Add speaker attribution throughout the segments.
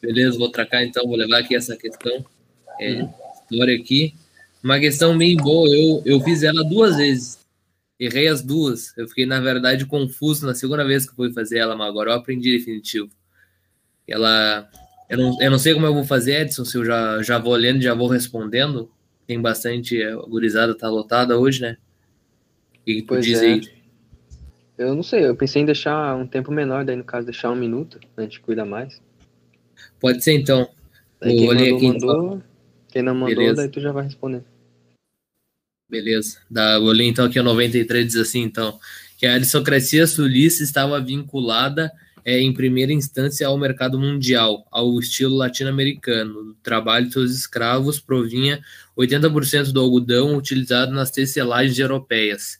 Speaker 1: Beleza, vou tracar então, vou levar aqui essa questão. É, história aqui. Uma questão bem boa, eu, eu fiz ela duas vezes. Errei as duas. Eu fiquei, na verdade, confuso na segunda vez que fui fazer ela, mas agora eu aprendi definitivo. Ela. Eu não, eu não sei como eu vou fazer, Edson, se eu já, já vou lendo já vou respondendo. Tem bastante. A gurizada tá lotada hoje, né? O que, que tu
Speaker 2: Pois
Speaker 1: diz
Speaker 2: é.
Speaker 1: aí?
Speaker 2: Eu não sei, eu pensei em deixar um tempo menor, daí no caso deixar um minuto, a gente cuida mais.
Speaker 1: Pode ser então. Eu
Speaker 2: quem mandou,
Speaker 1: aqui,
Speaker 2: mandou. Quem não mandou,
Speaker 1: Beleza.
Speaker 2: daí tu já vai responder.
Speaker 1: Beleza. Da, eu li então aqui o 93 diz assim, então, que a aristocracia sulista estava vinculada é, em primeira instância ao mercado mundial, ao estilo latino-americano. O trabalho de seus escravos provinha 80% do algodão utilizado nas tecelagens europeias.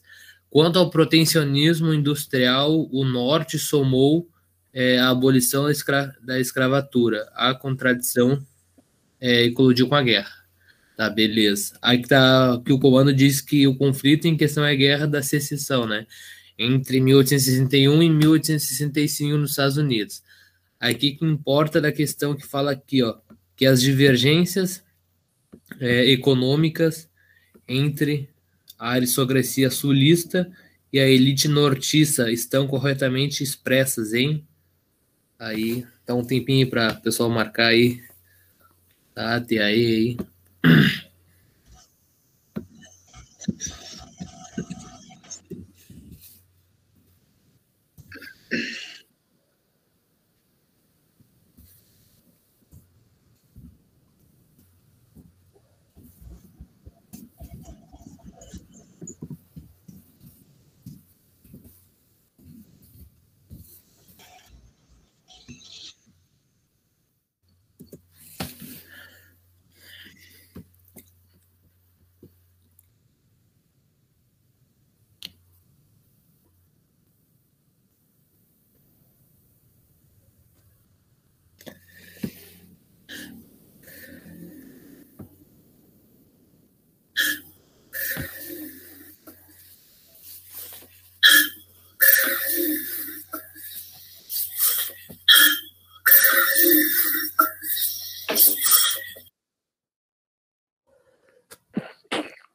Speaker 1: Quanto ao protecionismo industrial, o norte somou é, a abolição da, escra- da escravatura, a contradição é, colidiu com a guerra. Tá, beleza. Aí que tá que o comando diz que o conflito em questão é a guerra da secessão, né? Entre 1861 e 1865 nos Estados Unidos. Aqui que importa da questão que fala aqui, ó, que as divergências é, econômicas entre a aristocracia sulista e a elite nortista estão corretamente expressas em aí dá um tempinho para o pessoal marcar aí. Tá tem aí aí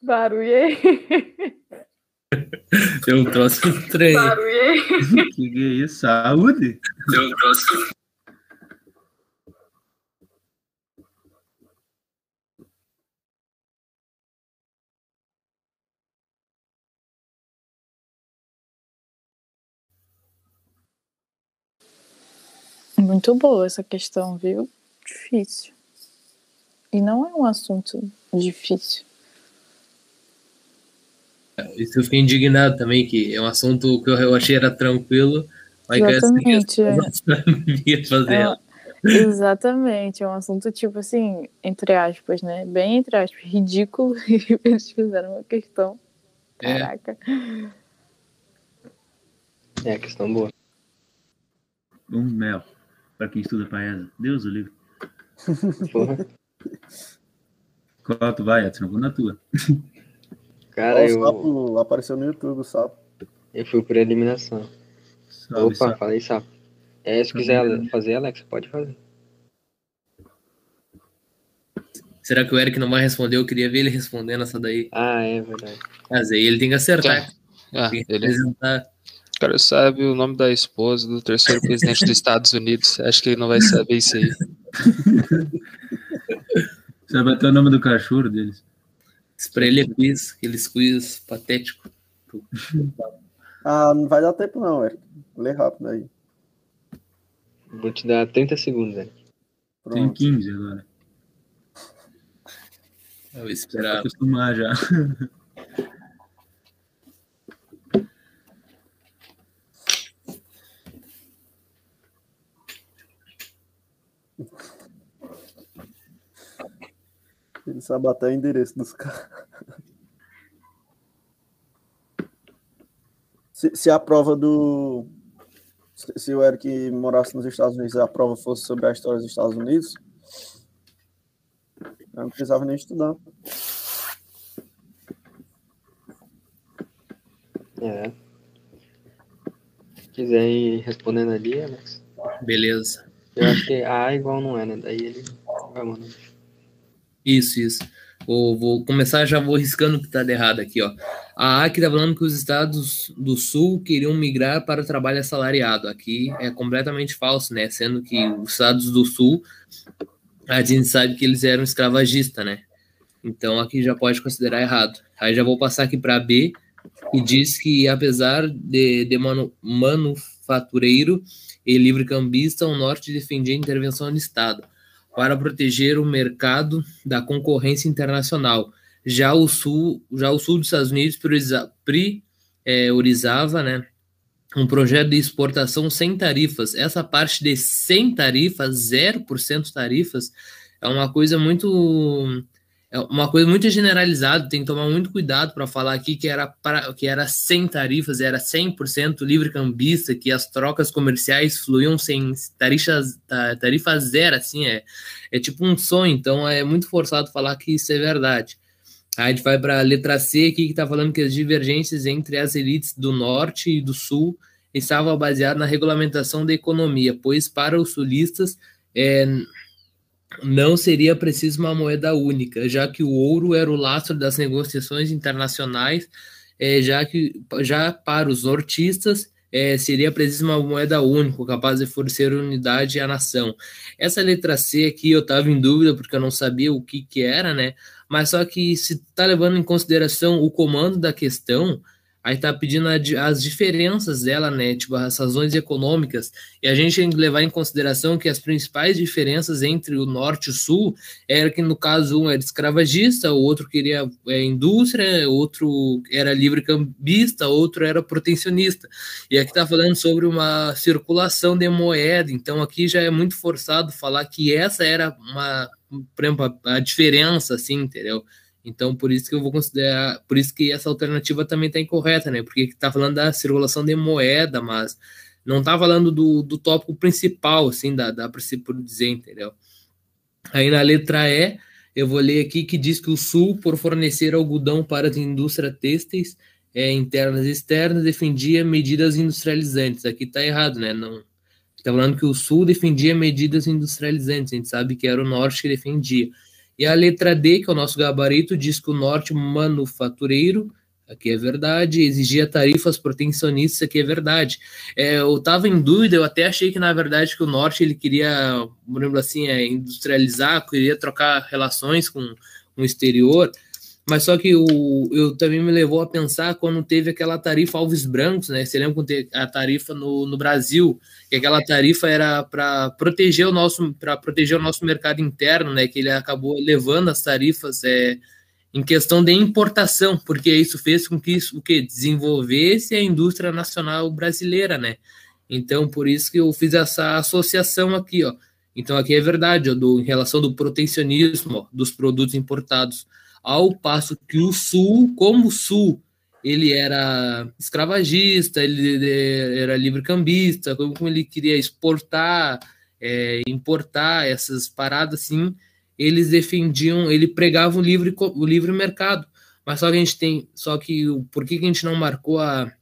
Speaker 3: Barulhei.
Speaker 1: Deu um troço estranho.
Speaker 3: Barulhei.
Speaker 4: Que que é isso? Saúde?
Speaker 1: Deu um troço.
Speaker 3: Muito boa essa questão, viu? Difícil. E não é um assunto difícil.
Speaker 1: Isso eu fiquei indignado também, que é um assunto que eu achei era tranquilo, mas que essa
Speaker 3: Exatamente, é.
Speaker 1: não ia fazer
Speaker 3: É, exatamente, é um assunto tipo assim, entre aspas, né? Bem entre aspas, ridículo. E eles fizeram uma questão.
Speaker 1: É.
Speaker 3: Caraca.
Speaker 2: É, questão boa.
Speaker 4: Um mel. Pra quem estuda paesa. Deus o livre. Qual tu vai, Edson? Vou na tua.
Speaker 2: Cara,
Speaker 5: o
Speaker 2: eu,
Speaker 5: sapo apareceu no YouTube, o sapo.
Speaker 2: eu fui por eliminação.
Speaker 4: Salve,
Speaker 2: Opa,
Speaker 4: salve.
Speaker 2: falei sapo. É, se quiser fazer, Alex, pode fazer.
Speaker 1: Será que o Eric não vai responder? Eu queria ver ele respondendo essa daí.
Speaker 2: Ah, é verdade.
Speaker 1: Mas aí ele tem que acertar.
Speaker 6: Ah,
Speaker 1: Tem que
Speaker 6: ele,
Speaker 1: apresentar.
Speaker 6: o cara sabe o nome da esposa do terceiro presidente dos Estados Unidos. Acho que ele não vai saber isso aí.
Speaker 4: Sabe até o nome do cachorro deles.
Speaker 1: Isso pra ele é quiz, aqueles quiz patético.
Speaker 5: Ah, não vai dar tempo não, Eric. Lê rápido aí.
Speaker 2: Vou te dar 30 segundos, né?
Speaker 4: Tem
Speaker 5: Pronto.
Speaker 4: 15 agora.
Speaker 1: Eu esperar.
Speaker 4: acostumar já.
Speaker 5: Ele sabe até o endereço dos caras. Se, se a prova do. Se, se o Eric morasse nos Estados Unidos e a prova fosse sobre a história dos Estados Unidos, eu não precisava nem estudar.
Speaker 2: É. Se quiser ir respondendo ali, Alex.
Speaker 1: Beleza.
Speaker 2: Eu acho que A igual não é, né? Daí ele vai mandando.
Speaker 1: Isso, isso. Vou, vou começar, já vou riscando o que está errado aqui, ó. A ACI está falando que os estados do sul queriam migrar para o trabalho assalariado. Aqui é completamente falso, né? Sendo que os estados do sul, a gente sabe que eles eram escravagistas, né? Então aqui já pode considerar errado. Aí já vou passar aqui para B, que diz que apesar de, de manu, manufatureiro e livre cambista, o norte defendia a intervenção no Estado para proteger o mercado da concorrência internacional. Já o sul, já o sul dos Estados Unidos prioriza, priorizava, né, um projeto de exportação sem tarifas. Essa parte de sem tarifas, 0% tarifas, é uma coisa muito é uma coisa muito generalizada, tem que tomar muito cuidado para falar aqui que era, para, que era sem tarifas, era 100% livre cambista, que as trocas comerciais fluíam sem tarifas, tarifa zero, assim, é, é tipo um sonho, então é muito forçado falar que isso é verdade. Aí a gente vai para a letra C aqui, que está falando que as divergências entre as elites do norte e do sul estavam baseadas na regulamentação da economia, pois para os sulistas é, não seria preciso uma moeda única, já que o ouro era o lastro das negociações internacionais, é, já que já para os nortistas é, seria preciso uma moeda única, capaz de fornecer unidade à nação. Essa letra C aqui eu estava em dúvida porque eu não sabia o que, que era, né? Mas só que se está levando em consideração o comando da questão, aí tá pedindo as diferenças dela, né? Tipo, as razões econômicas. E a gente tem que levar em consideração que as principais diferenças entre o norte e o sul era que, no caso, um era escravagista, o outro queria é, indústria, outro era livre cambista, outro era protecionista. E aqui tá falando sobre uma circulação de moeda. Então, aqui já é muito forçado falar que essa era uma, por exemplo, a diferença, assim, entendeu? Então, por isso que eu vou considerar, por isso que essa alternativa também está incorreta, né? Porque está falando da circulação de moeda, mas não está falando do, do tópico principal, assim, dá para se dizer, entendeu? Aí na letra E, eu vou ler aqui que diz que o Sul, por fornecer algodão para as indústrias têxteis é, internas e externas, defendia medidas industrializantes. Aqui está errado, né? Não, Está falando que o Sul defendia medidas industrializantes, a gente sabe que era o Norte que defendia. E a letra D, que é o nosso gabarito, diz que o norte manufatureiro, aqui é verdade, exigia tarifas protecionistas, aqui é verdade. É, eu estava em dúvida, eu até achei que, na verdade, que o norte ele queria, exemplo assim, é, industrializar, queria trocar relações com, com o exterior, mas só que o, eu também me levou a pensar quando teve aquela tarifa Alves Brancos, né? Você lembra quando teve a tarifa no, no Brasil? Que aquela tarifa era para proteger o nosso para proteger o nosso mercado interno, né? Que ele acabou levando as tarifas é, em questão de importação, porque isso fez com que isso o que desenvolvesse a indústria nacional brasileira, né? Então por isso que eu fiz essa associação aqui, ó. Então aqui é verdade, ó, do, em relação do protecionismo ó, dos produtos importados ao passo que o Sul, como o Sul, ele era escravagista, ele era livre-cambista, como ele queria exportar, é, importar essas paradas assim, eles defendiam, ele pregava o livre, o livre mercado. Mas só que a gente tem, só que por que, a gente não marcou a,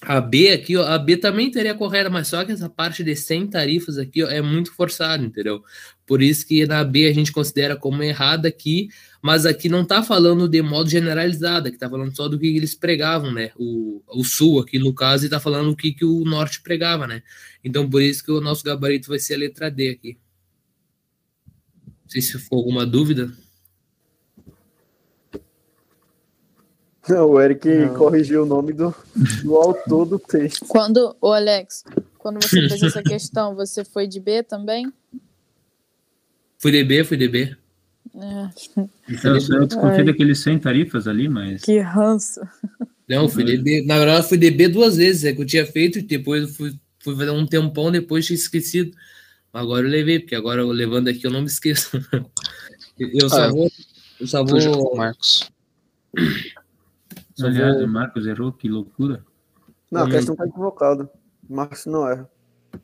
Speaker 1: a B aqui, ó, a B também teria correta, mas só que essa parte de 100 tarifas aqui ó, é muito forçado, entendeu? Por isso que na B a gente considera como errada aqui, mas aqui não está falando de modo generalizado, aqui está falando só do que eles pregavam, né? O, o sul aqui no caso, e está falando o que, que o norte pregava, né? Então por isso que o nosso gabarito vai ser a letra D aqui. Não sei se for alguma dúvida.
Speaker 5: Não, o Eric não. corrigiu o nome do, do autor do texto.
Speaker 3: Quando, o Alex, quando você fez essa questão, você foi de B também?
Speaker 1: Fui de B, fui de B.
Speaker 4: É. Eu, eu desconfiei daqueles 100 tarifas ali, mas.
Speaker 3: Que ranço.
Speaker 1: Não, fui DB. Na verdade, fui DB duas vezes. É que eu tinha feito e depois fui, fui fazer um tempão, depois tinha esquecido. Agora eu levei, porque agora eu levando aqui eu não me esqueço. Eu só ah, vou. Eu só vou.
Speaker 6: Marcos.
Speaker 4: Aliás, o Marcos errou, que loucura.
Speaker 5: Não, a questão tá equivocada. O Marcos não erra.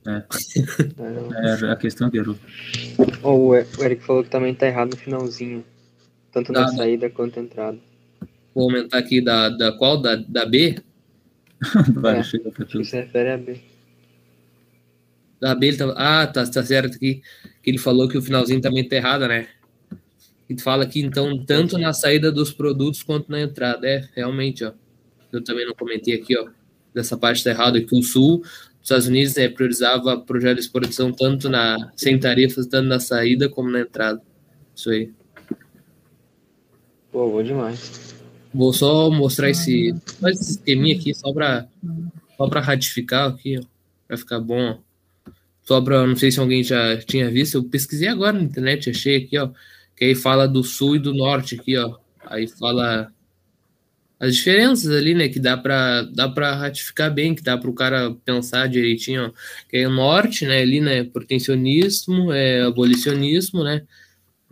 Speaker 4: É. é a questão que errou.
Speaker 2: Oh, o Eric falou que também tá errado no finalzinho. Tanto na da, saída quanto na entrada.
Speaker 1: Vou aumentar aqui da, da qual? Da, da B?
Speaker 2: Vai, é, chega pra tudo. se refere a B.
Speaker 1: Da B, ele tava, ah, tá, tá certo aqui. Que ele falou que o finalzinho também tá errado, né? E fala que então, tanto na saída dos produtos quanto na entrada. É, realmente, ó. Eu também não comentei aqui, ó. Dessa parte tá errado, que o Sul dos Estados Unidos né, priorizava projeto de exportação tanto na sem tarifas, tanto na saída como na entrada. Isso aí.
Speaker 2: Pô, bom demais.
Speaker 1: Vou só mostrar esse, esse esqueminha aqui, só para só pra ratificar aqui. Vai ficar bom. Só para, não sei se alguém já tinha visto, eu pesquisei agora na internet, achei aqui, ó. Que aí fala do sul e do norte aqui, ó. Aí fala as diferenças ali, né? Que dá para dá para ratificar bem, que dá para o cara pensar direitinho. Ó. Que é o norte, né? Ali, né? Protecionismo, é abolicionismo, né?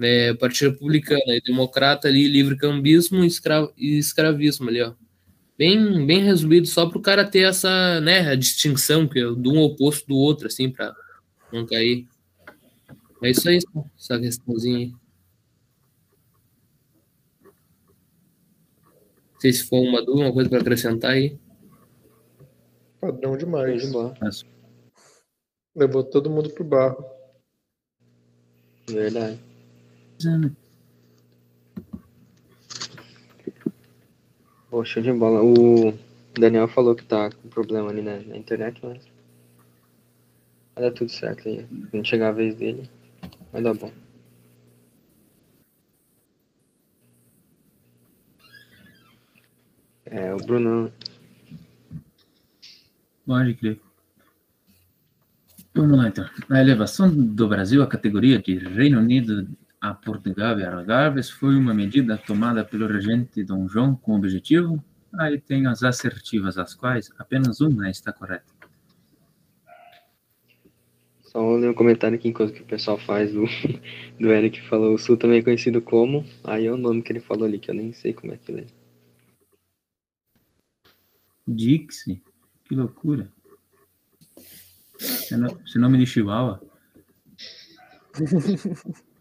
Speaker 1: É, Partido Republicano, Democrata ali, livre cambismo e, escra e escravismo ali, ó. Bem, bem resumido, só para o cara ter essa, né, a distinção que é de um oposto do outro, assim, para não cair. É isso aí, essa questãozinha aí. Sei se for uma dúvida, uma coisa para acrescentar aí.
Speaker 7: Padrão demais. Levou todo mundo pro barro.
Speaker 2: Verdade. Pô, show de bola. O Daniel falou que tá com problema ali na, na internet, mas vai dar tudo certo aí. Quando chegar a vez dele, vai dar bom. É, o Bruno.
Speaker 4: Pode crer. Vamos lá, então. A elevação do Brasil à categoria de Reino Unido a Portugal e Algarves foi uma medida tomada pelo regente Dom João com objetivo? Aí tem as assertivas, as quais apenas uma está correta.
Speaker 2: Só ler um comentário aqui enquanto que o pessoal faz do, do Eric que falou o Sul também é conhecido como. Aí é o nome que ele falou ali, que eu nem sei como é que ele é.
Speaker 4: Dixie? Que loucura. Esse nome de Chihuahua.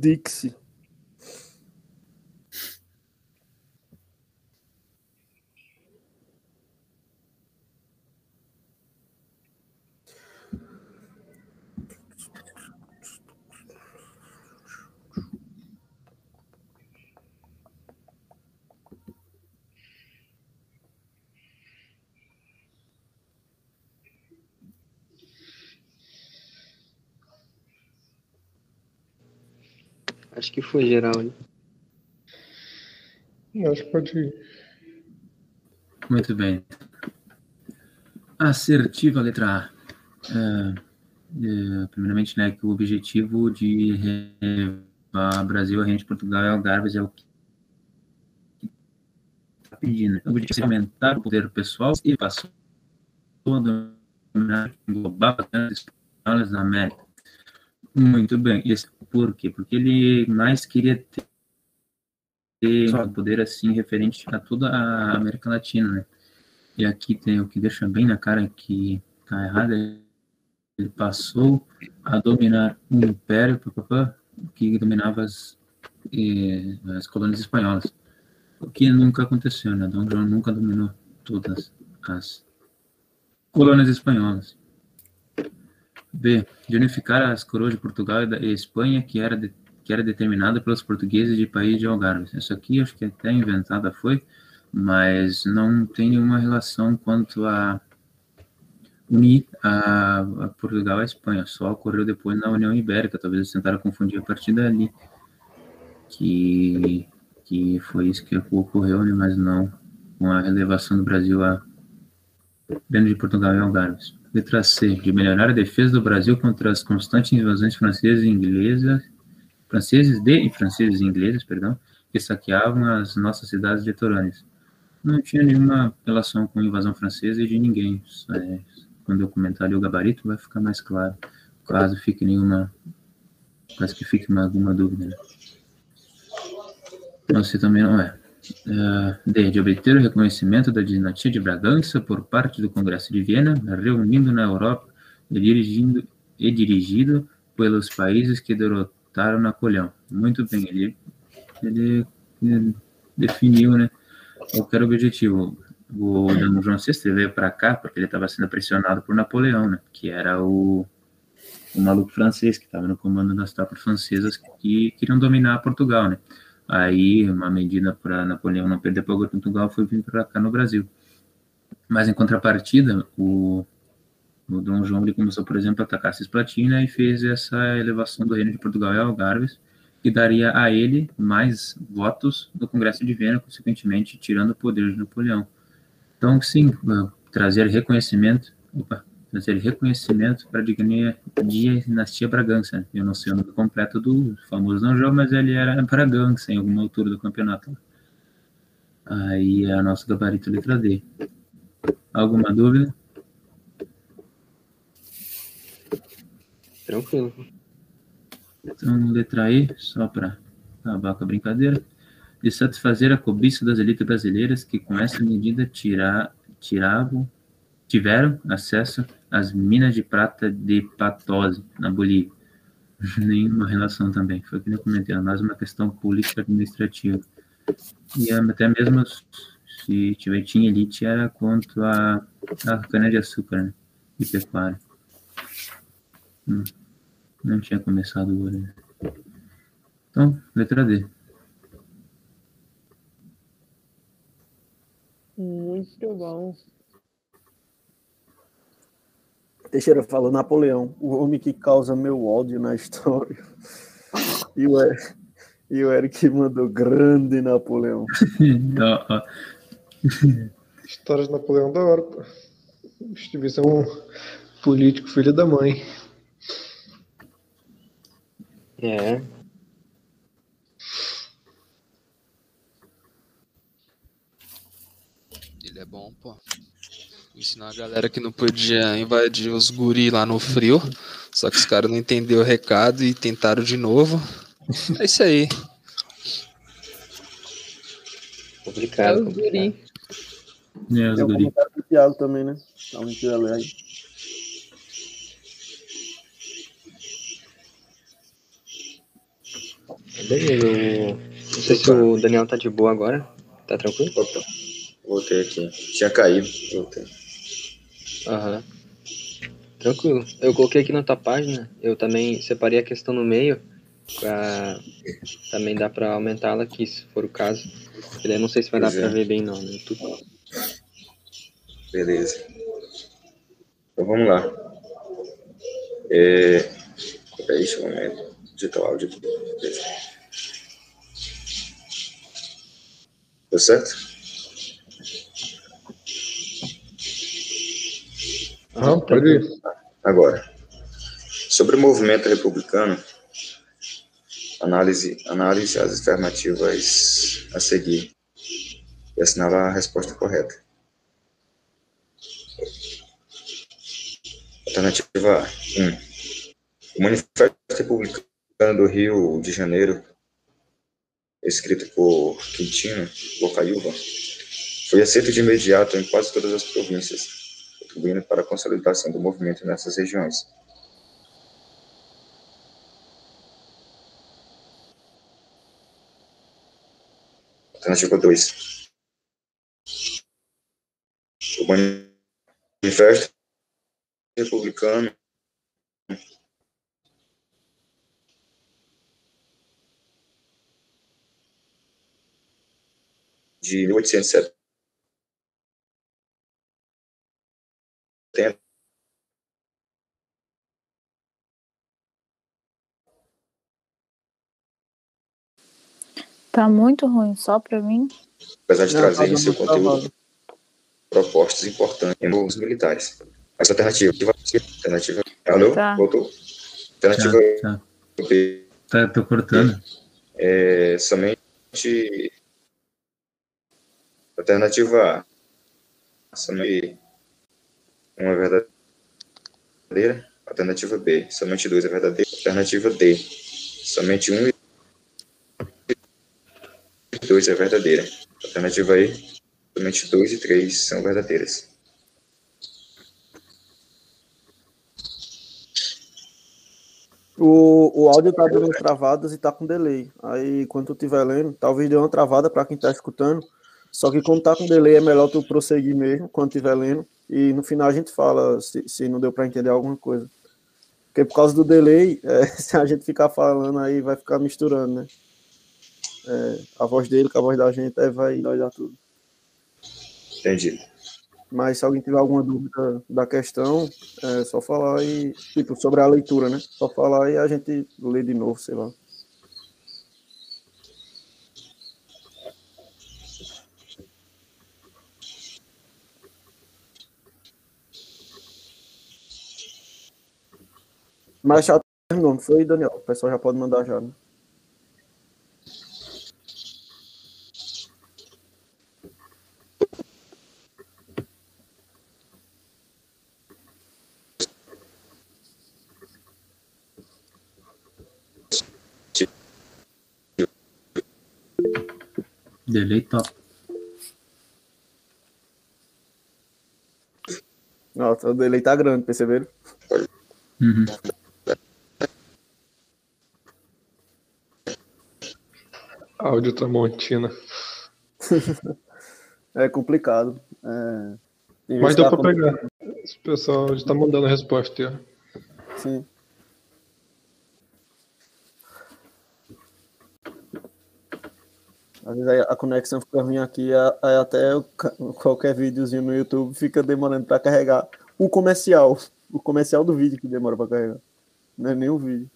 Speaker 5: Dixie.
Speaker 2: Acho que foi geral.
Speaker 7: Acho que pode ir.
Speaker 4: Muito bem. Assertiva letra A. É, é, primeiramente, né, que o objetivo de levar Brasil, a gente, Portugal e Algarves é o que está pedindo. O objetivo é aumentar o poder pessoal e passou a dominar global as espanholas na América. Muito bem. Isso por quê? Porque ele mais queria ter um poder assim referente a toda a América Latina, né? E aqui tem o que deixa bem na cara que tá errado, ele passou a dominar um império papapá, que dominava as, eh, as colônias espanholas, o que nunca aconteceu, né? Dom João nunca dominou todas as colônias espanholas. B. De unificar as coroas de Portugal e Espanha, que era de, que era determinada pelos portugueses de País de Algarve. Isso aqui acho que até inventada foi, mas não tem nenhuma relação quanto a unir a, a Portugal à Espanha. Só ocorreu depois na União Ibérica. Talvez eles tentaram confundir a partir dali, que que foi isso que ocorreu, né? mas não com a relevação do Brasil a dentro de Portugal e Algarves. Letra C, de melhorar a defesa do Brasil contra as constantes invasões francesas e inglesas, franceses de e franceses e ingleses, perdão, que saqueavam as nossas cidades litorâneas. Não tinha nenhuma relação com a invasão francesa e de ninguém. É, quando eu comentar ali o gabarito, vai ficar mais claro, caso fique nenhuma, caso que fique alguma dúvida. Você também não é. D. De obter o reconhecimento da dinastia de Bragança por parte do Congresso de Viena, reunindo na Europa e, dirigindo, e dirigido pelos países que derrotaram Napoleão. Muito bem, ele, ele, ele definiu né, objetivo. O Dom João VI veio para cá porque ele estava sendo pressionado por Napoleão, né, que era o, o maluco francês que estava no comando das tropas francesas que queriam dominar Portugal, né? Aí, uma medida para Napoleão não perder para Portugal foi vir para cá no Brasil. Mas, em contrapartida, o, o Dom João ele começou, por exemplo, a atacar Cisplatina e fez essa elevação do reino de Portugal e Algarves, que daria a ele mais votos no Congresso de Viena, consequentemente tirando o poder de Napoleão. Então, sim, trazer reconhecimento, opa, trazer reconhecimento para a dinastia Bragança. Eu não sei o nome completo do famoso Dom João, mas ele era Bragança em alguma altura do campeonato. Aí é a nossa gabarito letra D. Alguma dúvida?
Speaker 2: Tranquilo.
Speaker 4: Então, letra E, só para acabar com a brincadeira. De satisfazer a cobiça das elites brasileiras que, com essa medida, tirar, tiravam, tiveram acesso às minas de prata de Patose, na Bolívia. Nenhuma relação também. Foi o que eu comentei, é mais uma questão política administrativa. E até mesmo se tiver, tinha elite, era contra a, a cana-de-açúcar né? e pecuária. Hum. Não tinha começado agora. Né? Então, letra D.
Speaker 3: Muito bom.
Speaker 5: Teixeira falou Napoleão, o homem que causa meu ódio na história. E o Eric, e o Eric mandou grande Napoleão.
Speaker 7: História de Napoleão da hora, pô. Steve é um político filho da mãe.
Speaker 2: É.
Speaker 6: Ele é bom, pô. Ensinar a galera que não podia invadir os guri lá no frio. Só que os caras não entenderam o recado e tentaram de novo. É isso aí.
Speaker 2: Complicado.
Speaker 3: É o guri.
Speaker 4: É, os
Speaker 5: Tem um
Speaker 4: guri.
Speaker 5: comentário do Thiago também, né? Um quiser ler aí.
Speaker 2: Beleza. o- Não sei se o Daniel tá de boa agora. Tá tranquilo?
Speaker 8: Opa, voltei aqui. Tinha caído, voltei.
Speaker 2: Aham. Tranquilo. Eu coloquei aqui na tua página. Eu também separei a questão no meio. Pra... Também dá pra aumentá-la aqui, se for o caso. Eu não sei se vai dar
Speaker 8: Pois
Speaker 2: pra
Speaker 8: é.
Speaker 2: ver bem não, no YouTube.
Speaker 8: Beleza. Então vamos lá. É... Peraí, deixa eu momento. Digitar o áudio aqui. Beleza. Deu certo?
Speaker 7: Ah, pode.
Speaker 8: Agora, sobre o movimento republicano, análise, análise as alternativas a seguir e assinala a resposta correta. Alternativa A. 1. O Manifesto Republicano do Rio de Janeiro, escrito por Quintino Bocaiúva, foi aceito de imediato em quase todas as províncias, contribuindo para a consolidação do movimento nessas regiões. Alternativa 2. O Manifesto Republicano de 1870
Speaker 3: Tá muito ruim só pra mim.
Speaker 8: apesar de
Speaker 5: Não,
Speaker 8: trazer
Speaker 5: tá
Speaker 8: em seu
Speaker 5: dando
Speaker 8: conteúdo
Speaker 5: travado.
Speaker 8: propostas importantes nos militares. Essa alternativa, alternativa, alô,
Speaker 3: Tá.
Speaker 8: voltou?
Speaker 4: Tá,
Speaker 8: Alternativa
Speaker 4: tá.
Speaker 8: B,
Speaker 4: Tá, tô cortando.
Speaker 8: é, somente somente. Alternativa A, somente uma é verdadeira. Alternativa B, somente duas é verdadeira. Alternativa D, somente um e dois é verdadeira. Alternativa E, somente dois e três são verdadeiras.
Speaker 5: O, o áudio tá dando travadas e tá com delay. Aí, quando tu estiver lendo, talvez dê uma travada para quem tá escutando. Só que como tá com delay, é melhor tu prosseguir mesmo quando estiver lendo. E no final a gente fala se, se não deu para entender alguma coisa. Porque por causa do delay, é, se a gente ficar falando aí, vai ficar misturando, né? É, a voz dele com a voz da gente, aí vai dar tudo.
Speaker 8: Entendido.
Speaker 5: Mas se alguém tiver alguma dúvida da questão, é só falar e, tipo, sobre a leitura, né? Só falar e a gente lê de novo, sei lá. Mas já terminou, não foi, Daniel? O pessoal já pode mandar já, né?
Speaker 4: Delay top.
Speaker 5: Nossa, o delay tá grande, perceberam?
Speaker 4: Uhum.
Speaker 7: Áudio Tramontina.
Speaker 5: É complicado. É...
Speaker 7: Mas deu pra
Speaker 5: ela-
Speaker 7: pegar. Esse pessoal já tá mandando a resposta.
Speaker 5: Sim. Às vezes a conexão fica ruim aqui, aí até o qualquer videozinho no YouTube fica demorando para carregar o comercial. O comercial do vídeo que demora para carregar. Não é nem o vídeo.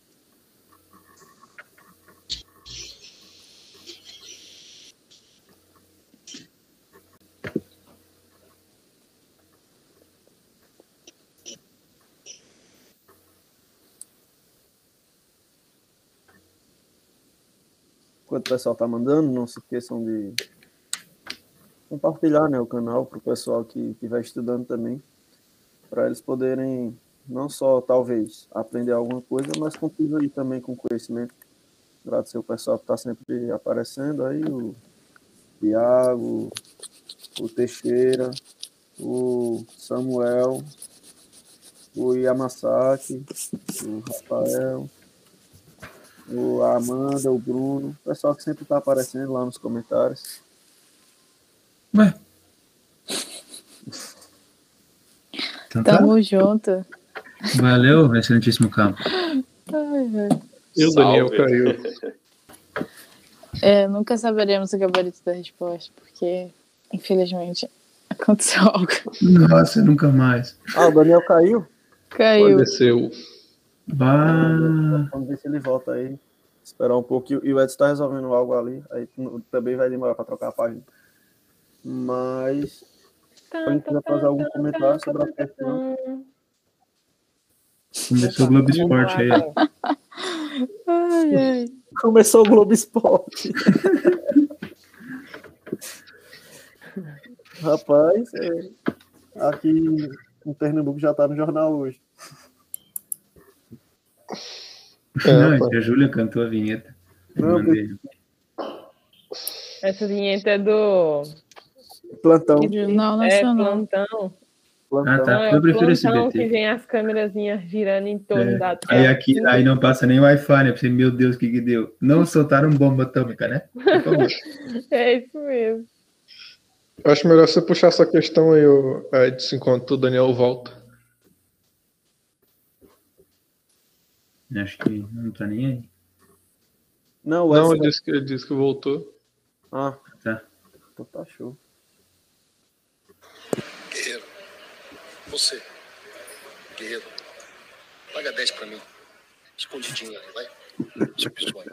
Speaker 5: O pessoal tá mandando, não se esqueçam de compartilhar né, o canal para o pessoal que estiver estudando também, para eles poderem não só, talvez, aprender alguma coisa, mas contribuir também com conhecimento. Agradecer o pessoal que está sempre aparecendo aí, o Tiago, o Teixeira, o Samuel, o Yamasaki, o Rafael, o a Amanda, o Bruno, o pessoal que sempre está aparecendo lá nos comentários.
Speaker 4: Ué. Então tá.
Speaker 3: Tamo junto.
Speaker 4: Valeu, excelentíssimo campo.
Speaker 7: E o Daniel caiu.
Speaker 3: É, nunca saberemos o gabarito da resposta, porque, infelizmente, aconteceu algo.
Speaker 4: Nossa, nunca mais.
Speaker 5: Ah, o Daniel caiu?
Speaker 3: Caiu.
Speaker 7: Desceu.
Speaker 4: Bah.
Speaker 5: Vamos ver se ele volta aí. Esperar um pouquinho. E o Edson está resolvendo algo ali. Aí também vai demorar para trocar a página. Mas. Se alguém quiser fazer algum comentário sobre a questão.
Speaker 4: Começou o Globo Esporte aí.
Speaker 3: Ai, ai.
Speaker 5: Começou o Globo Esporte. Rapaz, é, aqui em Pernambuco já tá no jornal hoje.
Speaker 4: Não,
Speaker 7: É,
Speaker 4: é que a Júlia cantou a vinheta.
Speaker 5: Não,
Speaker 4: mandei.
Speaker 9: Essa vinheta é do.
Speaker 5: Plantão.
Speaker 3: Jornal
Speaker 9: É
Speaker 3: Nacional.
Speaker 9: plantão.
Speaker 5: plantão.
Speaker 4: Ah,
Speaker 9: Não,
Speaker 4: tá.
Speaker 9: é
Speaker 4: Eu prefiro
Speaker 9: plantão
Speaker 4: SBT.
Speaker 9: que vem as câmerazinhas girando em torno
Speaker 4: É.
Speaker 9: da
Speaker 4: Aí aqui, aí não passa nem Wi-Fi, né? Você, meu Deus, o que que deu? Não soltaram bomba atômica, né?
Speaker 9: É isso mesmo.
Speaker 7: Eu acho melhor você puxar essa questão aí, Edson, enquanto o Daniel volta.
Speaker 4: Acho que não tá nem aí.
Speaker 5: Não, o
Speaker 7: Não, ele disse que, ele disse que voltou.
Speaker 5: Ah,
Speaker 4: Tá.
Speaker 5: então tá show.
Speaker 10: Guerreiro, você, guerreiro, paga 10 pra mim. Escondidinho ali, vai. Seu pessoal.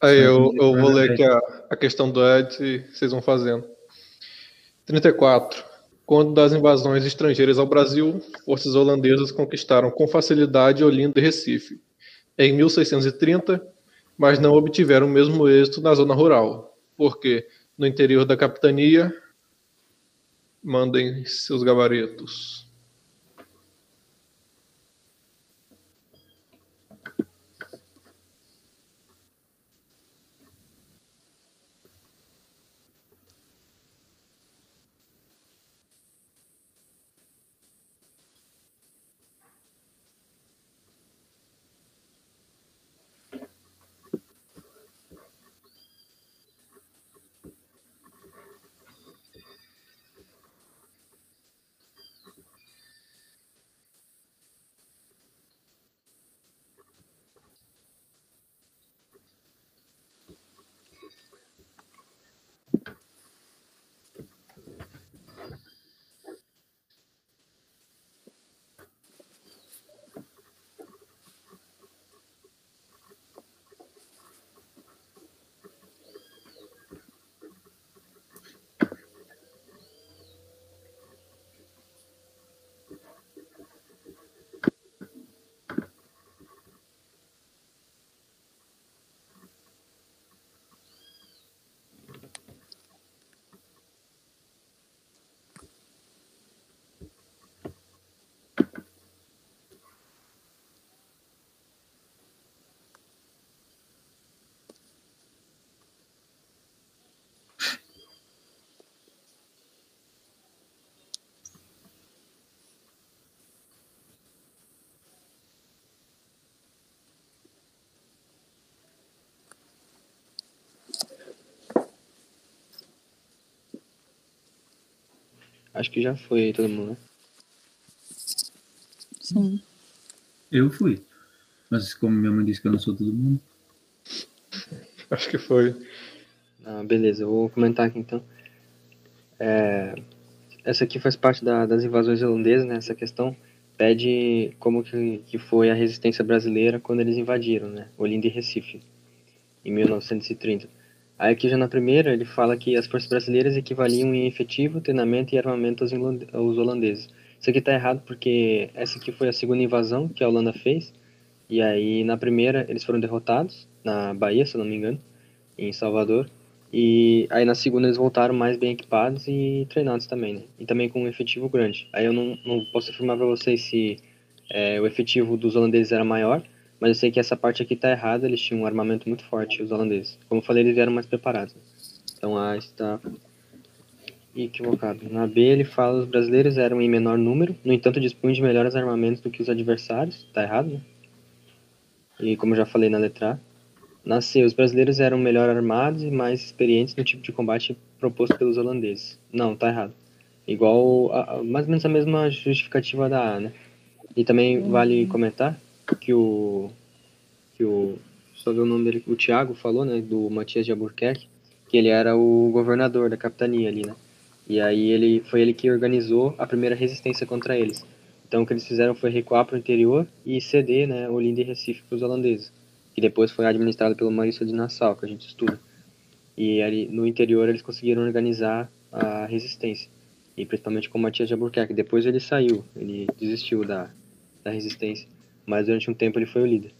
Speaker 7: Aí eu, eu vou ler aqui a, a questão do Edson e vocês vão fazendo. 34. Quando das invasões estrangeiras ao Brasil, forças holandesas conquistaram com facilidade Olinda e Recife. Em 1630, mas não obtiveram o mesmo êxito na zona rural, porque no interior da capitania mandem seus gabaritos.
Speaker 2: Acho que já foi todo mundo, né?
Speaker 3: Sim.
Speaker 4: Eu fui. Mas como minha mãe disse que eu não sou todo mundo.
Speaker 7: Acho que foi.
Speaker 2: Ah, beleza, eu vou comentar aqui então. É, essa aqui faz parte da- das invasões holandesas, né? Essa questão pede como que, que foi a resistência brasileira quando eles invadiram, né? Olinda e Recife, em 1930. Aí aqui já na primeira ele fala que as forças brasileiras equivaliam em efetivo, treinamento e armamento aos, holand- aos holandeses. Isso aqui tá errado porque essa aqui foi a segunda invasão que a Holanda fez. E aí na primeira eles foram derrotados, na Bahia, se não me engano, em Salvador. E aí na segunda eles voltaram mais bem equipados e treinados também, né? E também com um efetivo grande. Aí eu não, não posso afirmar para vocês se é, o efetivo dos holandeses era maior, mas eu sei que essa parte aqui tá errada, eles tinham um armamento muito forte, os holandeses. Como eu falei, eles vieram mais preparados. Então A está equivocado. Na B ele fala os brasileiros eram em menor número, no entanto dispunham de melhores armamentos do que os adversários. Tá errado, né? E como eu já falei na letra A. Na C, os brasileiros eram melhor armados e mais experientes no tipo de combate proposto pelos holandeses. Não, tá errado. Igual, a- mais ou menos a mesma justificativa da A, né? E também vale comentar que o, que o, só ver o nome dele, o Thiago falou, né, do Matias de Albuquerque, que ele era o governador da capitania ali, né? E aí ele, foi ele que organizou a primeira resistência contra eles. Então o que eles fizeram foi recuar para o interior e ceder, né, Olinda e Recife para os holandeses que depois foi administrado pelo Maurício de Nassau, que a gente estuda. E ali no interior eles conseguiram organizar a resistência, e principalmente com Matias de Albuquerque. Depois ele saiu, ele desistiu da, da resistência, mas durante um tempo ele foi o líder.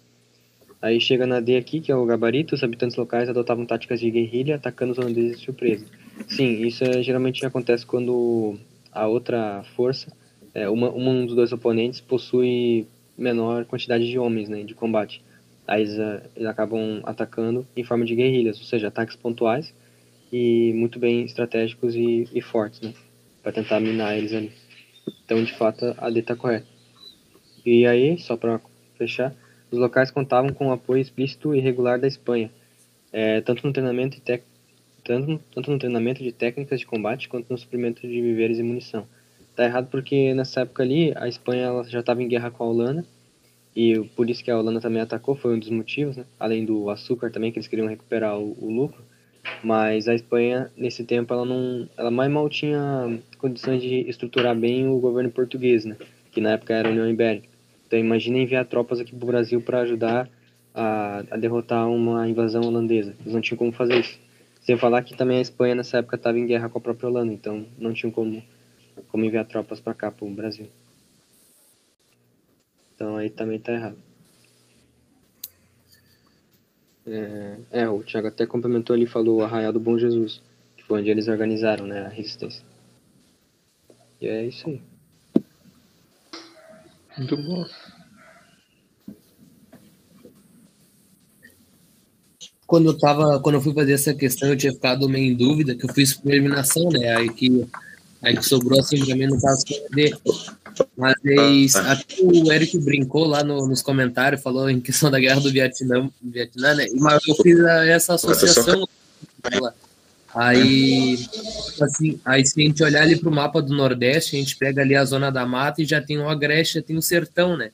Speaker 2: Aí chega na D aqui, que é o gabarito, os habitantes locais adotavam táticas de guerrilha, atacando os holandeses de surpresa. Sim, isso é, geralmente acontece quando a outra força, é, uma, um dos dois oponentes, possui menor quantidade de homens né, de combate. Aí eles, eh, eles acabam atacando em forma de guerrilhas, ou seja, ataques pontuais e muito bem estratégicos e, e fortes, né? Para tentar minar eles ali. Então, de fato, a D está correta. E aí, só para fechar, os locais contavam com o apoio explícito e regular da Espanha, eh, tanto no treinamento tec... tanto, tanto no treinamento de técnicas de combate quanto no suprimento de víveres e munição. Tá errado porque nessa época ali a Espanha já estava em guerra com a Holanda e por isso que a Holanda também atacou, foi um dos motivos, né? Além do açúcar também, que eles queriam recuperar o, o lucro. Mas a Espanha, nesse tempo, ela não, ela mais mal tinha condições de estruturar bem o governo português, né? Que na época era a União Ibérica. Então imagina enviar tropas aqui pro Brasil para ajudar a, a derrotar uma invasão holandesa. Eles não tinham como fazer isso. Sem falar que também a Espanha nessa época estava em guerra com a própria Holanda, então não tinham como como enviar tropas para cá, pro Brasil. Então aí também tá errado. É, é, o Thiago até complementou ali, falou o Arraial do Bom Jesus, que foi onde eles organizaram, né, a resistência. E é isso aí.
Speaker 7: Muito bom.
Speaker 1: quando eu tava, quando eu fui fazer essa questão, eu tinha ficado meio em dúvida, que eu fiz por eliminação, né? Aí que, aí que sobrou assim pra mim no caso perder. Mas até o Eric brincou lá no- nos comentários, falou em questão da guerra do Vietnã, Vietnã né? Mas eu fiz a- essa associação. Aí, assim, aí se a gente olhar ali pro mapa do Nordeste, a gente pega ali a zona da mata e já tem o Agreste, já tem o sertão, né?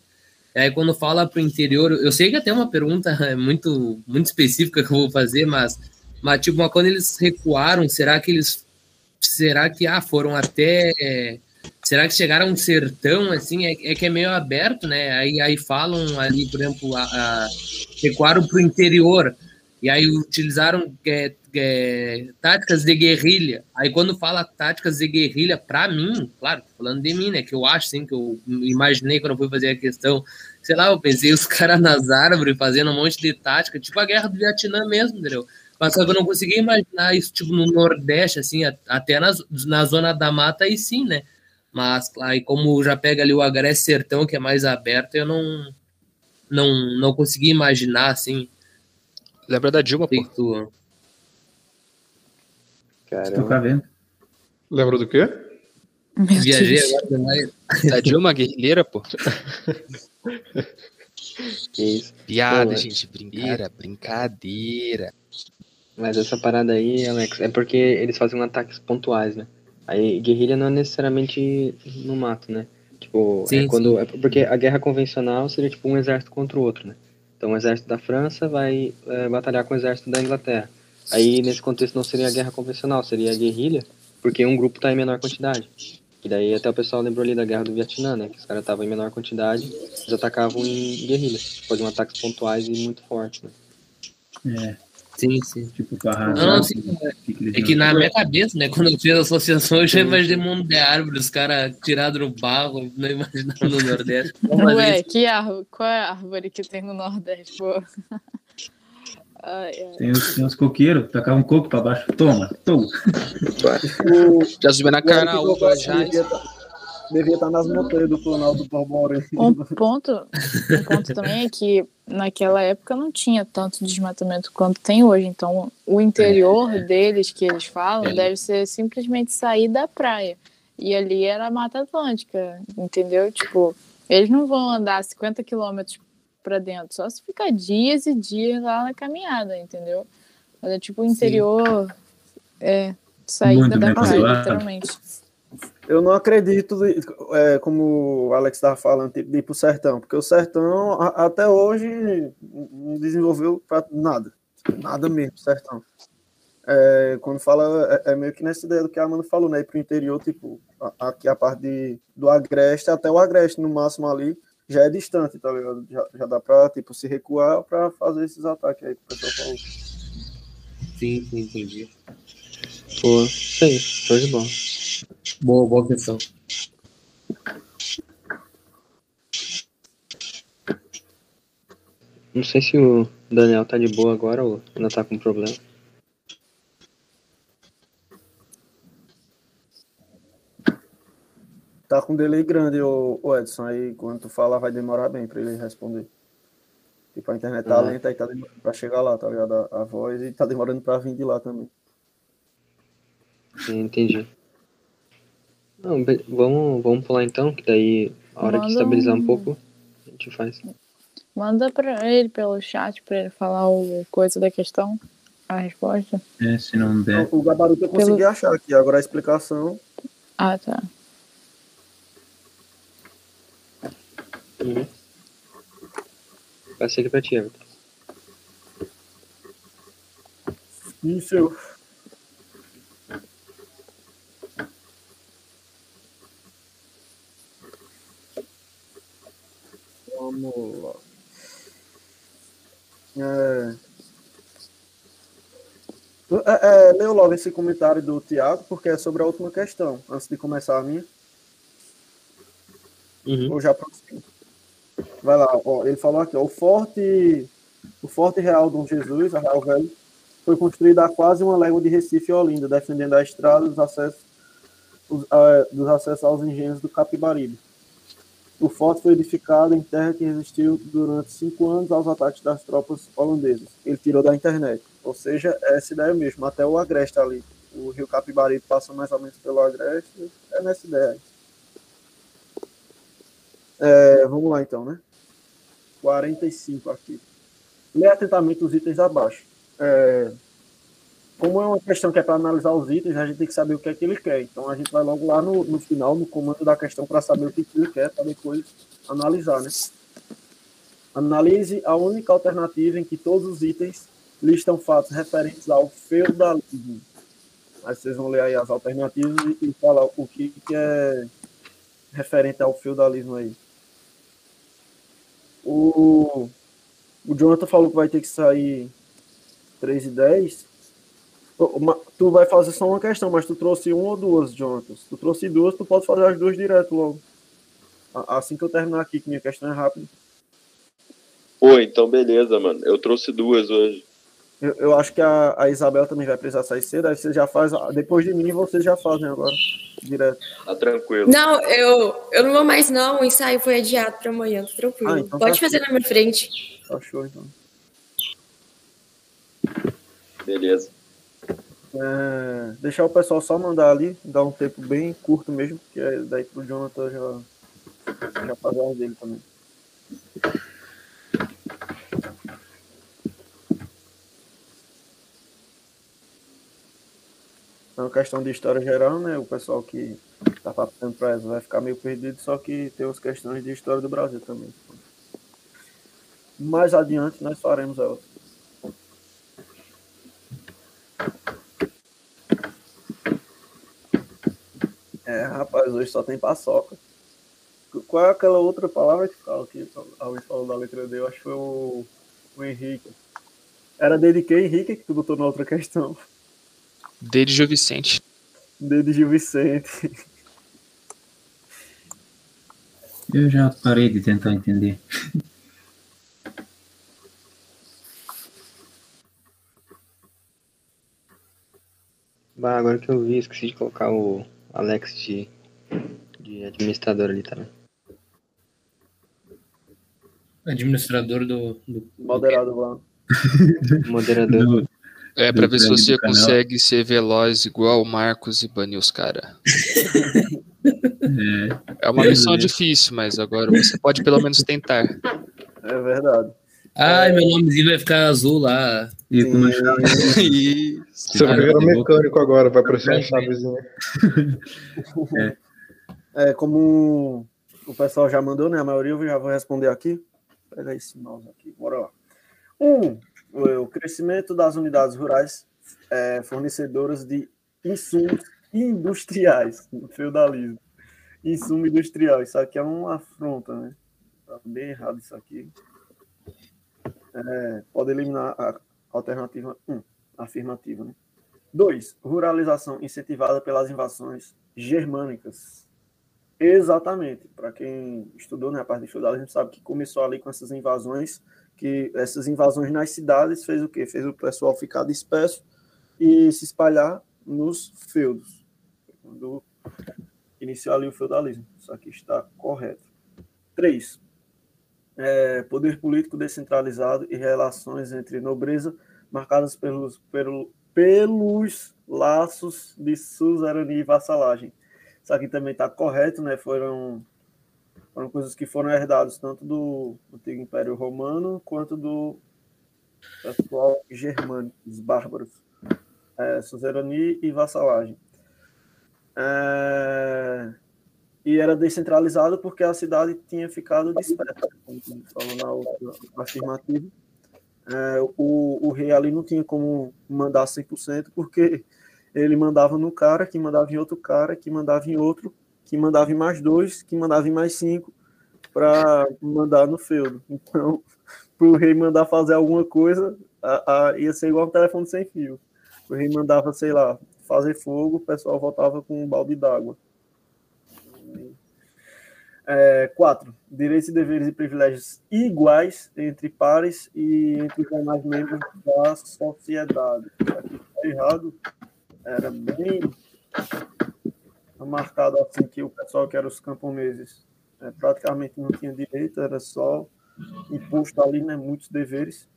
Speaker 1: E aí quando fala pro interior, eu sei que até é uma pergunta é, muito, muito específica que eu vou fazer, mas, mas tipo, mas quando eles recuaram, será que eles, será que, ah, foram até, é, será que chegaram um sertão, assim, é, é que é meio aberto, né? Aí, aí falam ali, por exemplo, a, a, recuaram pro interior, e aí utilizaram é, é, táticas de guerrilha. Aí quando fala táticas de guerrilha, para mim, claro, falando de mim, né? Que eu acho, assim, que eu imaginei quando eu fui fazer a questão. Sei lá, eu pensei os caras nas árvores fazendo um monte de tática, tipo a guerra do Vietnã mesmo, entendeu? Mas só que eu não conseguia imaginar isso, tipo, no Nordeste, assim, até nas, na zona da mata, aí sim, né? Mas aí, como já pega ali o Agreste Sertão, que é mais aberto, eu não, não, não consegui imaginar, assim.
Speaker 6: Lembra da Dilma, pô?
Speaker 1: Tu...
Speaker 4: Estou cá vendo.
Speaker 7: Lembra do quê?
Speaker 1: Viajei agora demais.
Speaker 6: Da Dilma guerrilheira, pô.
Speaker 2: Que isso.
Speaker 6: Piada,
Speaker 2: Pô,
Speaker 6: gente. Brincadeira, brincadeira.
Speaker 2: Mas essa parada aí, Alex, é porque eles fazem ataques pontuais, né? Aí guerrilha não é necessariamente no mato, né? Tipo,
Speaker 1: Sim,
Speaker 2: é quando. É porque a guerra convencional seria tipo um exército contra o outro, né? Então o exército da França vai é, batalhar com o exército da Inglaterra. Aí nesse contexto não seria a guerra convencional, seria a guerrilha, porque um grupo tá em menor quantidade. E daí até o pessoal lembrou ali da guerra do Vietnã, né? Que os caras estavam em menor quantidade, eles atacavam em guerrilha. Faziam ataques pontuais e muito fortes, né?
Speaker 4: É,
Speaker 1: Sim, sim.
Speaker 4: tipo, para arrasar.
Speaker 1: Não, não, sim,
Speaker 4: eles
Speaker 1: É que
Speaker 4: iam-
Speaker 1: na minha cabeça, né, quando eu fiz a associação, eu já imaginei mundo de árvores, os caras tirados no barro, não imaginava no Nordeste.
Speaker 3: Ué, que árvore? Qual é a árvore que tem no Nordeste, pô? Ai, ai.
Speaker 4: Tem os, tem os coqueiros, tacar um coco para baixo. Toma, toma.
Speaker 6: Já subi na
Speaker 5: O Gilberto
Speaker 6: já.
Speaker 5: devia tá- estar nas montanhas do Planalto do Borborema.
Speaker 3: Um ponto, um ponto também é que naquela época não tinha tanto desmatamento quanto tem hoje. Então, o interior deles, que eles falam,
Speaker 1: É.
Speaker 3: deve ser simplesmente sair da praia. E ali era a Mata Atlântica, entendeu? Tipo, eles não vão andar 50 quilômetros para dentro, só se ficar dias e dias lá na caminhada, entendeu? Mas é tipo o interior, é, saída
Speaker 4: Muito
Speaker 3: da praia, literalmente.
Speaker 5: Eu não acredito, é, como o Alex estava falando, tipo, de ir pro sertão, porque o sertão a- até hoje não desenvolveu pra nada. Nada mesmo, sertão. É, quando fala, é, é meio que nessa ideia do que a Amanda falou, né? Ir pro interior, tipo, a- aqui a parte de, do Agreste, até o Agreste, no máximo ali, já é distante, tá ligado? Já, já dá pra, tipo, se recuar pra fazer esses ataques aí que o pessoal falou.
Speaker 1: Sim, sim, entendi.
Speaker 2: Pô, aí, show de bola.
Speaker 1: Boa, boa questão.
Speaker 2: Não sei se o Daniel tá de boa agora ou ainda tá com problema.
Speaker 5: Tá com delay grande, o, Edson, aí quando tu falar vai demorar bem pra ele responder. Tipo, a internet tá
Speaker 2: Ah.
Speaker 5: lenta e tá demorando pra chegar lá, tá ligado? A, a voz e tá demorando pra vir de lá também.
Speaker 2: Sim, Entendi. Não, vamos, vamos pular então, que daí a hora que estabilizar um
Speaker 3: um-
Speaker 2: pouco, a gente faz.
Speaker 3: Manda pra ele pelo chat pra ele falar o coisa da questão, a resposta.
Speaker 4: É, se não der.
Speaker 5: O gabarito eu consegui achar aqui, agora a explicação.
Speaker 3: Ah, tá.
Speaker 2: Uhum. Passei aqui pra ti, Everton.
Speaker 5: Isso. Vamos lá. É... É, é, leu logo esse comentário do Tiago, porque é sobre a última questão, antes de começar a minha.
Speaker 2: Uhum.
Speaker 5: Ou já prossigo? Vai lá, ó, ele falou aqui, ó, o forte, o forte real Dom Jesus, a Real Velho, foi construído a quase uma légua de Recife e Olinda, defendendo a estrada dos acessos, os, ah, dos acessos aos engenhos do Capibaribe. O forte foi edificado em terra que resistiu durante cinco anos aos ataques das tropas holandesas. Ele tirou da internet. Ou seja, é essa ideia mesmo. Até o Agreste ali. O rio Capibaribe passa mais ou menos pelo Agreste. É nessa ideia. É, vamos lá então, né? 45 aqui. Lê atentamente os itens abaixo. É, como é uma questão que é para analisar os itens, a gente tem que saber o que é que ele quer. Então a gente vai logo lá no, no final, no comando da questão, para saber o que, que ele quer, para depois analisar, né? Analise a única alternativa em que todos os itens listam fatos referentes ao feudalismo. Aí vocês vão ler aí as alternativas e, e falar o que, que é referente ao feudalismo aí. O, o Jonathan falou que vai ter que sair 3 e 10. Uma- Tu vai fazer só uma questão, mas tu trouxe uma ou duas, Jonathan. Se tu trouxe duas, tu pode fazer as duas direto logo. Assim que eu terminar aqui, que minha questão é rápida.
Speaker 11: Pô, então beleza, mano. Eu trouxe duas hoje.
Speaker 5: Eu, eu acho que a, a Isabel também vai precisar sair cedo, aí você já faz. Depois de mim, vocês já fazem agora. Direto.
Speaker 11: Tá tranquilo.
Speaker 12: Não, eu, eu não vou mais, não. O ensaio foi adiado para amanhã, tá tranquilo.
Speaker 5: Ah, então
Speaker 12: Pode
Speaker 5: tá
Speaker 12: fazer na minha frente.
Speaker 5: Tá show, então.
Speaker 11: Beleza.
Speaker 5: É, deixar o pessoal só mandar ali, dar um tempo bem curto mesmo, que é daí pro Jonathan já, já fazer as dele também. Então, questão de história geral, né? O pessoal que tá passando para essa vai ficar meio perdido, só que tem as questões de história do Brasil também. Mais adiante nós faremos elas. É, rapaz, hoje só tem paçoca. Qual é aquela outra palavra que fala que alguém falou da letra D? Eu acho que foi o, o Henrique. Era D de quem, Henrique, que tu botou na outra questão?
Speaker 6: D de Gil Vicente.
Speaker 5: D de Gil Vicente.
Speaker 4: Eu já parei de tentar entender.
Speaker 2: Bah, agora que eu vi, esqueci de colocar o Alex de, de administrador ali, tá?
Speaker 1: Administrador do. do
Speaker 5: Moderado lá.
Speaker 2: Moderador.
Speaker 6: É, pra ver se você
Speaker 2: canal.
Speaker 6: consegue ser veloz igual o Marcos e banir os caras. É uma missão difícil, mas agora você pode pelo menos tentar.
Speaker 5: É verdade.
Speaker 1: Ai, meu nomezinho vai ficar azul lá.
Speaker 4: E com uma
Speaker 6: chave.
Speaker 7: Você vai virar mecânico agora, vai aparecer uma chavezinha.
Speaker 5: É, como o pessoal já mandou, né? A maioria eu já vou responder aqui. Pega esse mouse aqui, bora lá. Um, o crescimento das unidades rurais é, fornecedoras de insumos industriais no feudalismo. Insumo industrial, isso aqui é uma afronta, né? Tá bem errado isso aqui. É, pode eliminar a alternativa 1, afirmativa, né? 2. Ruralização incentivada pelas invasões germânicas. Exatamente. Para quem estudou né, a parte de feudalismo, sabe que começou ali com essas invasões, que essas invasões nas cidades fez o quê? Fez o pessoal ficar disperso e se espalhar nos feudos. Quando iniciou ali o feudalismo. Isso aqui está correto. 3. É, poder político descentralizado e relações entre nobreza marcadas pelos, pelo, pelos laços de suzerania e vassalagem. Isso aqui também está correto, né? Foram, foram coisas que foram herdadas tanto do antigo Império Romano quanto do pessoal germânico, dos bárbaros. É, suzerania e vassalagem. É, e era descentralizado porque a cidade tinha ficado dispersa, como falou na outra afirmativa. É, o, o rei ali não tinha como mandar 100%, porque ele mandava no cara, que mandava em outro cara, que mandava em outro, que mandava em mais dois, que mandava em mais cinco, para mandar no feudo. Então, para o rei mandar fazer alguma coisa, a, a, ia ser igual um telefone sem fio. O rei mandava, sei lá, fazer fogo, o pessoal voltava com um balde d'água. É, quatro, direitos deveres e privilégios iguais entre pares e entre os demais membros da sociedade. Aqui está errado, era bem marcado assim que o pessoal que era os camponeses é, praticamente não tinha direito, era só imposto ali, né, muitos deveres.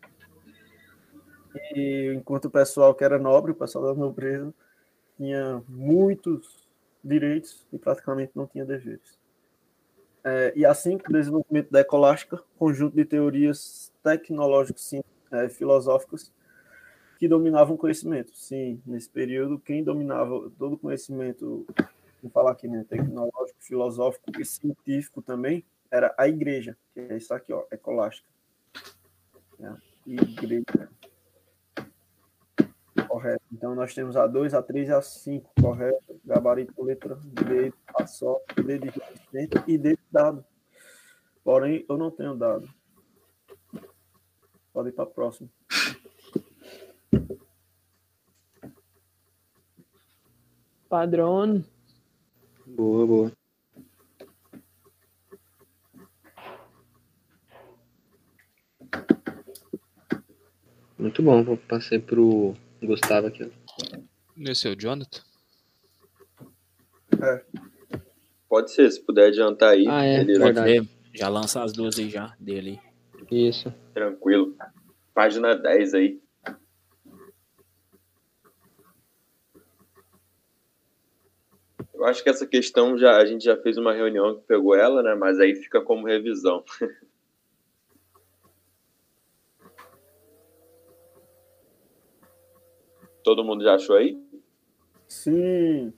Speaker 5: E enquanto o pessoal que era nobre, o pessoal da nobreza, tinha muitos direitos e praticamente não tinha deveres. É, e assim, com o desenvolvimento da ecolástica, conjunto de teorias tecnológicas sim, é, filosóficas que dominavam o conhecimento. Sim, nesse período, quem dominava todo o conhecimento, vou falar aqui, né, tecnológico, filosófico e científico também, era a igreja, que é isso aqui, ó, ecolástica. É, igreja. Correto. Então, nós temos a 2, a 3 e a 5, correto? Gabarito, letra D, A só, D de resistente e D de dado. Porém, eu não tenho dado. Pode ir para a próxima.
Speaker 9: Padrão.
Speaker 2: Boa, boa. Muito bom, vou passei pro Gustavo aqui.
Speaker 6: Esse é o Jonathan?
Speaker 5: É.
Speaker 11: Pode ser, se puder adiantar aí.
Speaker 2: Ah, é,
Speaker 11: beleza.
Speaker 13: Pode ver. Já lança as duas aí já, dele.
Speaker 2: Isso.
Speaker 11: Tranquilo. Página 10 aí. Eu acho que essa questão já a gente já fez uma reunião que pegou ela, né? Mas aí fica como revisão. Todo mundo já achou aí?
Speaker 5: Sim.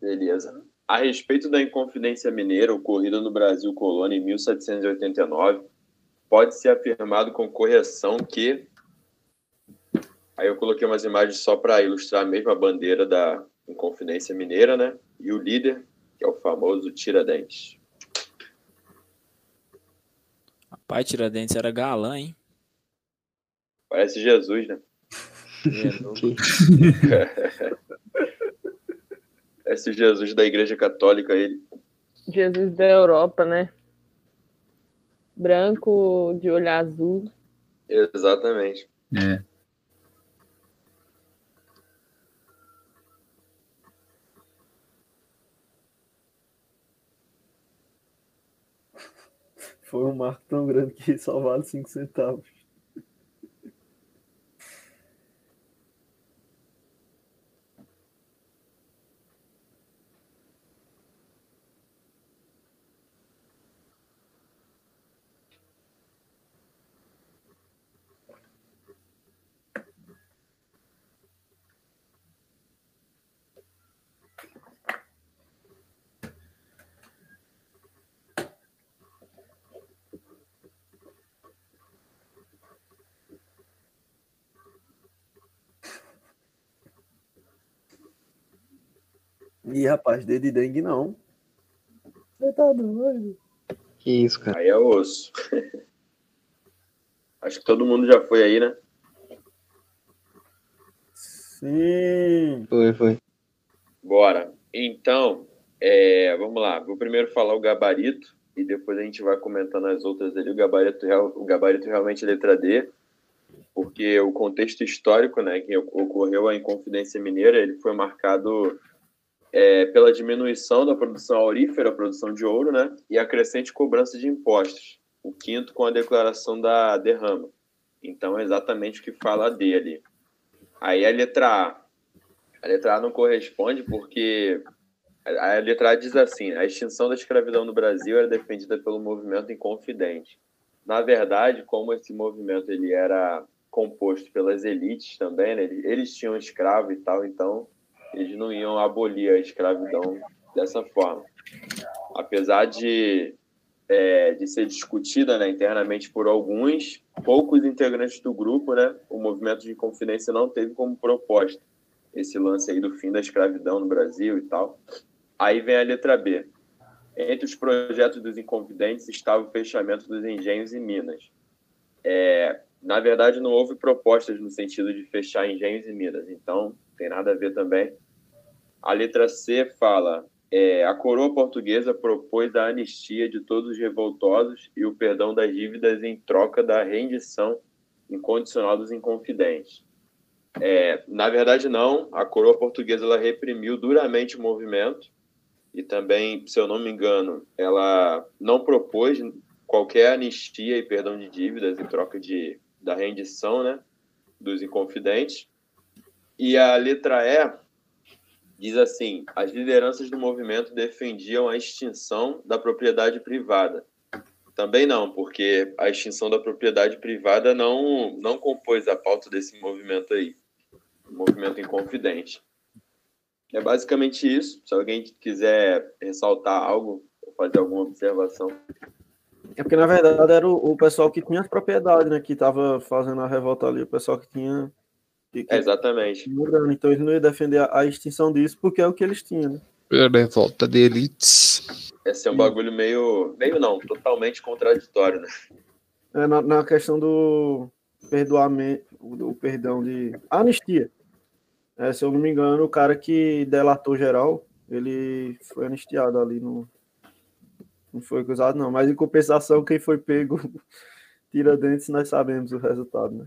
Speaker 11: Beleza. A respeito da Inconfidência Mineira ocorrida no Brasil Colônia em 1789, pode-se afirmado com correção que. Aí eu coloquei umas imagens só para ilustrar mesmo a bandeira da Inconfidência Mineira, né? E o líder, que é o famoso Tiradentes.
Speaker 13: Rapaz, Tiradentes era galã, hein?
Speaker 11: Parece Jesus, né? Parece o Jesus da Igreja Católica, ele.
Speaker 9: Jesus da Europa, né? Branco, de olho azul.
Speaker 11: Exatamente.
Speaker 4: É.
Speaker 5: Foi um marco tão grande que vale 5 centavos. Ih, rapaz, dedo de dengue não. Você tá doido?
Speaker 2: Que isso, cara.
Speaker 11: Aí é osso. Acho que todo mundo já foi aí, né?
Speaker 5: Sim.
Speaker 2: Foi, foi.
Speaker 11: Bora. Então, é, vamos lá. Vou primeiro falar o gabarito e depois a gente vai comentando as outras ali. O gabarito, real- o gabarito realmente é letra D, porque o contexto histórico, né, que ocorreu a Inconfidência Mineira, ele foi marcado é, pela diminuição da produção aurífera, a produção de ouro, né, e a crescente cobrança de impostos. O quinto com a declaração da derrama. Então, é exatamente o que fala a D ali. Aí a letra A. A letra A não corresponde porque a letra A diz assim: a extinção da escravidão no Brasil era defendida pelo movimento Inconfidente. Na verdade, como esse movimento ele era composto pelas elites também, né, eles tinham escravo e tal, então eles não iam abolir a escravidão dessa forma. Apesar de, é, de ser discutida né, internamente por alguns, poucos integrantes do grupo, né, o movimento de Inconfidência não teve como proposta esse lance aí do fim da escravidão no Brasil e tal. Aí vem a letra B. Entre os projetos dos Inconfidentes estava o fechamento dos engenhos e minas. É, na verdade, não houve propostas no sentido de fechar engenhos e minas, então tem nada a ver também. A letra C fala é, a coroa portuguesa propôs a anistia de todos os revoltosos e o perdão das dívidas em troca da rendição incondicional dos inconfidentes. É, na verdade, não. A coroa portuguesa ela reprimiu duramente o movimento e também, se eu não me engano, ela não propôs qualquer anistia e perdão de dívidas em troca de, da rendição né, dos inconfidentes. E a letra E diz assim: as lideranças do movimento defendiam a extinção da propriedade privada. Também não, porque a extinção da propriedade privada não, não compôs a pauta desse movimento aí, o movimento inconfidente. É basicamente isso. Se alguém quiser ressaltar algo, ou fazer alguma observação.
Speaker 5: É porque, na verdade, era o, o pessoal que tinha as propriedades, né? Que estava fazendo a revolta ali, o pessoal que tinha. Que, que
Speaker 11: exatamente.
Speaker 5: Mudando. Então eles não iam defender a, a extinção disso porque é o que eles tinham, né?
Speaker 6: Revolta de elites.
Speaker 11: Esse é um bagulho meio. meio não, totalmente contraditório, né?
Speaker 5: É, na, na questão do perdoamento, o, o perdão de. anistia. É, se eu não me engano, o cara que delatou geral, ele foi anistiado ali no. Não foi acusado, não. Mas em compensação, quem foi pego tira dentes, nós sabemos o resultado, né?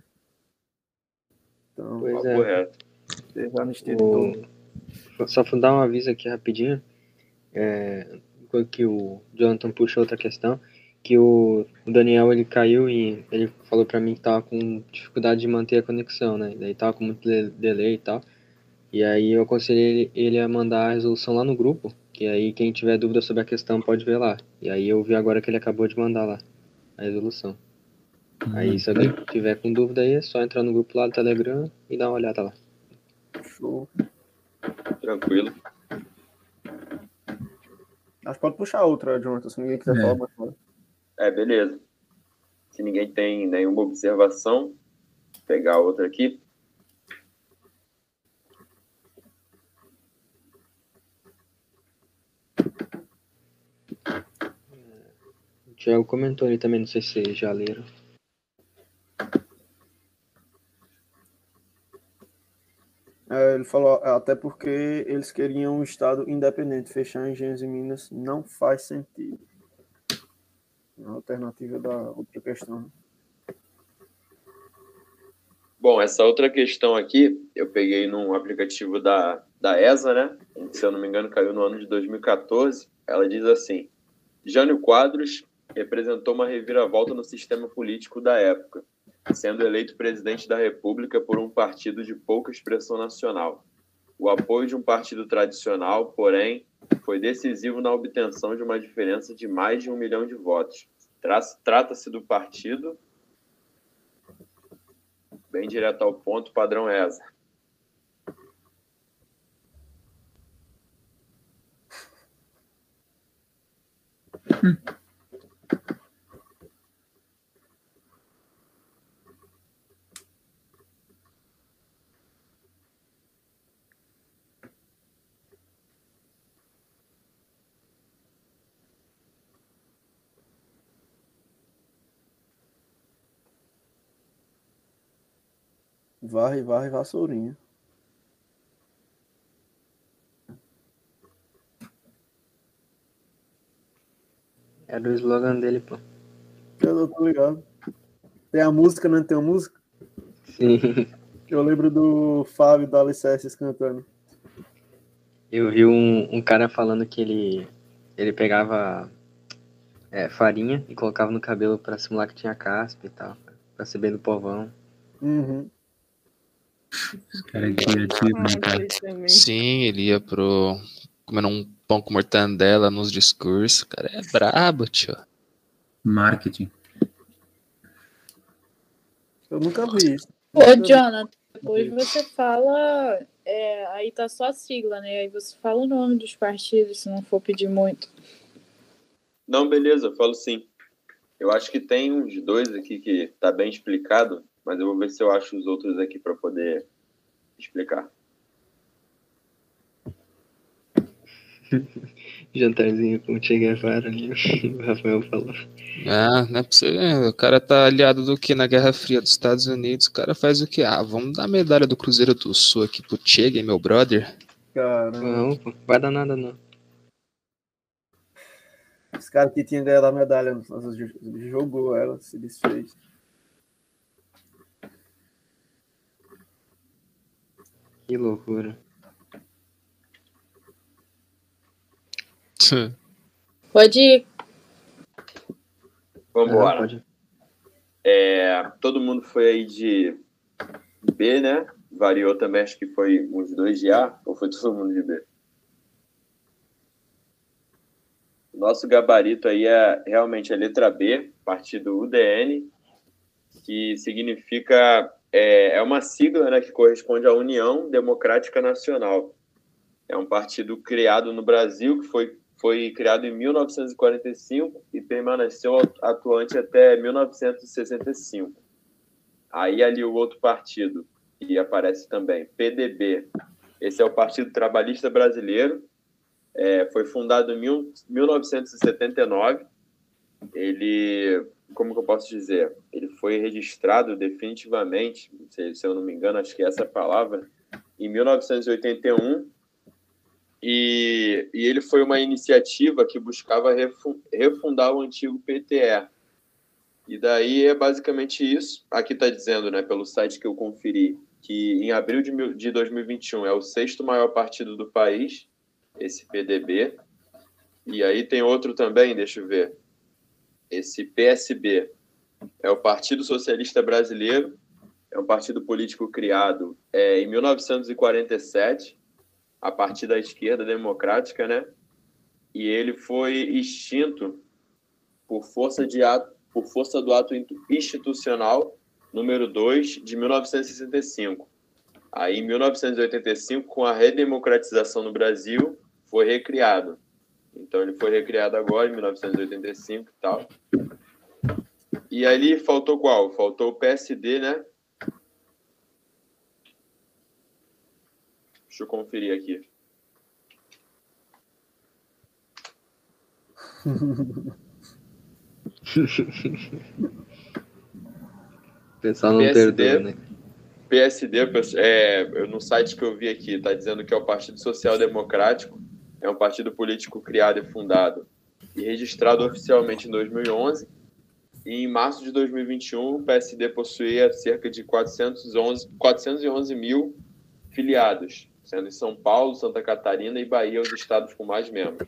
Speaker 5: Então,
Speaker 2: Pois é.
Speaker 11: Correto.
Speaker 5: teve de todo.
Speaker 2: O... Só dar um aviso aqui rapidinho. É, enquanto que o Jonathan puxou outra questão, que o, Daniel ele caiu e ele falou pra mim que tava com dificuldade de manter a conexão, né? Daí tava com muito de- delay e tal. E aí eu aconselhei ele, ele a mandar a resolução lá no grupo, que aí quem tiver dúvida sobre a questão pode ver lá. E aí eu vi agora que ele acabou de mandar lá a resolução. Aí se alguém tiver com dúvida aí, é só entrar no grupo lá do Telegram e dar uma olhada lá.
Speaker 5: Show.
Speaker 11: Tranquilo.
Speaker 5: Acho que pode puxar outra, Jonathan, se ninguém quiser
Speaker 11: É.
Speaker 5: falar mais nada.
Speaker 11: É, beleza. Se ninguém tem nenhuma observação, vou pegar outra aqui.
Speaker 2: O Thiago comentou ali também, não sei se já leram.
Speaker 5: É, ele falou, até porque eles queriam um Estado independente, fechar engenhos e minas não faz sentido. A alternativa da outra questão. né?
Speaker 11: Bom, essa outra questão aqui, eu peguei num aplicativo da, da ESA, né? Se eu não me engano, caiu no ano de 2014. Ela diz assim: Jânio Quadros representou uma reviravolta no sistema político da época, sendo eleito presidente da República por um partido de pouca expressão nacional. O apoio de um partido tradicional, porém, foi decisivo na obtenção de uma diferença de mais de um milhão de votos. Tra- Trata-se do partido bem direto ao ponto, padrão ESA.
Speaker 5: Varre, varre, vassourinha.
Speaker 2: Era o slogan dele, pô.
Speaker 5: Eu não tô ligado. Tem a música, né? Tem a música?
Speaker 2: Sim.
Speaker 5: Eu lembro do Fábio da Alicerces cantando.
Speaker 2: Eu vi um, um cara falando que ele, ele pegava é, farinha e colocava no cabelo pra simular que tinha caspa e tal. Pra ser bem do povão.
Speaker 5: Uhum.
Speaker 4: Esse cara é criativo, né, cara?
Speaker 6: Sim, ele ia pro. comendo um pão com mortandela nos discursos. O cara é brabo, tio.
Speaker 4: Marketing.
Speaker 5: Eu nunca vi isso.
Speaker 3: Ô, Jonathan, depois você fala. é, aí tá só a sigla, né? Aí você fala o nome dos partidos, se não for pedir muito.
Speaker 11: Não, beleza, eu falo sim. Eu acho que tem uns dois aqui que tá bem explicado, mas eu vou ver se eu acho os outros aqui para poder explicar.
Speaker 2: Jantarzinho com o Che Guevara ali, o Rafael falou.
Speaker 6: Ah, não é pra você ver. O cara tá aliado do que na Guerra Fria dos Estados Unidos. O cara faz o que? Ah, vamos dar a medalha do Cruzeiro do Sul aqui pro Che, meu brother.
Speaker 5: Caramba.
Speaker 2: Não, vai dar nada não.
Speaker 5: Esse cara que tinha ganhado a medalha, jogou ela, se desfez.
Speaker 2: Que loucura.
Speaker 12: Pode ir.
Speaker 11: Vamos
Speaker 2: Ah,
Speaker 11: embora.
Speaker 2: pode.
Speaker 11: É, todo mundo foi aí de B, né? Variou também, acho que foi uns dois de A, ou foi todo mundo de B? Nosso gabarito aí é realmente a letra B, partido UDN, que significa, é, é uma sigla né, que corresponde à União Democrática Nacional. É um partido criado no Brasil, que foi, foi criado em 1945 e permaneceu atuante até 1965. Aí ali o outro partido, que aparece também, PDB. Esse é o Partido Trabalhista Brasileiro. É, foi fundado em mil- 1979. Ele, como eu posso dizer? Ele foi registrado definitivamente, se, se eu não me engano, acho que é essa palavra, em 1981. E, e ele foi uma iniciativa que buscava refu- refundar o antigo PTE, e daí é basicamente isso. Aqui está dizendo, né, pelo site que eu conferi, que em abril de, de 2021 é o sexto maior partido do país, esse PDB. E aí tem outro também, deixa eu ver. Esse PSB é o Partido Socialista Brasileiro, é um partido político criado é, em 1947, a partir da esquerda democrática, né? E ele foi extinto por força de ato, por força do ato institucional número 2 de 1965. Aí, em 1985, com a redemocratização no Brasil, foi recriado. Então, ele foi recriado agora, em 1985 e tal. E ali faltou qual? Faltou o PSD, né? Deixa eu conferir aqui.
Speaker 2: O pessoal não
Speaker 11: PSD,
Speaker 2: né?
Speaker 11: PSD, é, no site que eu vi aqui, está dizendo que é o Partido Social Democrático, é um partido político criado e fundado e registrado oficialmente em 2011. E em março de 2021, o PSD possuía cerca de 411, 411 mil filiados, sendo em São Paulo, Santa Catarina e Bahia os estados com mais membros.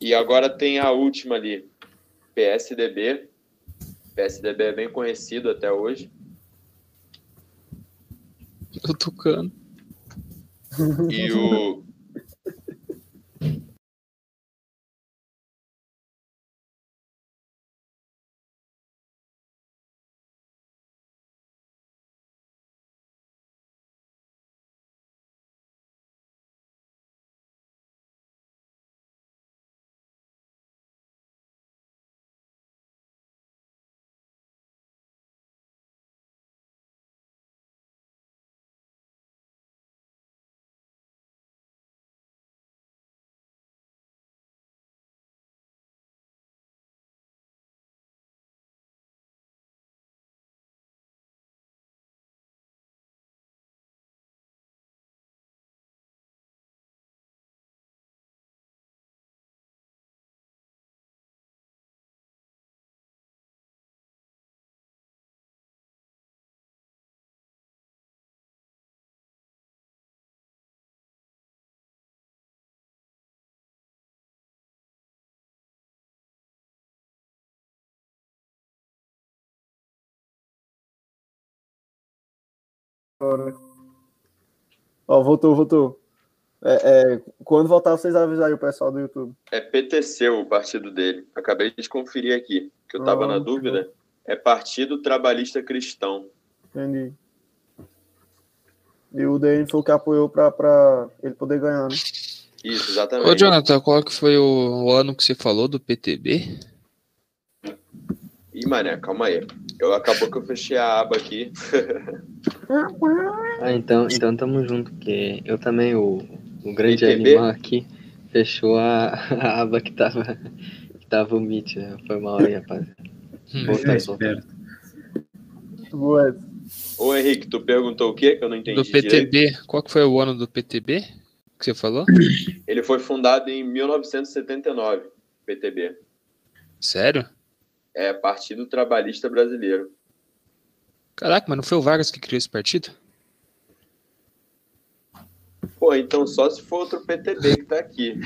Speaker 11: E agora tem a última ali, PSDB. PSDB é bem conhecido até hoje.
Speaker 6: O Tucano.
Speaker 11: E o.
Speaker 5: Ó, voltou, voltou. É, é, quando voltar, vocês avisam aí o pessoal do YouTube.
Speaker 11: É PTC o partido dele. Acabei de conferir aqui, que eu estava
Speaker 5: Ah,
Speaker 11: na dúvida. É Partido Trabalhista Cristão.
Speaker 5: Entendi. E o DN foi o que apoiou pra, pra ele poder ganhar, né?
Speaker 11: Isso, exatamente.
Speaker 6: Ô, Jonathan, qual que foi o, o ano que você falou do PTB?
Speaker 11: Ih, mané, calma aí. Eu, acabou que eu fechei a aba aqui.
Speaker 2: Ah, então, então tamo junto, porque eu também, o, o grande animal aqui, fechou a, a aba que tava, que tava o Meet, né? Foi mal aí, rapaziada.
Speaker 6: Hum,
Speaker 2: Volta
Speaker 6: é
Speaker 2: aí, volta aí.
Speaker 5: Boa.
Speaker 11: Ô, Henrique, tu perguntou o quê? Que eu não entendi
Speaker 6: Do
Speaker 11: direito.
Speaker 6: PTB. Qual que foi o ano do PTB que você falou?
Speaker 11: Ele foi fundado em 1979, PTB.
Speaker 6: Sério?
Speaker 11: É Partido Trabalhista Brasileiro.
Speaker 6: Caraca, mas não foi o Vargas que criou esse partido?
Speaker 11: Pô, então só se for outro PTB que tá aqui.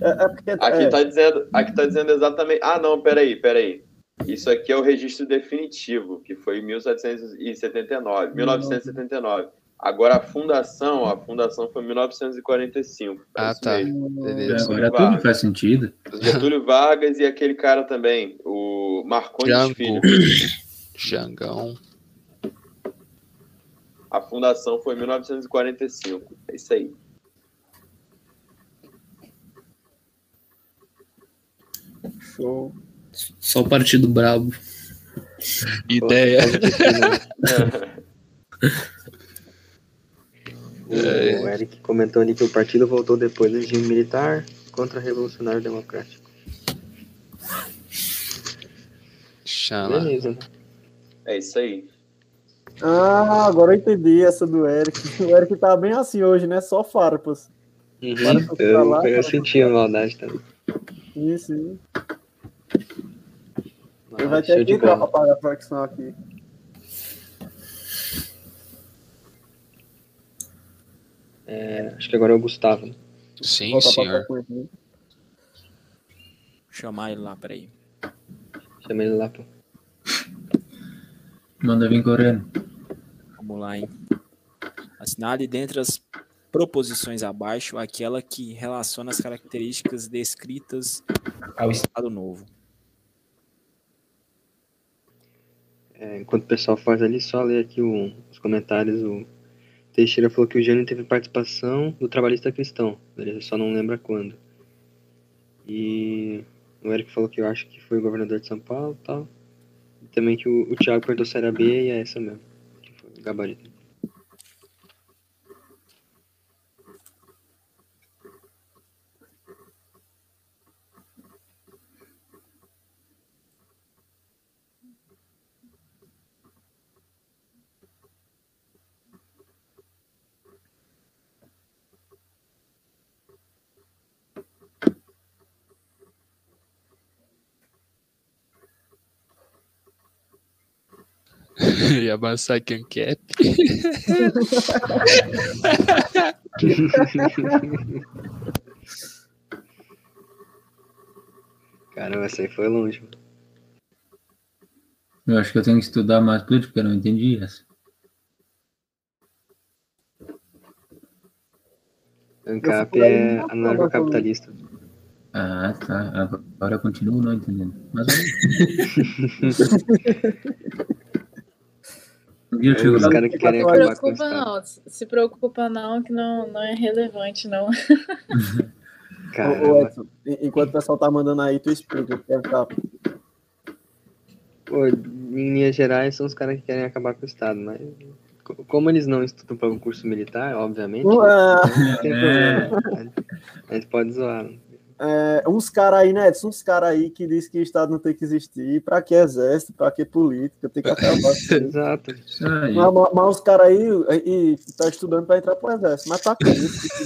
Speaker 5: É, é
Speaker 11: Aqui
Speaker 5: é,
Speaker 11: tá dizendo, aqui tá dizendo exatamente. Ah, não, peraí, peraí. Isso aqui é o registro definitivo, que foi em 1779, 1979. Agora a fundação, a fundação foi em 1945. é
Speaker 6: Ah, tá.
Speaker 11: mesmo.
Speaker 6: Beleza.
Speaker 4: Agora
Speaker 11: Vargas.
Speaker 4: tudo faz sentido.
Speaker 11: Getúlio Vargas e aquele cara também, o Marcondes
Speaker 6: Jango.
Speaker 11: Filho.
Speaker 6: Jangão.
Speaker 11: A fundação foi em 1945. É isso aí.
Speaker 5: show.
Speaker 1: Só o partido brabo.
Speaker 6: Ideia.
Speaker 2: O Eric comentou ali que o partido voltou depois do regime militar contra revolucionário democrático.
Speaker 6: Xana.
Speaker 2: Beleza, né?
Speaker 11: É isso aí.
Speaker 5: Ah, agora eu entendi essa do Eric. O Eric tá bem assim hoje, né? Só farpas.
Speaker 2: Uhum.
Speaker 5: Farpas
Speaker 2: Eu,
Speaker 5: lá,
Speaker 2: eu
Speaker 5: farpas
Speaker 2: senti a maldade também.
Speaker 5: Isso, isso.
Speaker 2: Ah,
Speaker 5: Ele vai
Speaker 2: show
Speaker 5: ter que
Speaker 2: de
Speaker 5: entrar
Speaker 2: bola.
Speaker 5: pra pagar a flexão aqui.
Speaker 2: É, acho que agora é o Gustavo. né?
Speaker 6: Sim,
Speaker 5: Voltar pra
Speaker 6: senhor.
Speaker 13: Chamar ele lá, peraí.
Speaker 2: Chama ele lá, pô.
Speaker 4: Manda vir correndo.
Speaker 13: Vamos lá, hein? Assinale dentre as proposições abaixo aquela que relaciona as características descritas ao Estado Novo.
Speaker 2: É, enquanto o pessoal faz ali, só ler aqui o- os comentários. O Teixeira falou que o Jânio teve participação do trabalhista cristão. Ele só não lembra quando. E o Eric falou que eu acho que foi o governador de São Paulo e tal. E também que o, o Thiago perguntou B e é essa mesmo. Que foi o gabarito.
Speaker 6: Yamasaki Ancap.
Speaker 2: Caramba, essa aí foi longe. mano.
Speaker 4: Eu acho que eu tenho que estudar mais política, porque eu não entendi essa.
Speaker 2: ANCAP é anarcocapitalista.
Speaker 4: Ah, tá. Agora eu continuo não entendendo. Mas chego
Speaker 2: Os caras que querem
Speaker 3: Não se
Speaker 2: acabar com o
Speaker 3: preocupa não, se preocupa não, que não, não é relevante não.
Speaker 5: Ô. Edson, en- enquanto o pessoal tá mandando aí, tu explica o que é o.
Speaker 2: Pô, em linhas gerais, são os caras que querem acabar com o Estado, mas co- como eles não estudam para um curso militar, obviamente,
Speaker 5: Ah.
Speaker 2: não tem problema. A gente pode zoar. né?
Speaker 5: É, uns caras aí, né, Edson? Uns caras aí que diz que o Estado não tem que existir. Pra que exército? Pra que política? Tem que acabar.
Speaker 2: Exato.
Speaker 5: Mas, mas- mas os caras aí e, e tá estudando pra entrar pro exército. Mas tá com isso.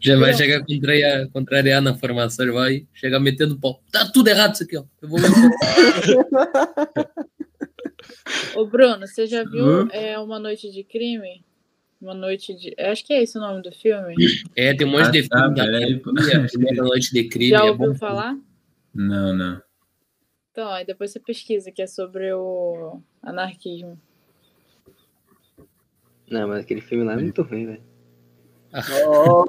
Speaker 1: Já vai chegar contrariar, contrariar na formação, ele vai chegar metendo pau. Tá tudo errado isso aqui, ó. Eu vou
Speaker 3: ô, Bruno, você já viu
Speaker 1: Hum?
Speaker 3: é, Uma Noite de Crime? Uma Noite de. Acho que é esse o nome do filme.
Speaker 1: É, tem um monte de
Speaker 4: Ah, tá,
Speaker 1: filme Primeira Noite de Crime.
Speaker 3: Já
Speaker 1: é
Speaker 3: ouviu
Speaker 1: bom.
Speaker 3: falar?
Speaker 4: Não, não.
Speaker 3: Então, aí depois você pesquisa, que é sobre o anarquismo.
Speaker 2: Não, mas aquele filme lá é muito ruim, velho. No,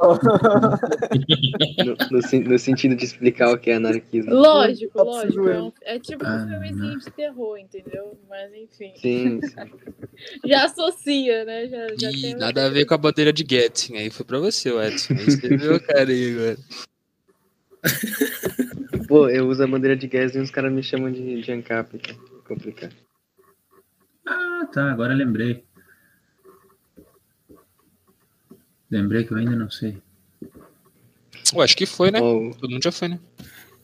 Speaker 2: no no sentido de explicar o que é anarquismo.
Speaker 3: Lógico,
Speaker 5: Tá
Speaker 3: lógico. É, um- é tipo
Speaker 4: Ah,
Speaker 3: um filmezinho de terror, entendeu? Mas enfim.
Speaker 2: Sim, sim.
Speaker 3: Já associa, né? Já, já tem
Speaker 6: nada a ver com a bandeira de Getting. Aí foi pra você, o Edson. Aí viu o cara aí agora.
Speaker 2: Pô, eu uso a bandeira de gás e os caras me chamam de, de ANCAP. Tá? É complicado.
Speaker 4: Ah, tá. Agora lembrei. Lembrei que eu ainda não sei.
Speaker 6: Ué, acho que foi, né?
Speaker 2: Ó, o-
Speaker 6: Todo mundo já foi, né?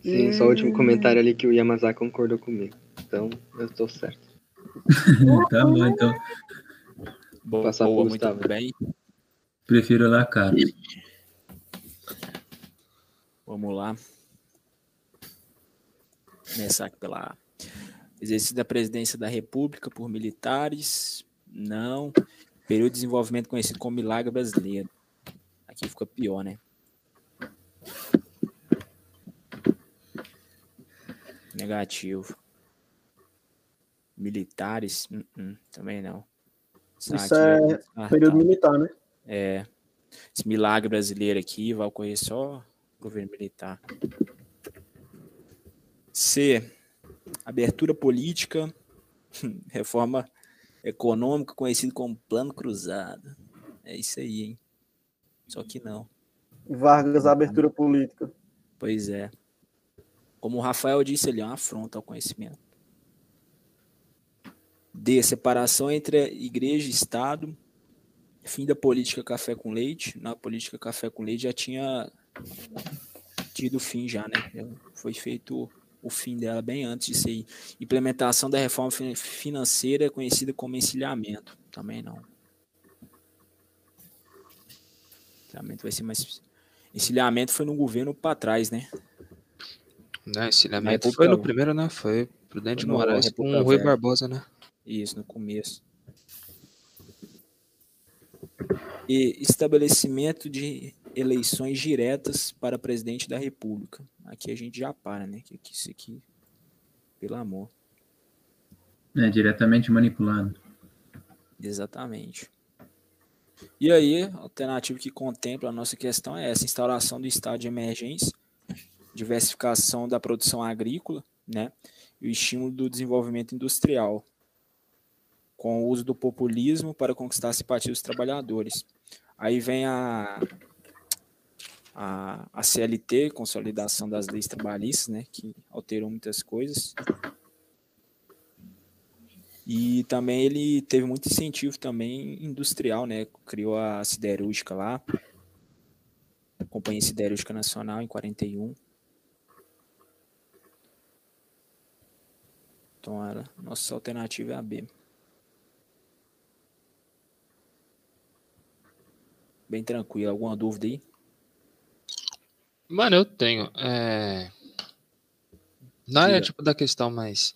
Speaker 2: sim, só o último comentário ali que o Yamazaki concordou comigo. Então, eu estou certo.
Speaker 4: tá bom, então.
Speaker 13: Boa,
Speaker 2: Passar
Speaker 13: boa muito bem.
Speaker 4: Prefiro lá, cara.
Speaker 13: Vamos lá. Começar aqui pela A. Exercício da presidência da República por militares. Não. Período de desenvolvimento conhecido como Milagre Brasileiro. Aqui fica pior, né? Negativo. Militares? Hum, hum, também não.
Speaker 5: Isso
Speaker 13: Aqui
Speaker 5: é
Speaker 13: descartável.
Speaker 5: período militar, né?
Speaker 13: É. Esse milagre brasileiro aqui vai ocorrer só governo militar. C. Abertura política, reforma econômica, conhecido como Plano Cruzado. É isso aí, hein? Só que não.
Speaker 5: Vargas, abertura política.
Speaker 13: Pois é. Como o Rafael disse ali, é uma afronta ao conhecimento. D. Separação entre igreja e Estado. Fim da política café com leite. Na política café com leite já tinha tido fim já, né? Já Foi feito o fim dela bem antes disso aí. Implementação da reforma fin- financeira conhecida como encilhamento. Também não. Encilhamento vai ser mais... Encilhamento foi no governo para trás, né?
Speaker 6: Né, encilhamento foi no primeiro, né? Foi Prudente
Speaker 13: Foi
Speaker 6: Moraes com o Rui. Barbosa, né?
Speaker 13: Isso, no começo. E estabelecimento de eleições diretas para presidente da República. Aqui a gente já para, né? Que, que isso aqui, pelo amor.
Speaker 4: É diretamente manipulado.
Speaker 13: Exatamente. E aí, a alternativa que contempla a nossa questão é essa: instauração do estado de emergência, diversificação da produção agrícola, né? E o estímulo do desenvolvimento industrial, com o uso do populismo para conquistar a simpatia dos trabalhadores. Aí vem a, a, a CLT, Consolidação das Leis Trabalhistas, né? Que alterou muitas coisas. E também ele teve muito incentivo também industrial, né? Criou a siderúrgica lá, a Companhia Siderúrgica Nacional em 41. Então, a nossa alternativa é a B. Bem tranquilo. Alguma dúvida aí?
Speaker 6: Mano, eu tenho. É... Não é tipo da questão, mas.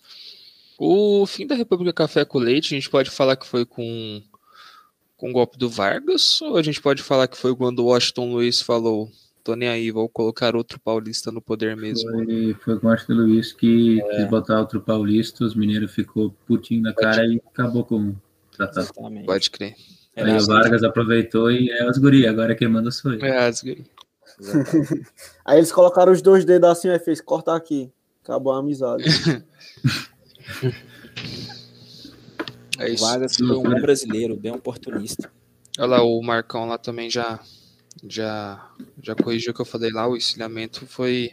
Speaker 6: O fim da República Café com Leite, a gente pode falar que foi com, com o golpe do Vargas? Ou a gente pode falar que foi quando o Washington Luiz falou: tô nem aí, vou colocar outro paulista no poder mesmo?
Speaker 4: Foi, foi com o Arthur Luiz que quis botar outro paulista, os mineiros ficou putinho na cara e acabou com o tratado.
Speaker 13: Exatamente.
Speaker 6: Pode crer.
Speaker 4: Aí o Vargas aproveitou e é os guri, agora quem manda sou eu.
Speaker 6: É, as guri.
Speaker 5: Aí eles colocaram os dois dedos assim, aí fez, corta aqui. Acabou a amizade.
Speaker 6: É isso.
Speaker 13: Vargas foi um bom brasileiro, bem oportunista.
Speaker 6: Olha lá, o Marcão lá também já, já, já corrigiu o que eu falei lá. O encilhamento foi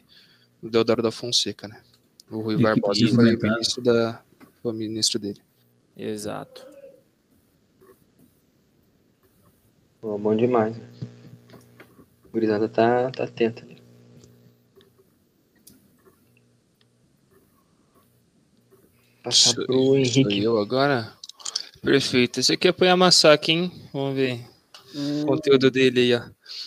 Speaker 6: o Deodoro da Fonseca, né? O Rui
Speaker 4: E
Speaker 6: Barbosa
Speaker 4: quis
Speaker 6: foi o
Speaker 4: inventar.
Speaker 6: ministro, da, foi o ministro dele.
Speaker 13: Exato.
Speaker 2: Bom demais. né? A gurizada tá, tá atenta ali. Passar
Speaker 6: Sou-
Speaker 2: pro Henrique.
Speaker 6: eu agora? Perfeito. Esse aqui é pra Yamasaki, hein? Vamos ver.
Speaker 5: Hum,
Speaker 6: O conteúdo dele aí, ó.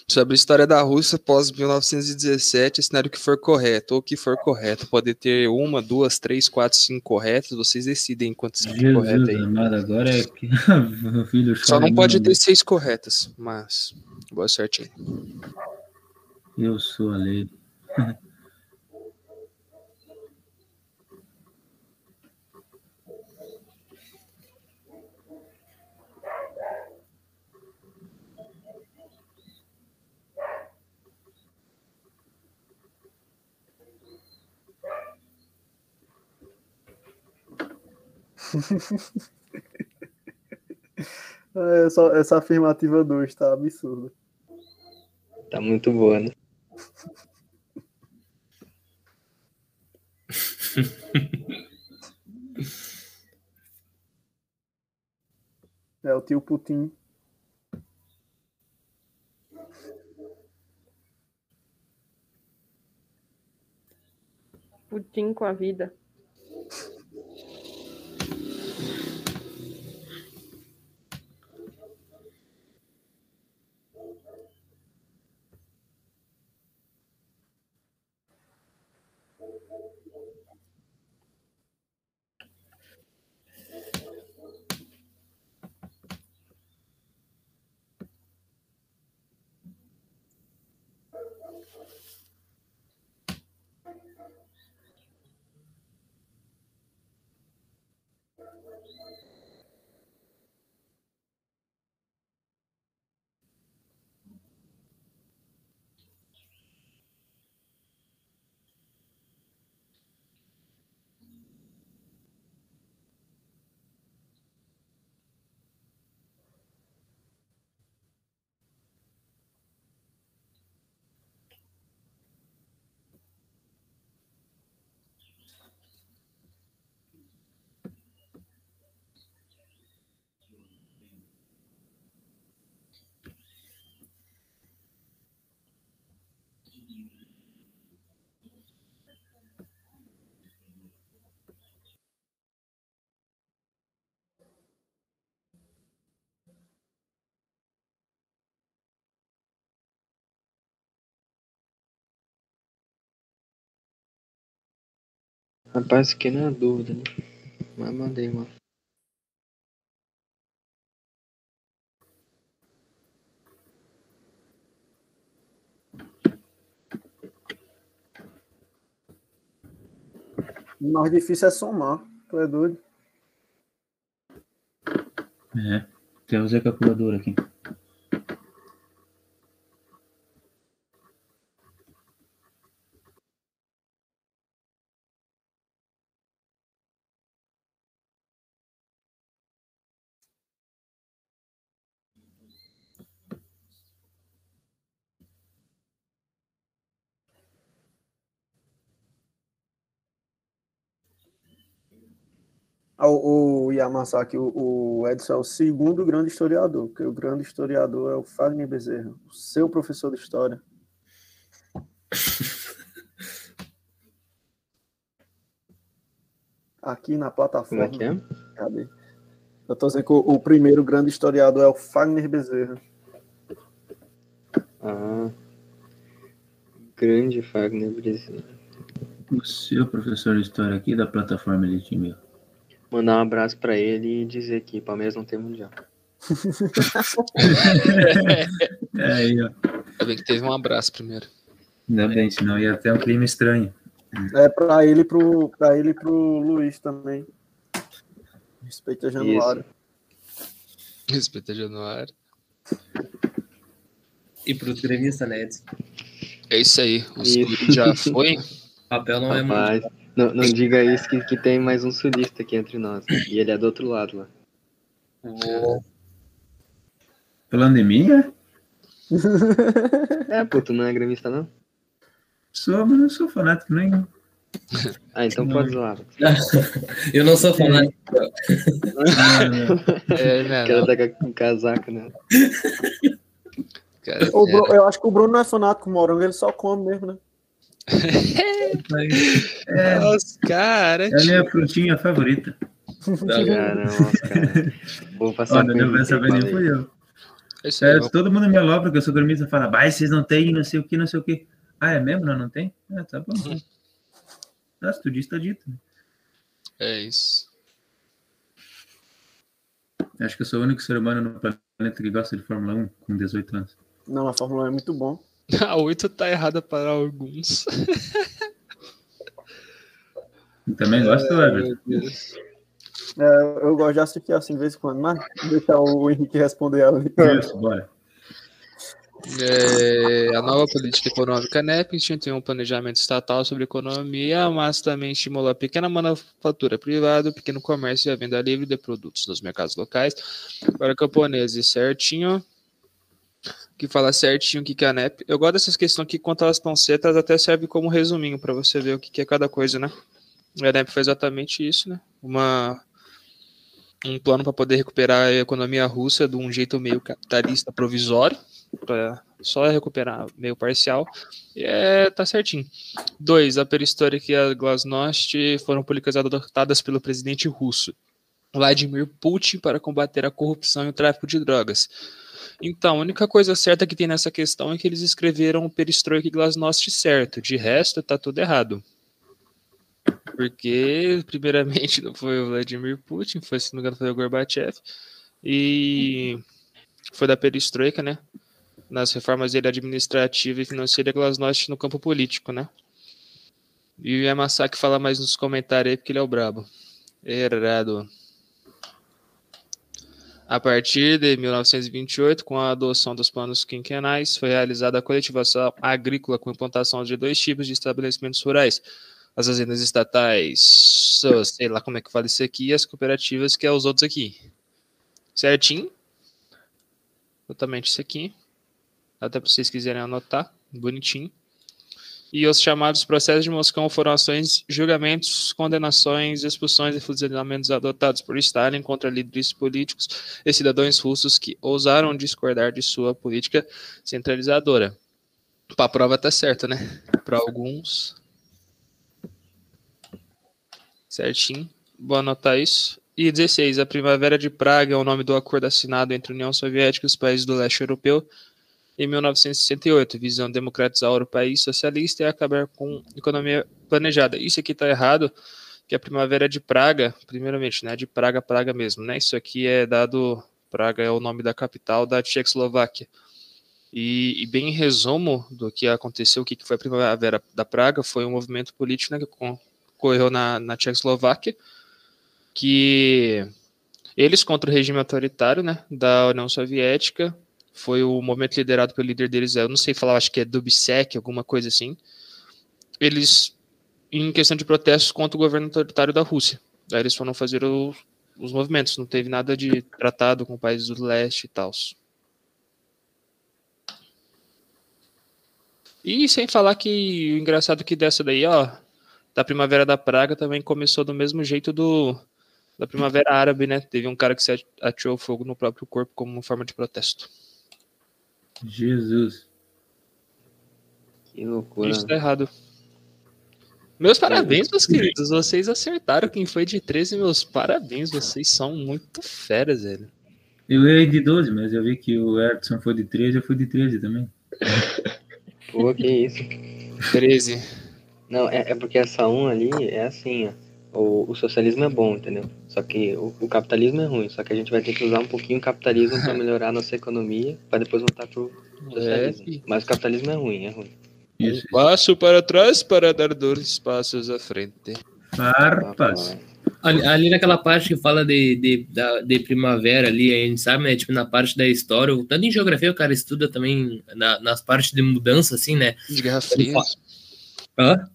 Speaker 6: Sobre a história da Rússia pós 1917, cenário que for correto ou que for correto. Pode ter uma, duas, três, quatro, cinco corretas. Vocês decidem quantas tem correto
Speaker 4: Jesus
Speaker 6: aí.
Speaker 4: amado, agora é que o filho
Speaker 6: Só não pode
Speaker 4: meu
Speaker 6: ter seis corretas, mas boa sorte aí.
Speaker 4: Eu sou a lei.
Speaker 5: é, só, essa afirmativa 2 tá absurda.
Speaker 2: Tá muito boa, né?
Speaker 5: É o tio Putin.
Speaker 9: Putin com a vida.
Speaker 2: Rapaz, fiquei na dúvida, né? Mas mandei, mano.
Speaker 5: O mais difícil é somar. Tu é doido?
Speaker 4: É. Até usei a calculadora aqui.
Speaker 5: O, o Yamasaki, o, o Edson é o segundo grande historiador, porque o grande historiador é o Fagner Bezerra, o seu professor de história. Aqui na plataforma.
Speaker 2: Como é que é?
Speaker 5: Cadê? Eu tô dizendo que o, o primeiro grande historiador é o Fagner Bezerra.
Speaker 2: Ah. Grande Fagner Brasil.
Speaker 4: O seu professor de história aqui da plataforma Elite Meu.
Speaker 2: Mandar um abraço pra ele e dizer que Palmeiras não tem mundial.
Speaker 4: É aí, ó.
Speaker 6: Ainda bem que teve um abraço primeiro.
Speaker 4: Ainda bem, senão ia ter um clima estranho.
Speaker 5: É pra ele e pro, pra ele pro Luiz também. Respeita Januário.
Speaker 6: Respeita Januário.
Speaker 1: E pro gremista, né, Edson?
Speaker 6: É isso aí. O
Speaker 2: Isso.
Speaker 6: Já foi.
Speaker 1: Papel não é
Speaker 2: Rapaz,
Speaker 1: muito.
Speaker 2: Não, não diga isso que, que tem mais um sulista aqui entre nós. E ele é do outro lado lá.
Speaker 4: Falando em mim, é?
Speaker 2: É, pô, tu não é gremista, não?
Speaker 4: Sou, mas não sou fanático nenhum.
Speaker 2: Ah, então pode zoar.
Speaker 1: Eu não sou fanático.
Speaker 6: É,
Speaker 2: O cara
Speaker 6: não.
Speaker 2: tá com casaco, né?
Speaker 6: Cara,
Speaker 5: O Bru- eu acho que o Bruno não é fanático com morango, ele só come mesmo, né?
Speaker 4: É,
Speaker 6: Nossa, cara.
Speaker 4: é a minha frutinha favorita.
Speaker 2: Caramba, cara. Vou passar
Speaker 4: Olha, não vai saber nem fui eu.
Speaker 6: É isso.
Speaker 4: É, todo mundo me alopra que eu sou gremista fala, vai, vocês não tem, não sei o que, não sei o que. Ah, é mesmo? Não, não tem? Ah, tá bom. Ah, se tu diz, tá dito.
Speaker 6: É isso.
Speaker 4: Acho que eu sou o único ser humano no planeta que gosta de Fórmula 1 com 18 anos.
Speaker 5: Não, a Fórmula 1 é muito bom.
Speaker 6: A 8 tá errada para alguns.
Speaker 4: E também gosto, Everton.
Speaker 6: Meu Deus.
Speaker 5: É, eu gosto de assistir assim de vez em quando, mas deixar o Henrique responder ela.
Speaker 4: Isso, bora.
Speaker 6: É, a nova política econômica NEP instituiu um planejamento estatal sobre economia, mas também estimulou a pequena manufatura privada, o pequeno comércio e a venda livre de produtos nos mercados locais. Para camponeses, certinho. Que fala certinho o que que é a NEP. Eu gosto dessas questões que, quando elas estão certas, até serve como resuminho para você ver o que que é cada coisa, né? A NEP foi exatamente isso, né? Uma, um plano para poder recuperar a economia russa de um jeito meio capitalista provisório para só recuperar meio parcial, e é, tá certinho. Dois, a perestroika e a glasnost foram políticas adotadas pelo presidente russo Vladimir Putin para combater a corrupção e o tráfico de drogas. Então, a única coisa certa que tem nessa questão é que eles escreveram perestroika e glasnost certo, de resto tá tudo errado. Porque, primeiramente, não foi o Vladimir Putin, foi, se não me engano, foi o Gorbachev, e foi da perestroika, né? nas reformas dele administrativa e financeira Glasnost no campo político, né? E o Yamasaki fala mais nos comentários aí porque ele é o brabo. Errado. A partir de 1928, com a adoção dos planos quinquenais, foi realizada a coletivação agrícola com implantação de dois tipos de estabelecimentos rurais. As fazendas estatais, sei lá como é que fala isso aqui, e as cooperativas, que é os outros aqui. Certinho? Exatamente isso aqui até para vocês quiserem anotar, bonitinho. E os chamados processos de Moscão foram ações, julgamentos, condenações, expulsões e fuzilamentos adotados por Stalin contra líderes políticos e cidadãos russos que ousaram discordar de sua política centralizadora. Para a prova tá certo, né? Para alguns. Certinho. Vou anotar isso. E 16. A Primavera de Praga é o nome do acordo assinado entre a União Soviética e os países do leste europeu em 1968, visando democratizar o país socialista e acabar com economia planejada. Isso aqui está errado, que a primavera de Praga, primeiramente, né, de Praga, Praga mesmo, né? Isso aqui é dado, Praga é o nome da capital da Tchecoslováquia. E, e bem em resumo do que aconteceu, o que foi a primavera da Praga, foi um movimento político né, que ocorreu na, na Tchecoslováquia, que eles contra o regime autoritário né, da União Soviética, foi o movimento liderado pelo líder deles, eu não sei falar, acho que é Dubček, alguma coisa assim. Eles, em questão de protestos contra o governo autoritário da Rússia, aí eles foram fazer o, os movimentos, não teve nada de tratado com países do leste e tal. E sem falar que o engraçado que dessa daí, ó, da Primavera da Praga também começou do mesmo jeito do da Primavera Árabe, né? Teve um cara que se atirou fogo no próprio corpo como forma de protesto.
Speaker 4: Jesus.
Speaker 2: Que loucura.
Speaker 6: Isso tá errado. Meus parabéns, meus queridos. Vocês acertaram quem foi de 13. Meus parabéns. Vocês são muito feras, velho.
Speaker 4: Eu errei de 12, mas eu vi que o Edson foi de 13, eu fui de 13 também.
Speaker 2: Pô, que isso.
Speaker 6: 13.
Speaker 2: Não, é, é porque essa 1 ali é assim, ó. O, o socialismo é bom, entendeu? Só que o, o capitalismo é ruim. Só que a gente vai ter que usar um pouquinho o capitalismo para melhorar a nossa economia, para depois voltar pro socialismo.
Speaker 6: É.
Speaker 2: Mas o capitalismo é ruim, é ruim.
Speaker 4: Isso.
Speaker 6: Um passo para trás para dar dois passos à frente.
Speaker 4: Farpas.
Speaker 1: Ali, ali naquela parte que fala de, de, da, de primavera ali, a gente sabe, né? Tipo, na parte da história, tanto em geografia o cara estuda também na- nas partes de mudança, assim, né?
Speaker 6: De Guerra Fria.
Speaker 1: Hã?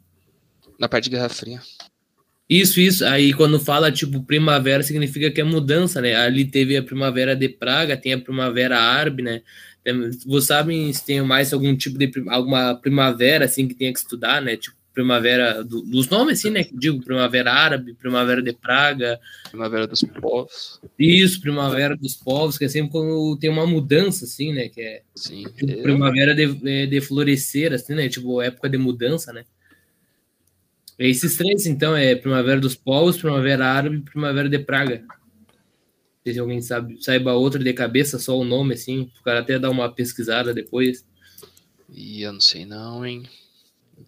Speaker 6: Na parte de Guerra Fria.
Speaker 1: Isso, isso. Aí quando fala, tipo, primavera, significa que é mudança, né? Ali teve a primavera de Praga, tem a primavera árabe, né? Vocês sabem se tem mais algum tipo de alguma primavera, assim, que tenha que estudar, né? Tipo, primavera do- dos nomes, assim, né? Digo, primavera árabe, primavera de Praga.
Speaker 6: Primavera dos povos.
Speaker 1: Isso, primavera dos povos, que é sempre quando tem uma mudança, assim, né? Que é
Speaker 6: Sim.
Speaker 1: tipo,
Speaker 6: Eu-
Speaker 1: primavera de, de florescer, assim, né? Tipo, época de mudança, né? Esses três, então, é Primavera dos Povos, Primavera Árabe e Primavera de Praga. Não sei se alguém sabe, saiba outra de cabeça, só o nome, assim, o cara até dar uma pesquisada depois.
Speaker 6: Ih, eu não sei não, hein.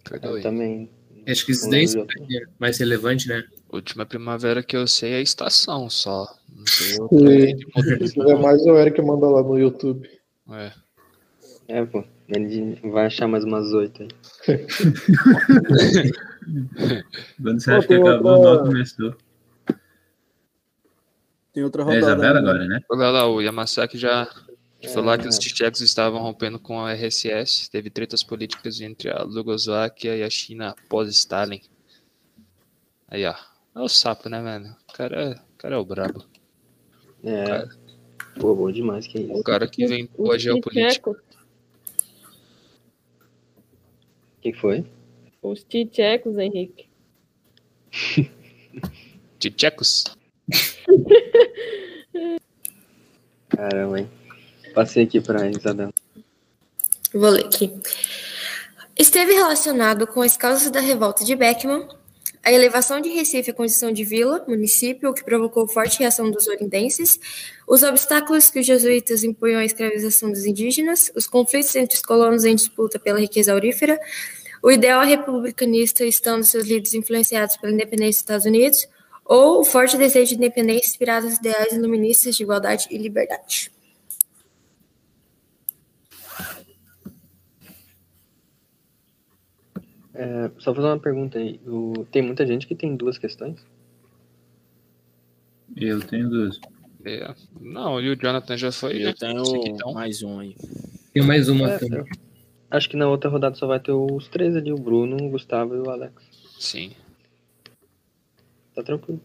Speaker 6: Perdoe.
Speaker 2: Eu também.
Speaker 1: Acho que esses
Speaker 2: Não
Speaker 1: 10
Speaker 2: lembro.
Speaker 1: é mais relevante, né?
Speaker 6: Última primavera que eu sei é a estação só. Não sei
Speaker 7: Se
Speaker 6: outra de não.
Speaker 7: mais, o Eric manda lá no YouTube.
Speaker 6: É.
Speaker 2: É, pô. Ele vai achar mais umas oito aí.
Speaker 4: Quando você
Speaker 5: Pô,
Speaker 4: acha que
Speaker 5: tem
Speaker 4: acabou,
Speaker 5: outra-
Speaker 4: mal começou.
Speaker 5: Tem outra
Speaker 4: É a
Speaker 5: rodada.
Speaker 4: Isabela
Speaker 5: ainda.
Speaker 4: agora, né?
Speaker 6: Olha lá, o Yamasaki já falou
Speaker 2: É.
Speaker 6: que os tchecos estavam rompendo com a RSS. Teve tretas políticas entre a Lugosláquia e a China após Stalin. Aí, ó. É o sapo, né, velho? O cara, o cara é o brabo.
Speaker 2: É. Pô, bom demais, que
Speaker 6: O
Speaker 2: isso.
Speaker 6: cara que inventou a
Speaker 9: Os
Speaker 6: geopolítica.
Speaker 2: O que que foi?
Speaker 9: Os tchecos, Henrique.
Speaker 6: Tchecos?
Speaker 2: Caramba, hein? Passei aqui pra Isabela.
Speaker 12: Vou ler aqui. Esteve relacionado com as causas da revolta de Beckman, a elevação de Recife à condição de vila, município, o que provocou forte reação dos olindenses, os obstáculos que os jesuítas impunham à escravização dos indígenas, os conflitos entre os colonos em disputa pela riqueza aurífera, o ideal republicanista estando seus líderes influenciados pela independência dos Estados Unidos, ou o forte desejo de independência inspirado nos ideais iluministas de igualdade e liberdade.
Speaker 2: É, só fazer uma pergunta aí. O- Tem muita gente que tem duas questões?
Speaker 4: Eu tenho duas.
Speaker 6: É. Não, e o Jonathan já foi.
Speaker 13: Eu
Speaker 6: né?
Speaker 13: tenho
Speaker 6: então.
Speaker 13: mais um aí.
Speaker 1: Tem mais uma
Speaker 2: É,
Speaker 1: também.
Speaker 2: Acho que na outra rodada só vai ter os três ali, o Bruno, o Gustavo e o Alex.
Speaker 6: Sim.
Speaker 2: Tá tranquilo.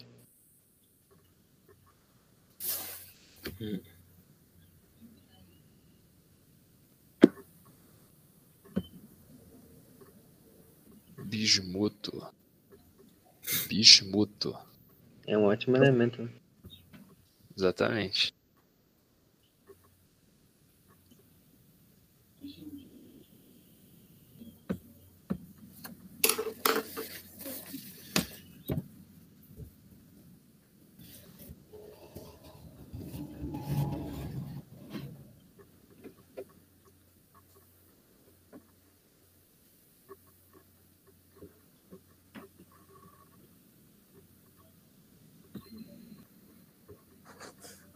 Speaker 6: Bismuto. Bismuto.
Speaker 2: É um ótimo elemento. né?
Speaker 6: Exatamente.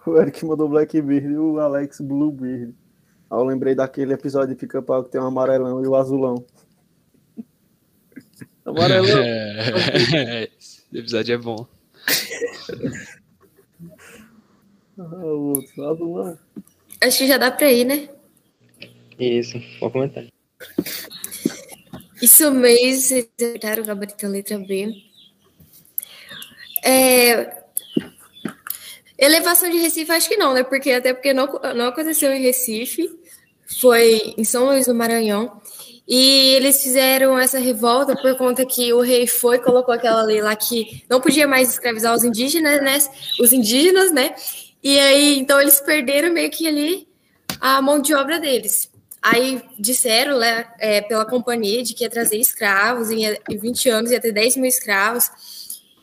Speaker 5: O Eric mandou Blackbeard e o Alex Bluebeard. Aí eu lembrei daquele episódio de Pica-Pau que tem o amarelão e o azulão. Amarelão.
Speaker 6: É, Esse episódio é bom.
Speaker 5: Ah, o outro, azulão.
Speaker 12: Acho que já dá pra ir, né?
Speaker 2: Isso, pode comentar.
Speaker 12: Isso mesmo, vocês acertaram o gabarito da letra B. É, Elevação de Recife, acho que não, né? Porque até porque não, não aconteceu em Recife, foi em São Luís do Maranhão. E eles fizeram essa revolta por conta que o rei foi colocou aquela lei lá que não podia mais escravizar os indígenas, né? Os indígenas, né? E aí, então eles perderam meio que ali a mão de obra deles. Aí disseram né, é, pela companhia de que ia trazer escravos, em 20 anos ia ter 10 mil escravos,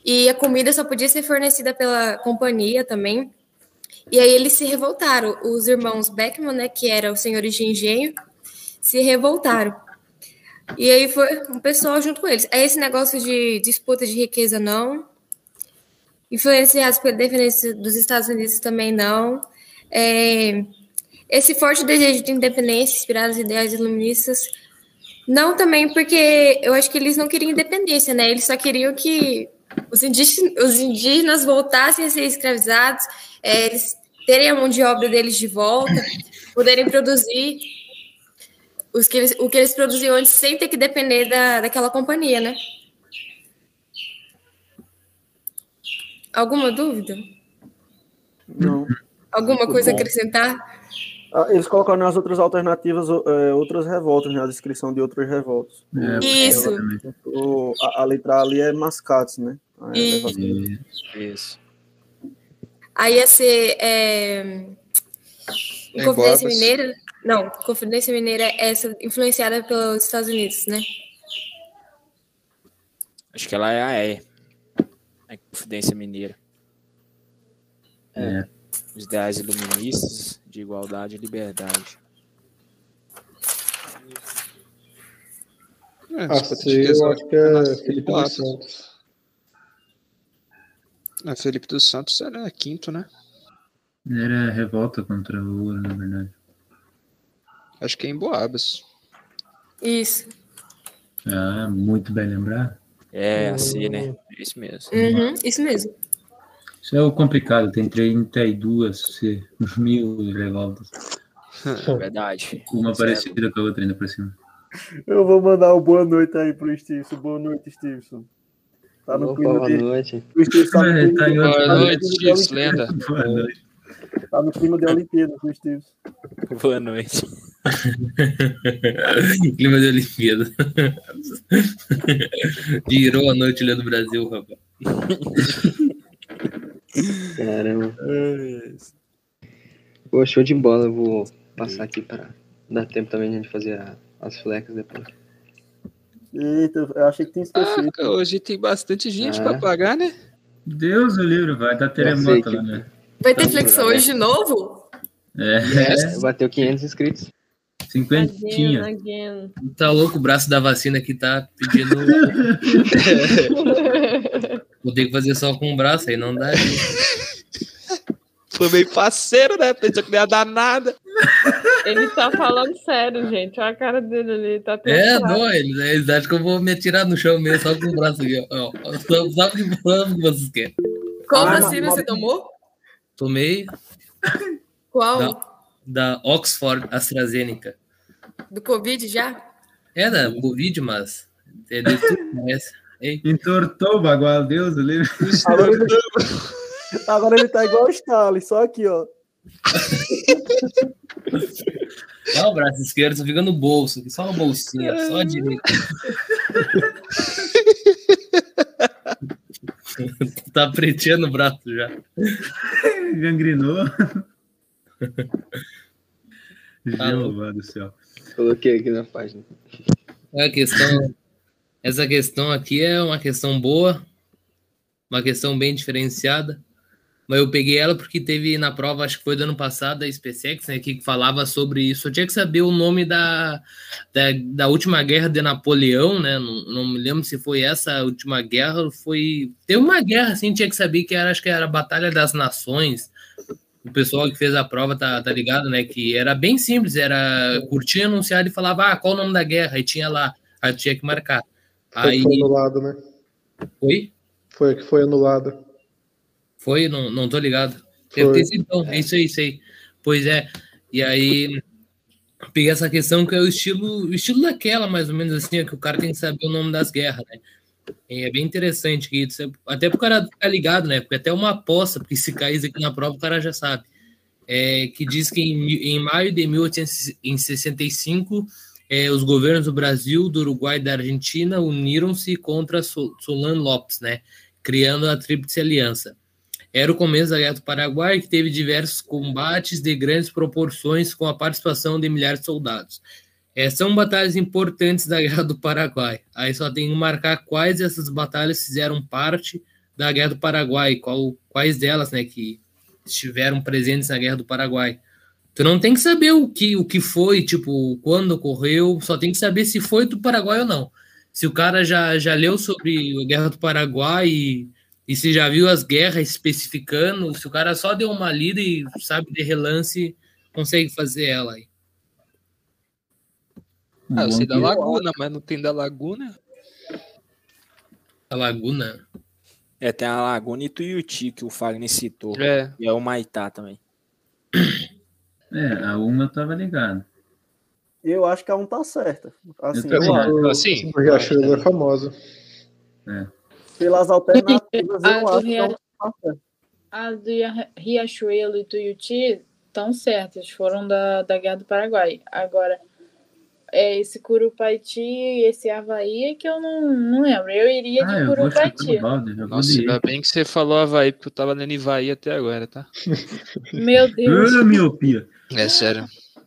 Speaker 12: e a comida só podia ser fornecida pela companhia também. E aí eles se revoltaram. Os irmãos Beckman, né, que eram os senhores de engenho, se revoltaram. E aí foi um pessoal junto com eles. Aí esse negócio de disputa de riqueza, não. Influenciados pela independência dos Estados Unidos também não. É, esse forte desejo de independência, inspirado nas ideias iluministas, não também porque eu acho que eles não queriam independência, né? Eles só queriam que os indígenas, os indígenas voltassem a ser escravizados, é, eles terem a mão de obra deles de volta, poderem produzir os que eles, o que eles produziam antes sem ter que depender da, daquela companhia, né? Alguma dúvida?
Speaker 5: Não.
Speaker 12: Alguma
Speaker 5: Muito
Speaker 12: coisa a
Speaker 5: bom.
Speaker 12: acrescentar?
Speaker 5: Ah, Eles colocaram nas outras alternativas é, outras revoltas, né? A descrição de outras revoltas.
Speaker 4: É,
Speaker 12: Isso.
Speaker 5: O- a, a letra ali é mascates, né?
Speaker 12: Isso.
Speaker 5: elevação.
Speaker 13: Isso.
Speaker 12: Aí ia ser. É...
Speaker 6: Boabas.
Speaker 12: Mineira? Não, Confidência Mineira é essa influenciada pelos Estados Unidos, né?
Speaker 13: Acho que ela é a E. A Confidência Mineira.
Speaker 4: É.
Speaker 13: Os ideais iluministas de igualdade e liberdade.
Speaker 6: É,
Speaker 7: A
Speaker 6: você
Speaker 7: C, eu acho que é Felipe Santos.
Speaker 6: É, Felipe dos Santos era quinto, né?
Speaker 4: Era revolta contra o ouro, na verdade.
Speaker 6: Acho que é em Boabas.
Speaker 12: Isso.
Speaker 4: Ah, muito bem lembrar.
Speaker 13: É, assim, né? É isso mesmo.
Speaker 12: Uhum, isso mesmo.
Speaker 4: Isso é o complicado, tem 32 se- mil revoltas.
Speaker 13: Verdade.
Speaker 4: Uma
Speaker 13: é-
Speaker 4: parecida com a outra ainda por cima.
Speaker 5: Eu vou mandar o boa noite aí pro Stevenson. Boa noite, Stevenson. Tá no
Speaker 2: Opa,
Speaker 5: clima
Speaker 2: boa
Speaker 5: de.
Speaker 2: noite.
Speaker 5: O Stevenson tá no
Speaker 4: É,
Speaker 5: clima
Speaker 4: tá
Speaker 5: de-
Speaker 6: Boa noite, Chiefs, lenda.
Speaker 4: Boa noite.
Speaker 5: Tá no clima de Olimpíada, o Stevenson.
Speaker 13: Boa noite.
Speaker 1: Clima de Olimpíada. Virou a noite lá do Brasil, rapaz.
Speaker 2: Caramba. Pô, show de bola. Eu vou passar aqui para dar tempo também de a gente fazer a- as flecas depois.
Speaker 5: Eita, eu achei que tinha esquecido.
Speaker 6: Ah, hoje tem bastante gente
Speaker 2: Ah.
Speaker 6: pra pagar, né?
Speaker 4: Deus o livro, vai dar terremoto
Speaker 2: que-
Speaker 4: lá, né?
Speaker 12: Vai ter flexão hoje de novo?
Speaker 4: É,
Speaker 2: Bateu 500 inscritos.
Speaker 4: Cinquentinha.
Speaker 1: Tá louco, o braço da vacina aqui tá pedindo. Vou ter que fazer só com o braço, aí não dá.
Speaker 6: Foi meio parceiro, né? Pensou que não ia dar nada.
Speaker 9: Ele tá falando sério, gente. Olha a cara dele ali. Tá tendo
Speaker 1: É, não, eles, eles acham que eu vou me atirar no chão mesmo, só com o braço aqui, ó. Só, só o que só o que vocês querem.
Speaker 12: Qual
Speaker 5: Ah,
Speaker 12: vacina
Speaker 5: mas-
Speaker 12: você tomou?
Speaker 1: Tomei
Speaker 12: Qual?
Speaker 1: Não. da Oxford AstraZeneca.
Speaker 12: Do Covid já?
Speaker 1: É da Covid, mas. Entendeu? Tu conhece. Ei,
Speaker 4: Entortou o bagual, Deus.
Speaker 5: Agora ele, agora ele tá igual o Stalin, só aqui, ó.
Speaker 1: Ó, o braço esquerdo só fica no bolso, só no bolsinho, só a direita. tá preteando o braço já.
Speaker 4: Gangrenou.
Speaker 1: Tá
Speaker 4: Jeová do céu.
Speaker 2: Coloquei aqui na página.
Speaker 1: A questão, essa questão aqui é uma questão boa, uma questão bem diferenciada. Mas eu peguei ela porque teve na prova, acho que foi do ano passado, a SpaceX, né, que falava sobre isso. Eu tinha que saber o nome da, da, da última guerra de Napoleão, né? Não, não me lembro se foi essa a última guerra, foi. Teve uma guerra, assim, tinha que saber que era, acho que era a Batalha das Nações. o pessoal que fez a prova tá, tá ligado, né? Que era bem simples, era curtir anunciado e falava, ah, qual o nome da guerra? Aí tinha lá, aí tinha que marcar.
Speaker 7: Foi
Speaker 1: Aí.
Speaker 7: que foi anulado, né?
Speaker 1: Oi?
Speaker 7: Foi a que foi anulada.
Speaker 1: Foi? Não, não tô ligado. Deve
Speaker 7: Foi.
Speaker 1: ter sido, então. É isso aí, isso aí. Pois é. E aí, peguei essa questão que é o estilo, o estilo daquela, mais ou menos assim, é que o cara tem que saber o nome das guerras, né? E é bem interessante que isso, é- até pro cara ficar ligado, né? Porque até uma aposta, porque se cair isso aqui na prova, o cara já sabe. É, que diz que em, em maio de 1865, é, os governos do Brasil, do Uruguai e da Argentina uniram-se contra Sol- Solano Lopes, né? Criando a Tríplice Aliança. Era o começo da Guerra do Paraguai, que teve diversos combates de grandes proporções com a participação de milhares de soldados. É, são batalhas importantes da Guerra do Paraguai. Aí só tem que marcar quais dessas batalhas fizeram parte da Guerra do Paraguai, qual, quais delas, né, que estiveram presentes na Guerra do Paraguai. Tu não tem que saber o que, o que foi, tipo, quando ocorreu, só tem que saber se foi do Paraguai ou não. Se o cara já, já leu sobre a Guerra do Paraguai e, e se já viu as guerras especificando, se o cara só deu uma lida e sabe de relance, consegue fazer ela aí.
Speaker 6: Ah, eu sei da Laguna, mas não tem da Laguna.
Speaker 1: A Laguna?
Speaker 13: É, tem a Laguna e Tuiuti, que o Fagner citou.
Speaker 6: É.
Speaker 13: E é o Maitá também.
Speaker 4: É, a uma eu tava ligado.
Speaker 5: Eu acho que a um tá certa. Assim,
Speaker 4: Eu
Speaker 5: eu acho.
Speaker 6: Assim,
Speaker 7: O Riachuelo é famosa.
Speaker 4: É.
Speaker 5: Eu
Speaker 3: do
Speaker 5: acho que a
Speaker 3: Ria-
Speaker 5: um tá certa.
Speaker 3: A do Ria- Riachuelo e Tuiuti estão certas, foram da, da Guerra do Paraguai. Agora, é esse Curupaiti e esse Havaí é que eu não, não lembro. Eu iria de
Speaker 4: Ah, eu
Speaker 3: Curupaiti.
Speaker 4: eu
Speaker 6: Nossa, ainda bem que você falou Havaí, porque eu tava lendo Ivaí até agora, tá?
Speaker 3: Meu Deus.
Speaker 4: Ah, miopia.
Speaker 6: É sério.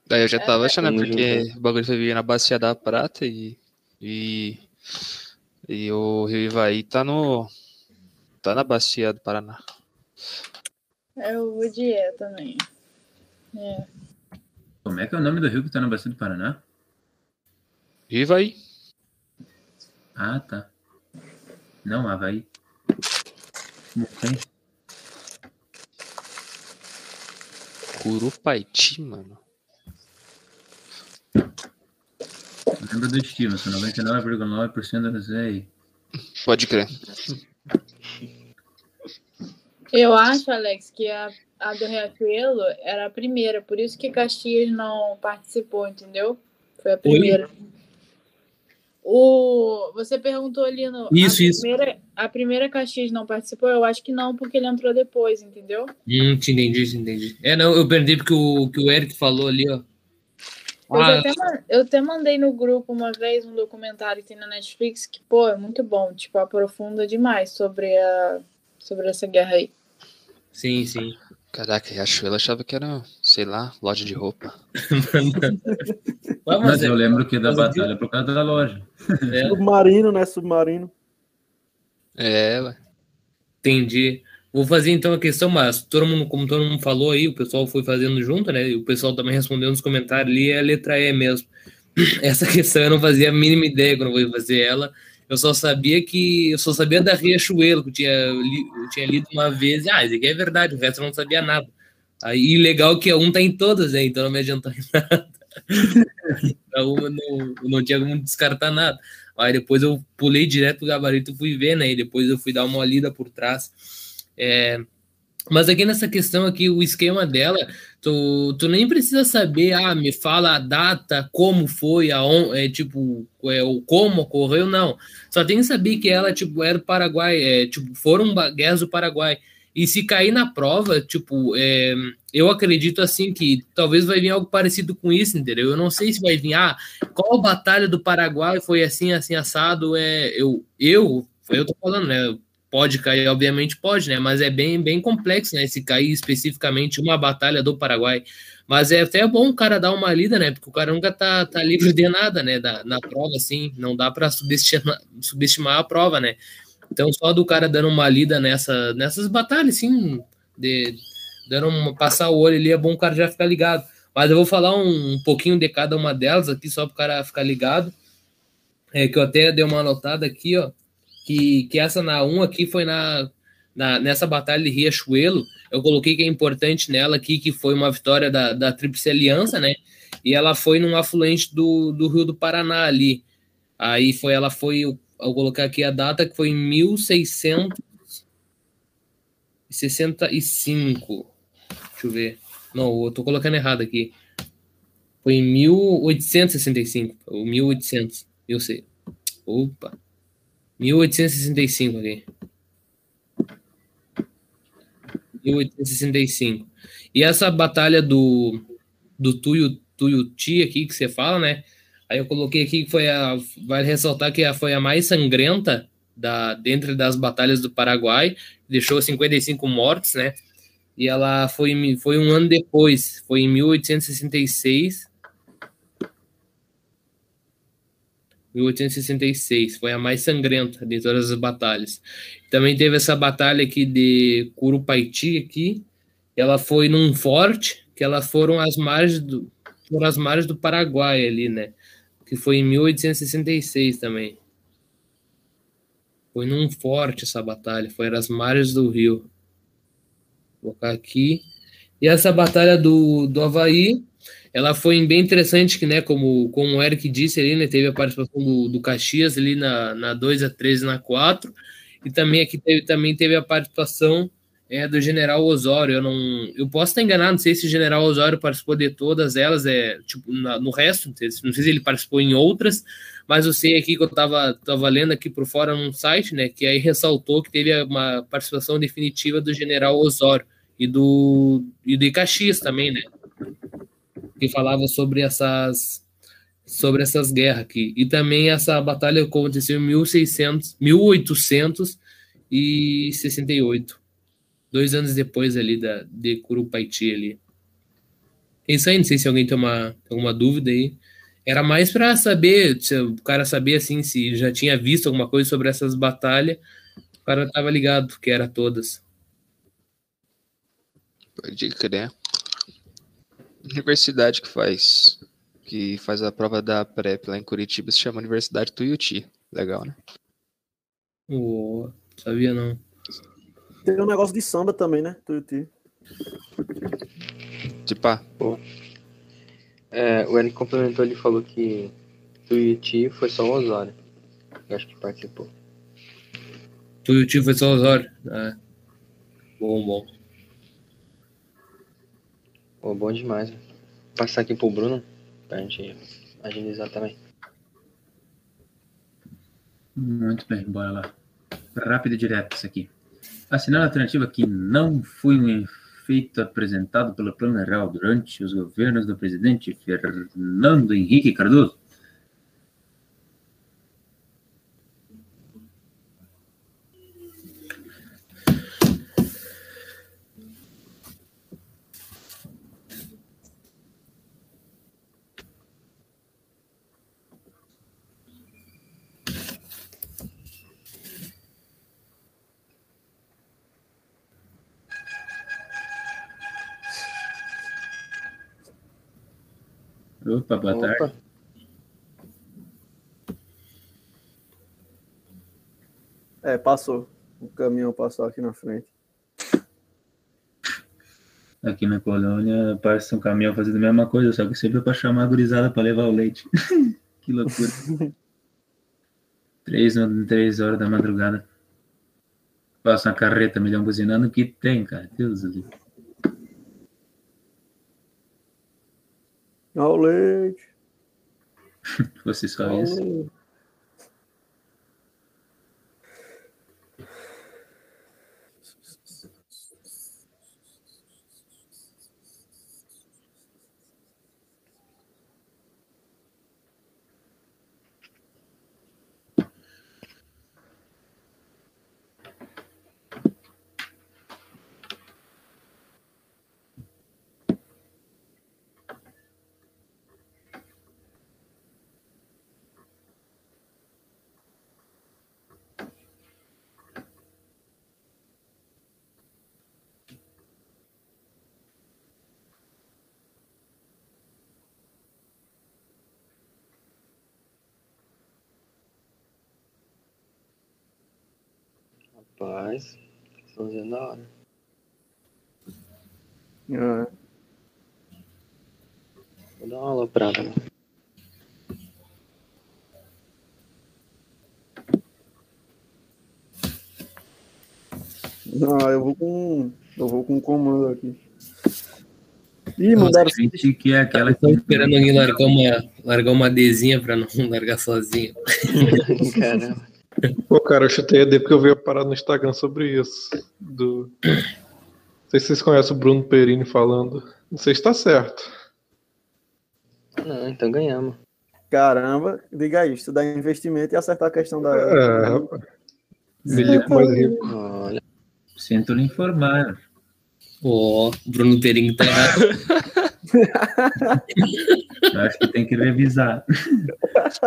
Speaker 6: Daí eu já tava achando, né?
Speaker 2: Tamo
Speaker 6: Porque o bagulho foi vir na Bacia da Prata e. E, e o Rio Ivaí tá no. Tá na Bacia do Paraná.
Speaker 3: Eu vou de E também. É.
Speaker 4: Como é que é o nome do rio que tá na Bacia do Paraná?
Speaker 6: Rio Ivaí.
Speaker 4: Ah, tá. Não, Havaí. Não tem.
Speaker 6: Curupaiti, mano.
Speaker 4: Lembra do Stevenson, 99,9% das aí.
Speaker 6: Pode crer.
Speaker 3: Eu acho, Alex, que a, a do Riachuelo era a primeira, por isso que Caxias não participou, entendeu? Foi a primeira. O, você perguntou ali no.
Speaker 1: Isso,
Speaker 3: a
Speaker 1: isso.
Speaker 3: Primeira, a primeira Caxias não participou? Eu acho que não, porque ele entrou depois, entendeu?
Speaker 1: Hum, te entendi, te entendi. É, não, eu perdi porque o que o Eric falou ali, ó. Ah,
Speaker 3: eu, até, eu até mandei no grupo uma vez um documentário que tem na Netflix que, pô, é muito bom. Tipo, aprofunda demais sobre, a, sobre essa guerra aí.
Speaker 1: sim, sim.
Speaker 6: Caraca, Riachuelo eu achava que era, sei lá, loja de roupa.
Speaker 1: Mas,
Speaker 4: Mas
Speaker 1: é-
Speaker 4: eu lembro que da batalha por causa da loja.
Speaker 1: é,
Speaker 5: Submarino, né? Submarino.
Speaker 6: É, ué.
Speaker 1: entendi. Vou fazer então a questão, mas todo mundo, como todo mundo falou aí, o pessoal foi fazendo junto, né? E o pessoal também respondeu nos comentários ali, é a letra E mesmo. Essa questão eu não fazia a mínima ideia quando eu fui fazer ela. Eu só sabia que. Eu só sabia da Riachuelo, que eu tinha, eu tinha lido uma vez. e, Ah, isso aqui é verdade, o resto eu não sabia nada. Aí legal que um tá em todas, né? Então não me adiantou em nada. Então eu não, não tinha como descartar nada. Aí depois eu pulei direto o gabarito e fui ver, né? E depois eu fui dar uma lida por trás. É, mas aqui nessa questão aqui, o esquema dela, tu, tu nem precisa saber, ah, me fala a data, como foi, aon, é, tipo, é, o como ocorreu, não. Só tem que saber que ela, tipo, era do Paraguai, é, tipo, foram guerras do Paraguai. E se cair na prova, tipo, é, eu acredito assim que talvez vai vir algo parecido com isso, entendeu? Eu não sei se vai vir, ah, qual batalha do Paraguai foi assim, assim, assado, é, eu, eu, eu tô falando, né, pode cair, obviamente pode, né, mas é bem, bem complexo, né, se cair especificamente uma batalha do Paraguai, mas é até bom o cara dar uma lida, né, porque o cara nunca tá, tá livre de nada, né, da, na prova, assim, não dá para subestimar, subestimar a prova, né, então só do cara dando uma lida nessa, nessas batalhas, assim, de, dando uma, passar o olho ali, é bom o cara já ficar ligado. Mas eu vou falar um, um pouquinho de cada uma delas aqui, só para o cara ficar ligado. É que eu até dei uma anotada aqui, ó. Que, que essa na 1 aqui foi na, na, nessa batalha de Riachuelo, eu coloquei que é importante nela aqui, que foi uma vitória da, da Tríplice Aliança, né? E ela foi num afluente do, do Rio do Paraná ali. Aí foi, ela foi, eu, eu colocar aqui a data, que foi em 1665. Deixa eu ver. Não, eu tô colocando errado aqui. Foi em 1865, ou 1800, eu sei. Opa. 1865 aqui. 1865. E essa batalha do, do Tuiu, Tuiuti aqui que você fala, né? Aí eu coloquei aqui que foi a. Vai ressaltar que foi a mais sangrenta da, dentro das batalhas do Paraguai, deixou 55 mortes, né? E ela foi, foi um ano depois, foi em 1866. 1866, foi a mais sangrenta de todas as batalhas. Também teve essa batalha aqui de Curupaiti aqui, ela foi num forte, que elas foram às margens do, foram às margens do Paraguai ali, né? Que foi em 1866 também. Foi num forte essa batalha, foi às margens do rio. Vou colocar aqui. E essa batalha do, do Havaí, ela foi bem interessante, que, né, como, como o Eric disse ali, né, teve a participação do, do Caxias ali na, na 2 a 13 na 4, e também aqui teve, também teve a participação é, do General Osório. Eu não, eu posso estar enganado, não sei se o General Osório participou de todas elas, é tipo na, no resto, não sei, não sei se ele participou em outras, mas eu sei aqui que eu estava tava lendo aqui por fora num site, né, que aí ressaltou que teve uma participação definitiva do General Osório e do e de Caxias também, né? Que falava sobre essas sobre essas guerras aqui. E também essa batalha aconteceu em 1600, 1868, dois anos depois ali da, de Curupaiti ali. É isso aí, não sei se alguém tem uma, alguma dúvida aí. Era mais para saber, o cara saber assim, se já tinha visto alguma coisa sobre essas batalhas, o cara tava ligado que era todas.
Speaker 6: Pode crer universidade que faz que faz a prova da PrEP lá em Curitiba se chama Universidade Tuiuti. Legal, né?
Speaker 1: Oh, sabia não.
Speaker 5: Tem um negócio de samba também, né? Tuiuti.
Speaker 6: Tipo,
Speaker 2: Pô. É, o Eric complementou, ele falou que Tuiuti foi só o Osório. Eu acho que participou.
Speaker 1: Tuiuti foi só o Osório. É. Bom, bom.
Speaker 2: Pô, bom demais. Vou passar aqui pro Bruno pra gente agilizar também.
Speaker 4: Muito bem, bora lá. Rápido e direto isso aqui. Assinar a alternativa que não foi um efeito apresentado pelo Plano Real durante os governos do presidente Fernando Henrique Cardoso. Opa, boa
Speaker 2: Opa.
Speaker 4: tarde.
Speaker 5: É, passou. O caminhão passou aqui na frente.
Speaker 4: Aqui na colônia passa um caminhão fazendo a mesma coisa, só que sempre para chamar a gurizada para levar o leite. que loucura. três, três horas da madrugada. Passa uma carreta, milhão buzinando, que tem, cara. Deus do céu.
Speaker 5: Olha o leite.
Speaker 4: Fosse só isso.
Speaker 5: leite.
Speaker 2: Rapaz, estão dizendo da hora.
Speaker 5: É.
Speaker 2: Vou dar uma aloprada. né?
Speaker 5: Não, eu vou com. Eu vou com um comando aqui. Ih, mandaram.
Speaker 4: Gente, que é aquela
Speaker 1: Estou esperando alguém largar uma, largar uma Dzinha pra não largar sozinho.
Speaker 2: Caramba.
Speaker 7: Pô, cara, eu chutei a D porque eu vi a parada no Instagram sobre isso. Do... Não sei se vocês conhecem o Bruno Perini falando. Não sei se tá certo.
Speaker 2: Não, então ganhamos.
Speaker 5: Caramba, diga aí, estudar investimento e acertar a questão da.
Speaker 7: É, rapaz. Me ligo mais rico.
Speaker 2: Olha,
Speaker 4: Sinto lhe informar.
Speaker 1: Ó, Bruno Perini tá errado.
Speaker 4: Eu acho que tem que revisar.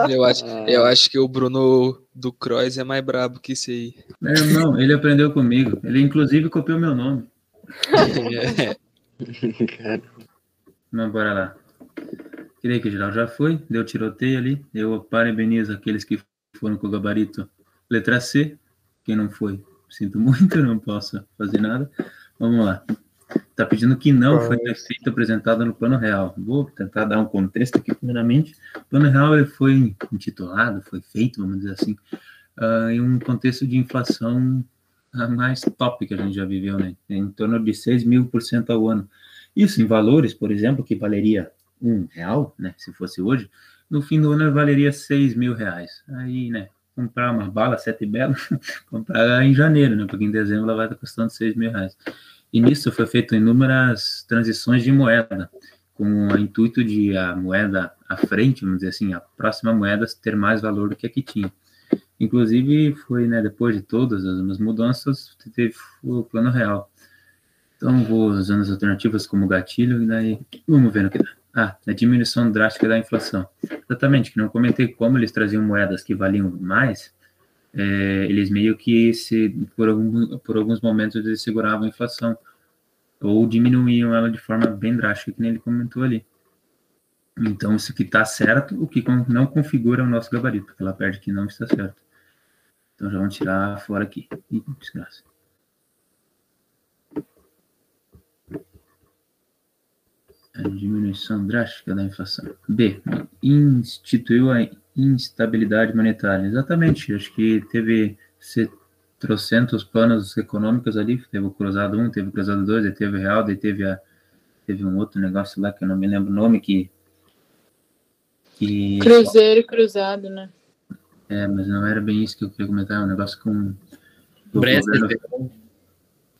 Speaker 6: Eu acho, eu acho que o Bruno do Croix é mais brabo que esse aí.
Speaker 4: É, não, ele aprendeu comigo. Ele inclusive copiou meu nome.
Speaker 6: É.
Speaker 2: cara.
Speaker 4: Mas bora lá. Creio que geral já foi, deu tiroteio ali. Eu parabenizo aqueles que foram com o gabarito letra C. Quem não foi, sinto muito, não posso fazer nada. Vamos lá. Tá pedindo que não foi feito apresentado no plano real. Vou tentar dar um contexto aqui, primeiramente. O plano real ele foi intitulado, foi feito, vamos dizer assim, ah, em um contexto de inflação a mais top que a gente já viveu, né? Em torno de 6 mil por cento ao ano. Isso em valores, por exemplo, que valeria um real, né? Se fosse hoje, no fim do ano valeria 6 mil reais. Aí, né? Comprar uma bala, sete belo, comprar em janeiro, né? Porque em dezembro ela vai estar custando 6 mil reais. E nisso foi feito inúmeras transições de moeda, com o intuito de a moeda à frente, vamos dizer assim, a próxima moeda ter mais valor do que a que tinha. Inclusive, foi, né, depois de todas as mudanças, teve o plano real. Então, vou usando as alternativas como gatilho, e daí vamos ver no que dá. Ah, a diminuição drástica da inflação. Exatamente, que não comentei como eles traziam moedas que valiam mais, é, eles meio que, se por, algum, por alguns momentos, eles seguravam a inflação, ou diminuíam ela de forma bem drástica, que nem ele comentou ali. Então, isso que está certo, o que não configura o nosso gabarito, porque ela perde que não está certo. Então, já vamos tirar fora aqui. Ih, desgraça. A diminuição drástica da inflação. B. Instituiu a instabilidade monetária. Exatamente. Acho que teve se- trocentos planos econômicos ali. Teve o Cruzado 1, teve o Cruzado 2, aí teve o Real, daí teve, a, teve um outro negócio lá que eu não me lembro o nome, que. que
Speaker 3: Cruzeiro e cruzado, né?
Speaker 4: é, mas não era bem isso que eu queria comentar, é um negócio com. o
Speaker 1: Bresser,
Speaker 4: governo-
Speaker 1: Verão.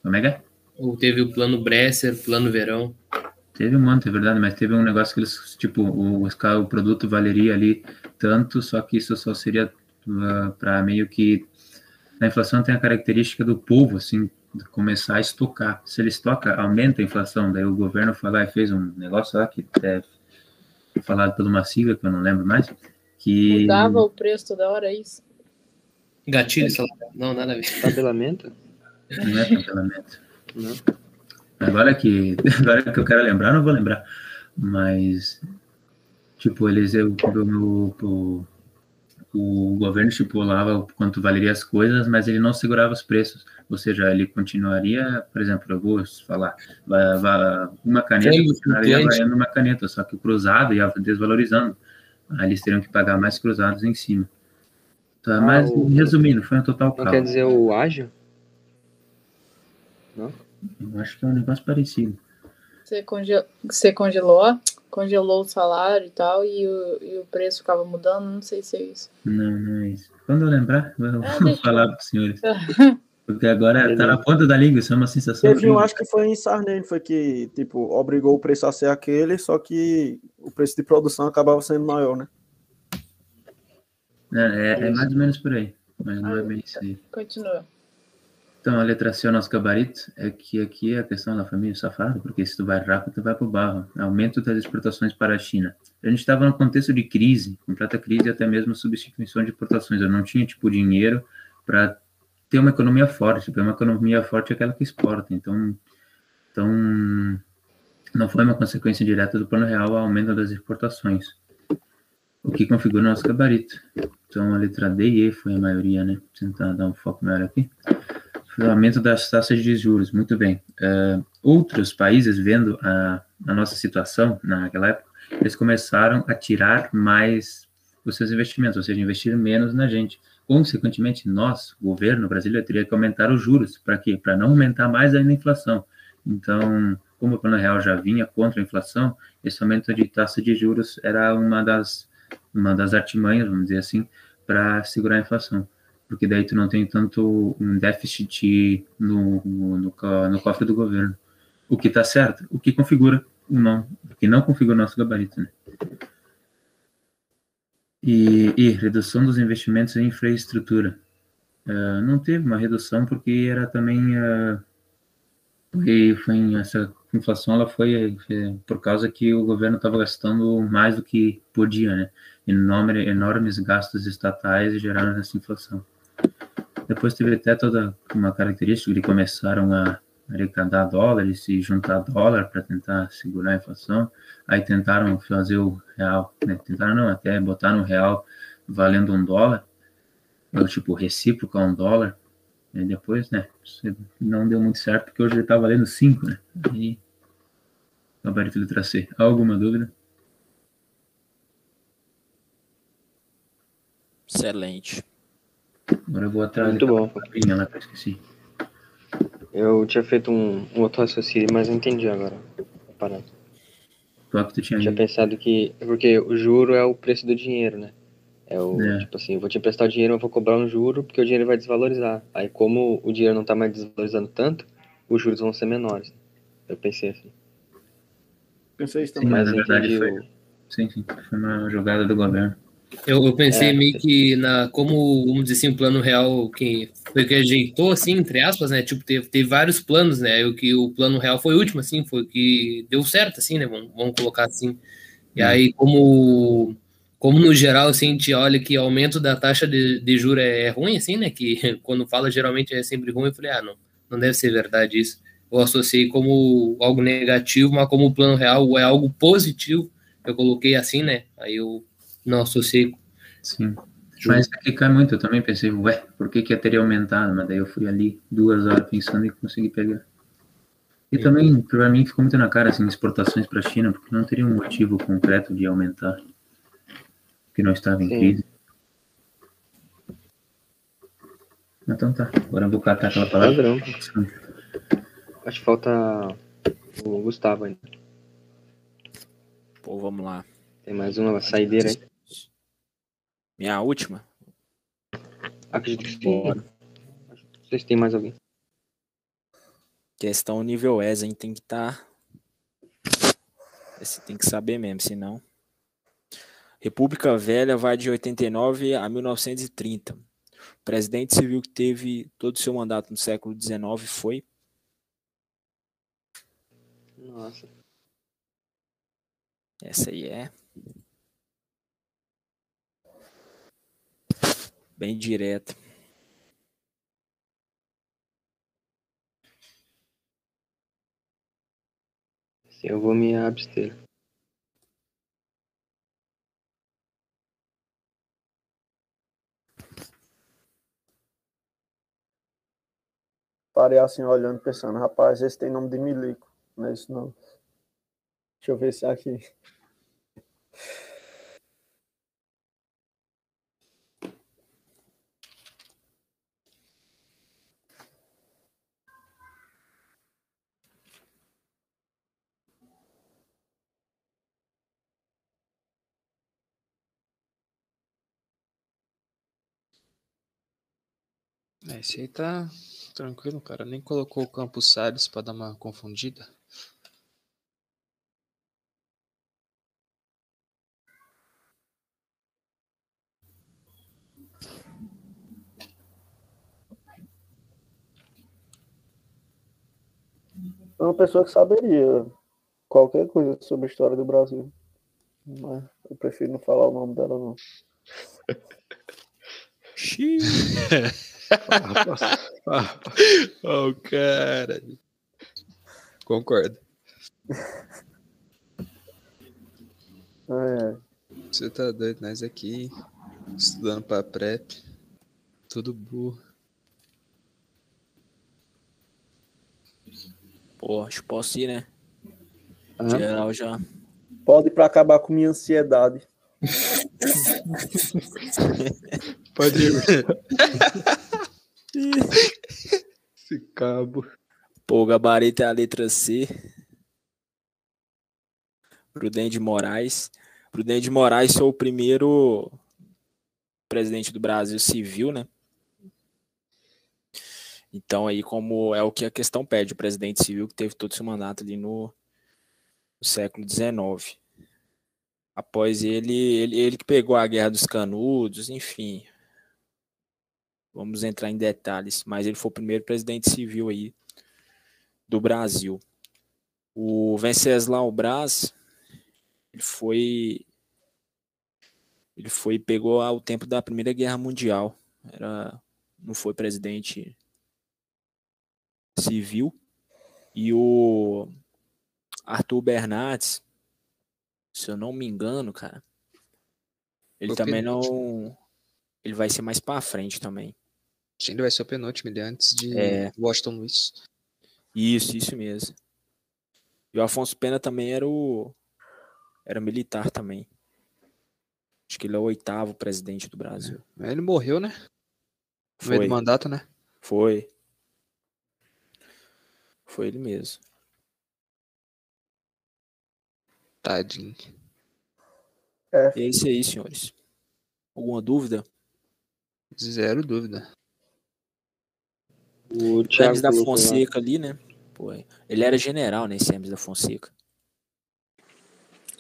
Speaker 4: Como é que é?
Speaker 1: Ou teve o plano Bresser, plano Verão.
Speaker 4: Teve um monte, é verdade, mas teve um negócio que eles, tipo, o, o produto valeria ali tanto, só que isso só seria para meio que. A inflação tem a característica do povo, assim, de começar a estocar. Se ele estoca, aumenta a inflação. Daí o governo foi lá e fez um negócio lá que é falado por uma sigla que eu não lembro mais, que.
Speaker 3: Mudava o preço toda hora, é isso?
Speaker 1: Gatilho salarial. Não, nada a ver.
Speaker 2: Tabelamento?
Speaker 4: Não é cancelamento.
Speaker 2: Não.
Speaker 4: Agora que, agora que eu quero lembrar, não vou lembrar. Mas, tipo, eles, eu, o, o, o governo estipulava o quanto valeria as coisas, mas ele não segurava os preços. Ou seja, ele continuaria, por exemplo, eu vou falar, uma caneta
Speaker 1: Câmbio
Speaker 4: continuaria valendo uma caneta, só que o cruzado ia desvalorizando. Aí eles teriam que pagar mais cruzados em cima. Tá,
Speaker 2: Ah,
Speaker 4: mas,
Speaker 2: o-
Speaker 4: resumindo, foi um total
Speaker 2: Não
Speaker 4: caos.
Speaker 2: quer dizer o ágil? Não?
Speaker 4: Eu acho que é um negócio parecido.
Speaker 3: Você, conge... você congelou, congelou o salário e tal, e o, e o preço ficava mudando, não sei se é isso.
Speaker 4: Não, não é isso. Quando eu lembrar, eu
Speaker 3: Ah,
Speaker 4: vou
Speaker 3: deixa
Speaker 4: falar para os senhores. Porque agora tá na ponta da língua, isso é uma sensação.
Speaker 5: Teve
Speaker 4: horrível.
Speaker 5: acho que foi em Sarney, foi que, tipo, obrigou o preço a ser aquele, só que o preço de produção acabava sendo maior, né?
Speaker 4: É, é- é mais ou menos por aí, mas não é bem isso aí.
Speaker 3: Continua.
Speaker 4: Então, a letra C, o nosso gabarito, é que aqui é a questão da família safado, porque se tu vai rápido, tu vai pro barro. Aumento das exportações para a China. A gente estava num contexto de crise, completa crise e até mesmo substituição de importações. Eu não tinha, tipo, dinheiro para ter uma economia forte, porque uma economia forte é aquela que exporta. Então, então não foi uma consequência direta do plano real o aumento das exportações. O que configura o nosso gabarito. Então, a letra D e E foi a maioria, né? Vou tentar dar um foco maior aqui. Aumento das taxas de juros, muito bem. Uh, outros países, vendo a, a, nossa situação naquela época, eles começaram a tirar mais os seus investimentos, ou seja, investir menos na gente. Consequentemente, nós, o governo brasileiro, teria que aumentar os juros. Para quê? Para não aumentar mais ainda a inflação. Então, como o plano real já vinha contra a inflação, esse aumento de taxa de juros era uma das, uma das artimanhas, vamos dizer assim, para segurar a inflação porque daí tu não tem tanto um déficit no, no, no, no cofre do governo. O que está certo, o que configura o não, o que não configura o nosso gabarito, né? E, e redução dos investimentos em infraestrutura. Uh, não teve uma redução porque era também uh, foi, foi essa inflação ela foi, foi por causa que o governo estava gastando mais do que podia, né? Enorme, enormes gastos estatais geraram essa inflação. Depois teve até toda uma característica de começaram a arrecadar dólares e juntar dólar para tentar segurar a inflação. Aí tentaram fazer o real, né? tentaram não, até botar no real valendo um dólar, ou tipo recíproco a um dólar. E depois, né, não deu muito certo porque hoje ele está valendo cinco, né? Aí, gabarito letra C. Alguma dúvida?
Speaker 13: Excelente.
Speaker 4: Agora eu vou atrás.
Speaker 2: Muito bom.
Speaker 4: Papinha lá que eu esqueci.
Speaker 2: Eu tinha feito um, um outro raciocínio, mas não entendi agora. Parado.
Speaker 4: Qual que tu tinha
Speaker 2: tinha pensado que. Porque o juro é o preço do dinheiro, né? É o.
Speaker 4: É.
Speaker 2: Tipo assim, eu vou te emprestar o dinheiro, eu vou cobrar um juro, porque o dinheiro vai desvalorizar. Aí, como o dinheiro não tá mais desvalorizando tanto, os juros vão ser menores. Eu pensei assim.
Speaker 5: Pensei isso
Speaker 4: Sim,
Speaker 5: também.
Speaker 2: Mas
Speaker 4: na
Speaker 2: eu
Speaker 4: verdade
Speaker 2: entendi
Speaker 4: foi.
Speaker 2: o.
Speaker 4: Sim, sim. Foi uma jogada do governo.
Speaker 1: Eu, eu pensei
Speaker 2: É.
Speaker 1: meio que na como, vamos dizer assim, o plano real que foi que ajeitou, assim, entre aspas, né? Tipo, teve, teve vários planos, né? O que o plano real foi o último, assim, foi que deu certo, assim, né? Vamos, vamos colocar assim. E
Speaker 4: Hum.
Speaker 1: aí, como, como no geral, assim, a gente olha que aumento da taxa de, de juros é, é ruim, assim, né? Que quando fala geralmente é sempre ruim, eu falei, ah, não, não deve ser verdade isso. Eu associei como algo negativo, mas como o plano real é algo positivo, eu coloquei assim, né? Aí eu não associei
Speaker 4: Sim. Mas aqui cai muito, eu também pensei, ué, por que que ia teria aumentado? Mas daí eu fui ali duas horas pensando e consegui pegar. E também, para mim, ficou muito na cara, assim, exportações para a China, porque não teria um motivo concreto de aumentar, porque não estava em
Speaker 2: Sim.
Speaker 4: crise. Então tá, agora eu vou catar aquela palavra.
Speaker 2: Padrão. Acho que falta o Gustavo ainda.
Speaker 13: Pô, vamos lá.
Speaker 2: Tem mais uma saideira aí.
Speaker 13: Minha última.
Speaker 2: Acredito que sim. Não sei se tem mais alguém.
Speaker 13: Questão nível ESA, hein? Tem que estar. Você tem que saber mesmo, senão. República Velha vai de 89 a 1930. O presidente civil que teve todo o seu mandato no século XIX foi.
Speaker 2: Nossa.
Speaker 13: Essa aí é. Bem direta.
Speaker 2: Sim, eu vou me abster.
Speaker 5: Parei assim olhando, pensando, rapaz, esse tem nome de milico. Não é isso não. Deixa eu ver se é aqui.
Speaker 6: É, esse aí tá tranquilo, cara. Nem colocou o Campos Salles pra dar uma confundida.
Speaker 5: É uma pessoa que saberia qualquer coisa sobre a história do Brasil. Mas eu prefiro não falar o nome dela, não.
Speaker 6: oh, cara. Concordo.
Speaker 5: É,
Speaker 6: Você tá doido, nós aqui estudando pra PrEP. Tudo burro.
Speaker 13: Pô, acho que posso ir, né?
Speaker 2: Aham.
Speaker 13: Geral já.
Speaker 5: Pode para acabar com minha ansiedade.
Speaker 7: Pode ir. Esse cabo.
Speaker 13: Pô, o gabarito é a letra C. Prudente de Moraes. Prudente de Moraes foi o primeiro presidente do Brasil civil, né? Então aí, como é o que a questão pede, o presidente civil que teve todo seu mandato ali no, no século XIX. Após ele, ele, ele que pegou a Guerra dos Canudos, enfim. Vamos entrar em detalhes, mas ele foi o primeiro presidente civil aí do Brasil. O Venceslau Braz, ele foi ele foi pegou ao tempo da Primeira Guerra Mundial. Era não foi presidente civil. E o Arthur Bernardes, se eu não me engano, cara, ele também não ele vai ser mais pra frente também.
Speaker 6: Sim, Ele vai ser o penúltimo, ele é antes de
Speaker 13: É.
Speaker 6: Washington Luiz.
Speaker 13: Isso, isso mesmo. E o Afonso Pena também era o. Era militar também. Acho que ele é o oitavo presidente do Brasil.
Speaker 6: Ele morreu, né? No meio
Speaker 13: Foi.
Speaker 6: do mandato, né?
Speaker 13: Foi. Foi ele mesmo.
Speaker 6: Tadinho.
Speaker 5: É.
Speaker 13: E é isso aí, senhores. Alguma dúvida?
Speaker 6: Zero dúvida.
Speaker 2: O
Speaker 13: Hermes da
Speaker 2: colocou lá.
Speaker 13: Fonseca ali, né? Pô, ele era general, né? Esse Hermes da Fonseca.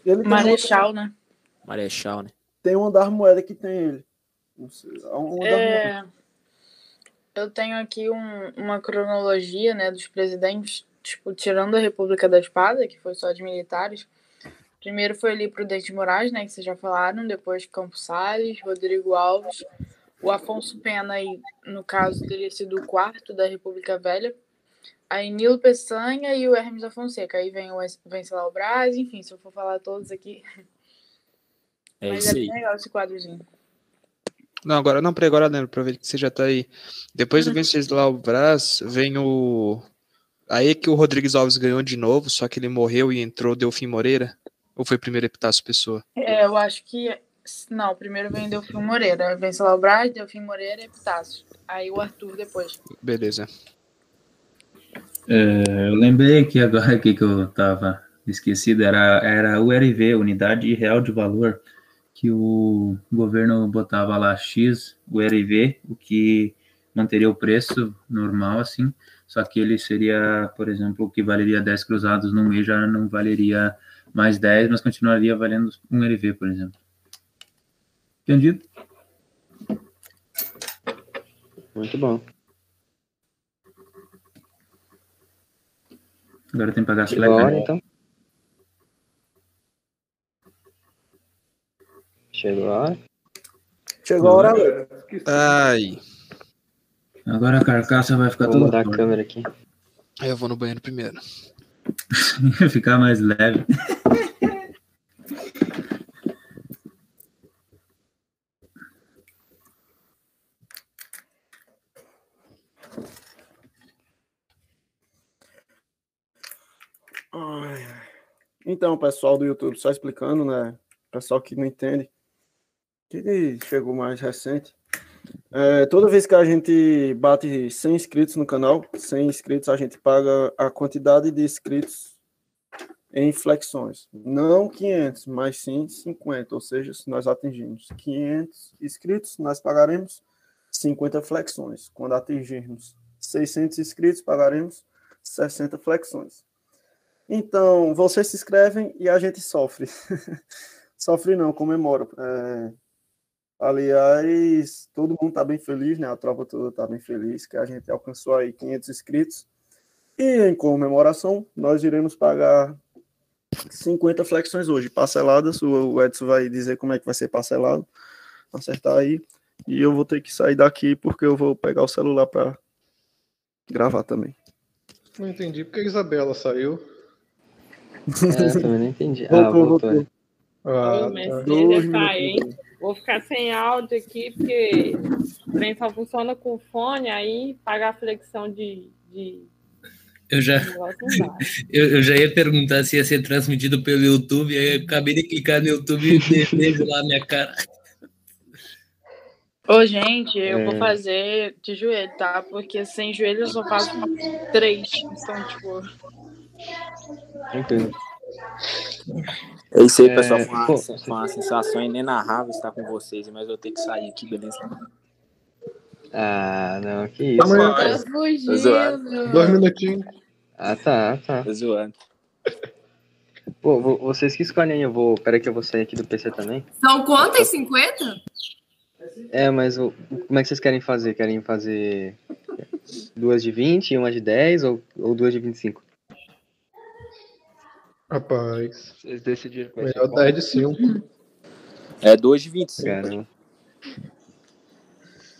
Speaker 5: Ele
Speaker 3: Marechal, né?
Speaker 13: Marechal, né?
Speaker 5: Tem uma das moedas que tem ele. Não sei, uma das moedas.
Speaker 3: É, eu tenho aqui um- uma cronologia, né, dos presidentes, tipo, tirando a República da Espada, que foi só de militares. Primeiro foi ali Prudente de Moraes, né, que vocês já falaram, depois Campos Salles, Rodrigo Alves, o Afonso Pena, aí, no caso, teria sido o quarto da República Velha. Aí Nilo Peçanha e o Hermes da Fonseca. Aí vem o Venceslau Braz, enfim, se eu for falar todos aqui.
Speaker 13: É
Speaker 3: Mas
Speaker 13: isso
Speaker 3: é bem legal esse quadrozinho.
Speaker 6: Não, agora não, peraí, agora lembro, aproveita que você já tá aí. Depois
Speaker 3: Uhum.
Speaker 6: do Venceslau Braz, vem o. Aí que o Rodrigues Alves ganhou de novo, só que ele morreu e entrou Delfim Moreira? Ou foi primeiro Epitácio Pessoa?
Speaker 3: É, eu acho que. Não, primeiro vem Delfim Moreira. Venceslau Braz, Delfim Moreira e Epitácio. Aí o Arthur depois.
Speaker 6: Beleza.
Speaker 4: É, eu lembrei que agora que eu tava esquecido era, era o URV, Unidade Real de Valor, que o governo botava lá X, o URV, o que manteria o preço normal, assim, só que ele seria, por exemplo, o que valeria 10 cruzados num mês já não valeria mais 10, mas continuaria valendo um URV, por exemplo. Entendido?
Speaker 2: Muito bom.
Speaker 4: Agora tem que pagar a
Speaker 2: Chegou a hora,
Speaker 4: fleca.
Speaker 2: então? Chegou a hora?
Speaker 5: Chegou a hora.
Speaker 6: Ai.
Speaker 4: Agora a carcaça vai ficar
Speaker 2: Vou
Speaker 4: toda
Speaker 2: mudar a câmera aqui.
Speaker 6: Aí eu vou no banheiro primeiro.
Speaker 4: ficar mais leve.
Speaker 5: Então, pessoal do YouTube, só explicando, né? Pessoal que não entende, que chegou mais recente. É, toda vez que a gente bate 100 inscritos no canal, 100 inscritos, a gente paga a quantidade de inscritos em flexões. Não 500, mas sim 50. Ou seja, se nós atingirmos 500 inscritos, nós pagaremos 50 flexões. Quando atingirmos 600 inscritos, pagaremos 60 flexões. Então, vocês se inscrevem e a gente sofre. sofre não, comemora. É, aliás, todo mundo está bem feliz, né? A tropa toda está bem feliz que a gente alcançou aí 500 inscritos. E em comemoração, nós iremos pagar 50 flexões hoje, parceladas. O Edson vai dizer como é que vai ser parcelado. Acertar aí. E eu vou ter que sair daqui porque eu vou pegar o celular para gravar também.
Speaker 7: Não entendi porque a Isabela saiu.
Speaker 2: É, também não entendi. Ah,
Speaker 5: Voltou,
Speaker 2: voltou.
Speaker 7: Ah, tá.
Speaker 5: Dois
Speaker 9: hein? Vou ficar sem áudio aqui, porque o trem só funciona com fone, aí pagar a flexão de, de
Speaker 1: Eu já, eu, eu já ia perguntar se ia ser transmitido pelo YouTube, aí eu acabei de clicar no YouTube e vejo lá a minha cara.
Speaker 3: Ô, gente, eu
Speaker 1: É.
Speaker 3: vou fazer de joelho, tá? Porque sem joelho eu só faço três. Então, tipo.
Speaker 2: Tranquilo.
Speaker 13: É isso aí,
Speaker 2: É,
Speaker 13: pessoal. Foi uma,
Speaker 2: pô,
Speaker 13: foi uma sensação inenarrável estar com vocês, mas eu vou ter que sair aqui, beleza?
Speaker 2: Ah, não, que
Speaker 7: Tá
Speaker 2: isso.
Speaker 7: amanhã.
Speaker 3: Tá
Speaker 13: Tô zoando.
Speaker 3: fugindo.
Speaker 7: Dois minutinhos.
Speaker 2: Ah, tá, tá.
Speaker 13: Tô zoando.
Speaker 2: Pô, vo- vocês que escolhem, eu vou. Peraí que eu vou sair aqui do PC também.
Speaker 12: São quantas? 50?
Speaker 2: É, mas o- como é que vocês querem fazer? Querem fazer duas de 20 e uma de 10 ou, ou duas de 25?
Speaker 7: Rapaz.
Speaker 2: Vocês decidiram. vai ser
Speaker 7: Melhor
Speaker 2: qual?
Speaker 7: 10 de 5.
Speaker 13: É 2 de 25.
Speaker 2: Caramba.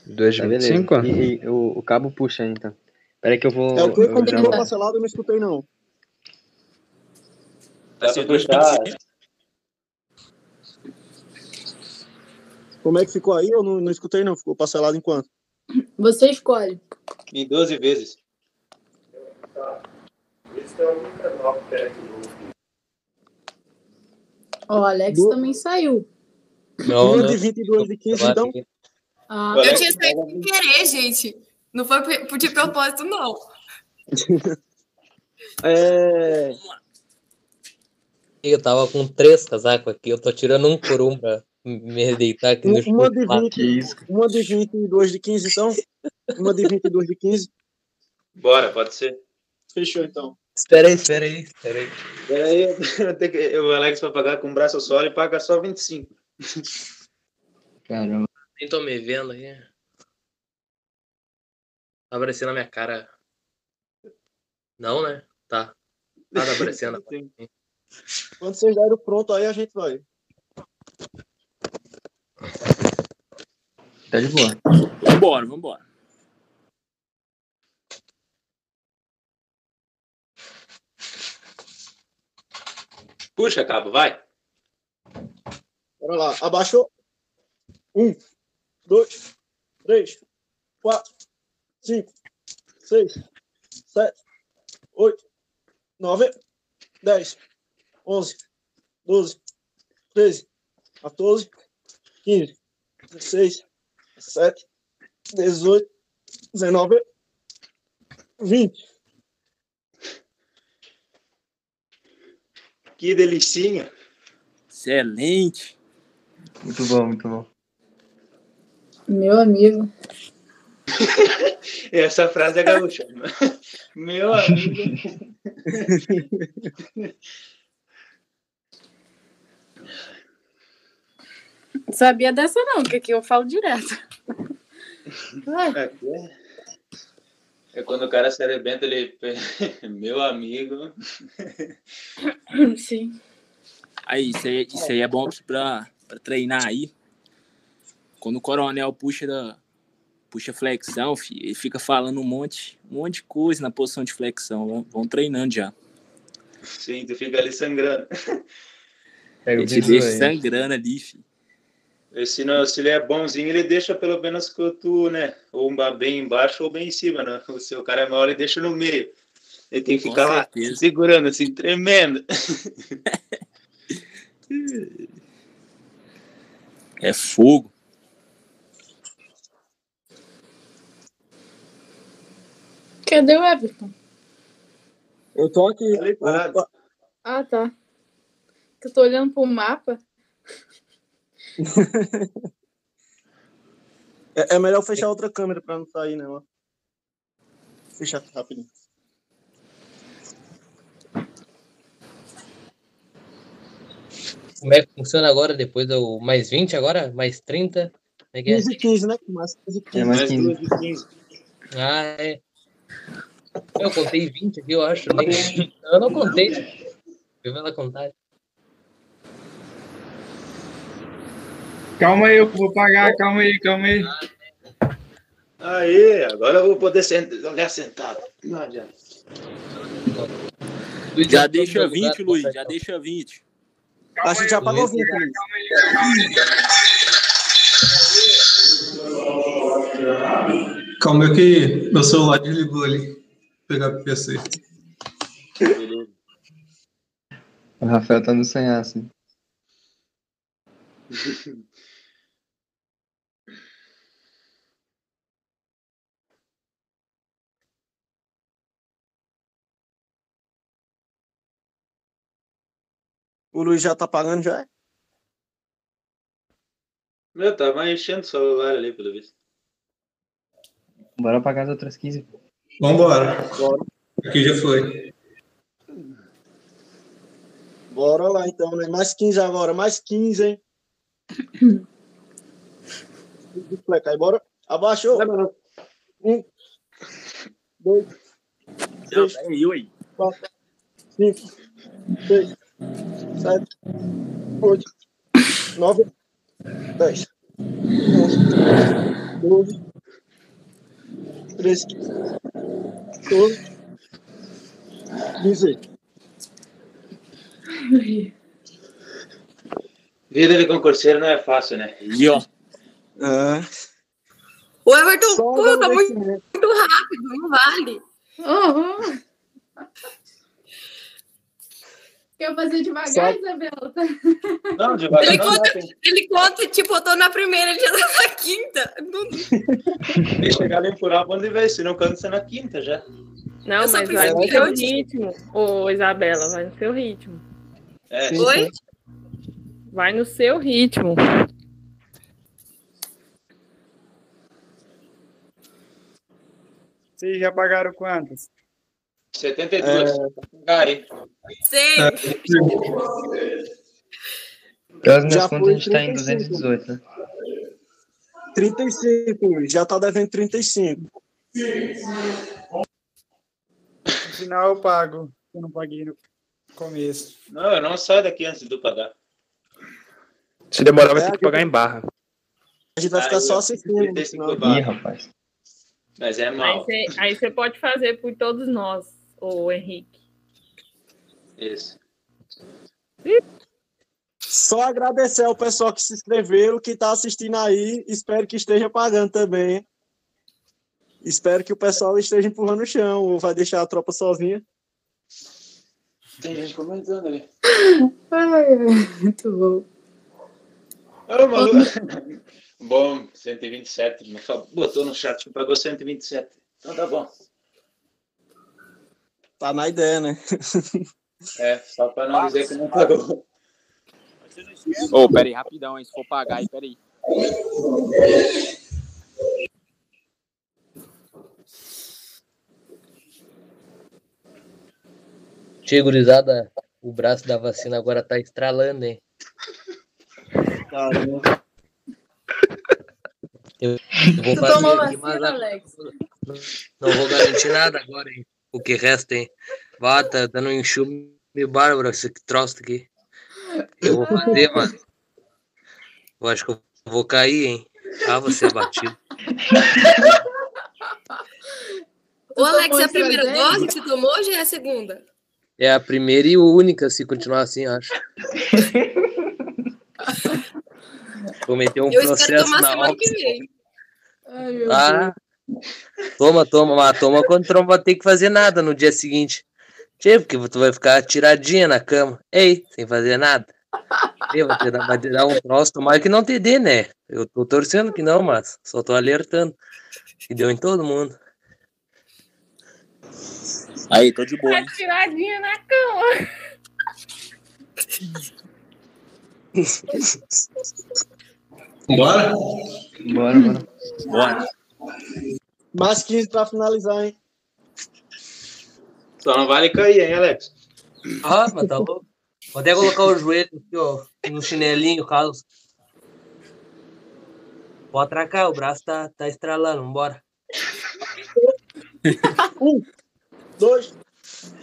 Speaker 6: 2 de
Speaker 2: Tá, beleza.
Speaker 6: 25?
Speaker 2: E, e o, o cabo puxa então. Peraí que eu vou.
Speaker 5: É o que?
Speaker 2: eu
Speaker 5: que
Speaker 2: vou-
Speaker 5: parcelado? Eu não escutei, não.
Speaker 14: Dá pra puxar.
Speaker 5: Como é que ficou aí? Eu não, não escutei, não. Ficou parcelado em quanto?
Speaker 3: Você escolhe.
Speaker 14: Em 12 vezes.
Speaker 3: Ó, o Alex
Speaker 5: Du-
Speaker 3: também saiu.
Speaker 1: Não,
Speaker 5: Uma
Speaker 1: não.
Speaker 5: de 20 e duas de 15, então?
Speaker 3: Ah,
Speaker 12: Eu tinha saído sem querer, gente. Não foi por- de propósito, não.
Speaker 5: É...
Speaker 1: Eu tava com três casacos aqui, eu tô tirando um por um pra me deitar aqui no
Speaker 5: Um- Uma de
Speaker 1: chão.
Speaker 5: 20, uma de 20 e duas de 15, então? Uma de 20 e duas de 15.
Speaker 14: Bora, pode ser.
Speaker 5: Fechou, então.
Speaker 1: Espera aí, espera aí, espera aí.
Speaker 14: Peraí, eu tenho que, o Alex vai pagar com o braço só e paga só 25.
Speaker 2: Caramba.
Speaker 1: Nem tô me vendo aí. Tá aparecendo na minha cara. Não, né? Tá. Ah, tá aparecendo.
Speaker 5: Quando vocês deram pronto aí, a gente vai.
Speaker 2: Tá de boa.
Speaker 13: Vambora, vambora.
Speaker 14: Puxa, cabo, vai.
Speaker 5: Bora lá. Abaixou. Um, dois, três, quatro, cinco, seis, sete, oito, nove, dez, onze, doze, treze, 14, 15, 16, 17, 18, 19, 20.
Speaker 14: Que delicinha.
Speaker 13: Excelente.
Speaker 2: Muito bom, muito bom.
Speaker 3: Meu amigo.
Speaker 14: Essa frase é gaúcha. Meu amigo.
Speaker 3: Não sabia dessa, não, que aqui eu falo direto.
Speaker 14: É quando o cara se arrebenta, ele. Meu amigo.
Speaker 3: Sim.
Speaker 13: Aí, isso aí, isso aí é bom pra, pra treinar aí. Quando o coronel puxa da, puxa flexão, filho, ele fica falando um monte, um monte de coisa na posição de flexão. Vão, vão treinando já.
Speaker 14: Sim, tu fica ali sangrando.
Speaker 2: Pega
Speaker 13: Ele te deixa sangrando ali, filho.
Speaker 14: E Se, não, se ele é bonzinho, ele deixa pelo menos que tu, né? Ou bem embaixo ou bem em cima, né? O seu cara é maior, ele deixa no meio. Ele tem que
Speaker 13: Com
Speaker 14: ficar lá segurando, assim, tremendo.
Speaker 13: É fogo.
Speaker 3: Cadê o Everton?
Speaker 5: Eu tô aqui.
Speaker 14: parado.
Speaker 3: Ah, tá. Eu tô olhando pro mapa.
Speaker 5: É, é melhor fechar outra câmera pra não sair, né? ó. Fecha aqui rapidinho.
Speaker 1: Como é que funciona agora, depois do mais 20 agora? Mais 30? Como é que é?
Speaker 5: 15 e 15, né? Mais 15 e 15.
Speaker 2: É mais
Speaker 14: Mais
Speaker 2: 15.
Speaker 14: duas de 15.
Speaker 1: Ah, é. Eu contei 20 aqui, eu acho. Eu não contei. Eu vi ela
Speaker 15: Calma aí, eu vou pagar, calma aí, calma aí.
Speaker 14: Aê, agora eu vou poder olhar sentado. Não adianta.
Speaker 13: Já deixa 20, Luiz. Já deixa 20.
Speaker 5: A gente já pagou 20, Luiz.
Speaker 15: Calma aí que meu celular desligou ali. Vou pegar pro PC.
Speaker 2: O Rafael tá no sanhaço.
Speaker 5: O Luiz já tá pagando já?
Speaker 14: Eu tava enchendo o celular ali, pelo visto.
Speaker 2: Bora pagar as outras 15.
Speaker 16: Vambora. Aqui já foi.
Speaker 5: Bora lá então, né? Mais 15 agora, mais 15, hein? Fleca aí, bora. Abaixou. Um, dois, três, quatro, cinco, seis, sete, oito, nove, dez, onze, doze, treze, quatorze, dezoito.
Speaker 14: Vida de concurseiro não é fácil, né?
Speaker 13: E ó.
Speaker 12: O Everton, pô, tá muito,
Speaker 5: agradecimento.
Speaker 12: muito rápido, não vale.
Speaker 3: Uhum. Quer fazer devagar,
Speaker 5: Só-
Speaker 3: Isabela?
Speaker 14: Não, devagar
Speaker 12: Ele
Speaker 14: não,
Speaker 12: conta,
Speaker 14: não, tem
Speaker 12: ele conta, tipo, eu tô na primeira, ele já tá na quinta.
Speaker 14: Tem que chegar ali por onde ver, senão você na quinta já.
Speaker 9: Não,
Speaker 12: Eu
Speaker 9: mas vai no seu ritmo, ô Isabela, vai no seu ritmo.
Speaker 14: É,
Speaker 5: Sim,
Speaker 12: Oi?
Speaker 9: Vai no seu ritmo.
Speaker 16: Vocês já pagaram quantas?
Speaker 14: 72.
Speaker 5: É.
Speaker 14: Pagar, hein?
Speaker 12: Sei.
Speaker 2: Pelas minhas
Speaker 5: Já
Speaker 2: contas,
Speaker 5: foi
Speaker 2: a gente tá em
Speaker 5: 35.
Speaker 2: 218, né?
Speaker 5: 35, Luiz. Já tá devendo 35.
Speaker 16: No final eu pago. Eu não paguei no começo.
Speaker 14: Não, eu não saio daqui antes de eu pagar.
Speaker 6: Se demorar, vai
Speaker 5: É,
Speaker 6: ter que pagar em barra.
Speaker 5: A gente vai ficar
Speaker 14: Aí
Speaker 5: só assistindo. no
Speaker 14: 35
Speaker 5: final.
Speaker 2: Ih,
Speaker 14: barra.
Speaker 2: rapaz.
Speaker 14: Mas é mal.
Speaker 9: aí você pode fazer por todos nós, ô Henrique.
Speaker 14: Isso.
Speaker 5: Só agradecer ao pessoal que se inscreveu, que tá assistindo aí. Espero que esteja pagando também. Espero que o pessoal esteja empurrando o chão ou vai deixar a tropa sozinha.
Speaker 14: Tem gente comentando ali.
Speaker 3: Ai, muito bom.
Speaker 14: Ô, maluco. Bom, 127. mas só Botou no chat que pagou 127. Então tá bom.
Speaker 5: Tá na ideia, né?
Speaker 14: É, só pra não dizer que não pagou.
Speaker 13: Ô, pera aí, rapidão, hein? Se for pagar aí, pera aí.
Speaker 1: Tia gurizada, o braço da vacina agora tá estralando, hein?
Speaker 5: Caramba.
Speaker 1: Eu, vou fazer aqui,
Speaker 3: vacina,
Speaker 1: mas não vou garantir nada agora, hein? O que resta, hein? Vá, tá dando um enxume bárbaro esse troço aqui. Eu vou fazer, mano. Eu acho que eu vou cair, hein? Ah, você é batido.
Speaker 12: Ô, Alex, é a primeira
Speaker 3: AstraZeneca?
Speaker 12: dose que você tomou ou já é a segunda?
Speaker 1: É a primeira e única, se continuar assim, acho. Vou meter um
Speaker 12: eu espero
Speaker 1: processo
Speaker 12: tomar
Speaker 1: na
Speaker 12: semana que
Speaker 1: Oxford.
Speaker 12: vem.
Speaker 3: Ai, meu
Speaker 1: Ah, toma, toma, mas toma quando tu não vai ter que fazer nada no dia seguinte. Tchê, porque tu vai ficar tiradinha na cama. Ei, sem fazer nada. Tchê, vai te dar, vai te dar um troço, tomara que não te dê, né? Eu tô torcendo que não, mas só tô alertando. Que deu em todo mundo.
Speaker 13: Aí, tô de boa,
Speaker 9: Tá tiradinha na cama.
Speaker 16: Bora?
Speaker 2: Bora, bora.
Speaker 13: Bora.
Speaker 5: Mais 15 pra finalizar, hein?
Speaker 14: Só não vale cair, hein, Alex?
Speaker 1: Ah, mas tá louco. Vou até colocar o joelho aqui, ó, no chinelinho, Carlos. Pode atracar, o braço tá, tá estralando, vambora.
Speaker 5: Um, dois,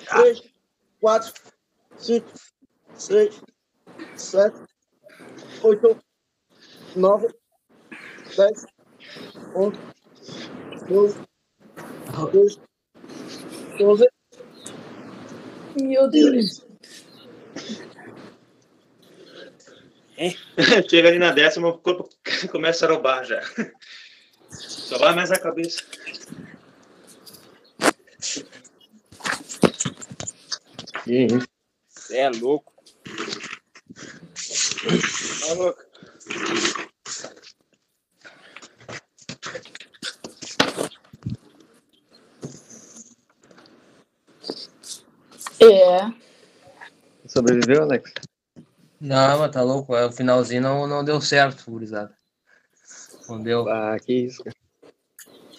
Speaker 5: três, quatro, cinco, seis, sete, oito, nove, dez, onze, doze, doze, doze.
Speaker 3: Meu Deus.
Speaker 14: Chega ali na décima, o corpo começa a roubar já. Só vai mais a cabeça.
Speaker 13: Você é louco.
Speaker 16: Tá louco.
Speaker 3: É.
Speaker 2: Sobreviveu, Alex?
Speaker 1: Não, mas tá louco. é, O finalzinho não, não deu certo, gurizada. Não deu.
Speaker 2: Ah, que isso, cara.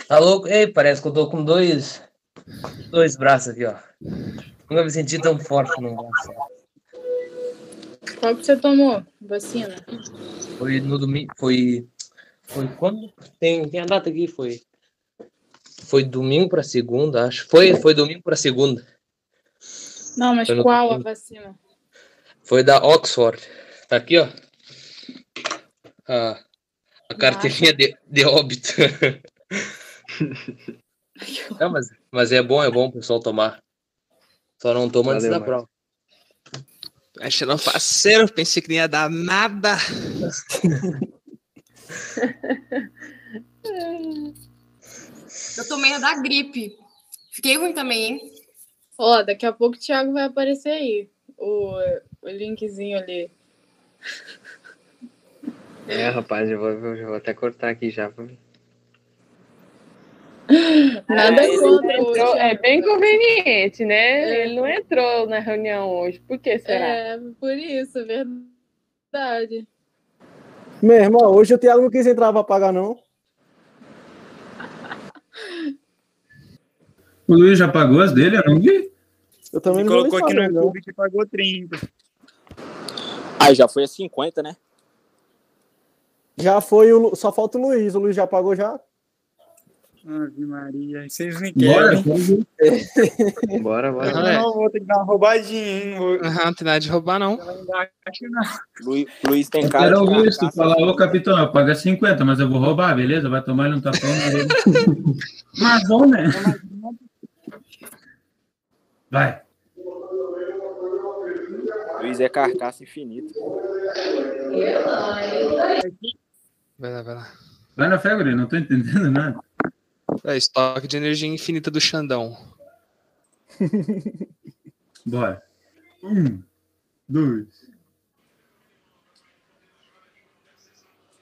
Speaker 1: Tá louco? Ei, parece que eu tô com dois, dois braços aqui, ó. Nunca me senti tão forte no braço.
Speaker 3: Qual que você tomou? Vacina?
Speaker 1: Foi no domingo. Foi. Foi quando? Tem, tem a data aqui, foi. Foi domingo pra segunda, acho. Foi, foi domingo pra segunda.
Speaker 3: Não, mas
Speaker 1: no
Speaker 3: qual a
Speaker 1: domingo.
Speaker 3: vacina?
Speaker 1: Foi da Oxford. Tá aqui, ó. A, a carteirinha de, de óbito. Não, mas, mas é bom, é bom o pessoal tomar. Só não toma antes da
Speaker 6: Valeu,
Speaker 1: prova.
Speaker 6: Achando faceiro, pensei que não ia dar nada.
Speaker 12: Eu tomei a da gripe. Fiquei ruim também, hein?
Speaker 3: Ó, daqui a pouco o Thiago vai aparecer aí. O, o linkzinho ali.
Speaker 2: É, rapaz, eu vou, eu vou até cortar aqui já.
Speaker 9: Nada
Speaker 3: É,
Speaker 9: contra
Speaker 3: entrou-
Speaker 9: É bem conveniente, né?
Speaker 3: É.
Speaker 9: Ele não entrou na reunião hoje. Por que será?
Speaker 3: É, por isso, verdade.
Speaker 5: Meu irmão, hoje o Thiago não quis entrar pra pagar, não.
Speaker 4: O Luiz já pagou as dele, eu não vi.
Speaker 5: Eu também
Speaker 16: Ele
Speaker 5: não vou
Speaker 16: colocou aqui no
Speaker 5: não.
Speaker 16: YouTube que pagou 30.
Speaker 13: Aí já foi a 50, né?
Speaker 5: Já foi o. Lu- Só falta o Luiz. O Luiz já pagou já?
Speaker 16: Ave Maria, vocês nem
Speaker 4: Bora,
Speaker 16: querem.
Speaker 2: Bora, bora.
Speaker 16: Eu não vou ter que dar uma roubadinha, hein? Vou...
Speaker 6: Aham, não tem nada de roubar, não.
Speaker 16: Acho que não.
Speaker 13: Luiz, Luiz tem
Speaker 4: Eu
Speaker 13: cara
Speaker 4: quero
Speaker 13: de
Speaker 4: ouvir isso,
Speaker 13: carcaça.
Speaker 4: falar, ô capitão, eu pago 50, mas eu vou roubar, beleza? Vai tomar ele um tapão na orelha. Mas bom, né? Vai.
Speaker 13: Luiz é carcaça infinita.
Speaker 6: Vai lá, vai lá.
Speaker 4: Vai na fé, guri, não tô entendendo nada.
Speaker 6: É, estoque de energia infinita do Xandão.
Speaker 4: Bora. Um, dois.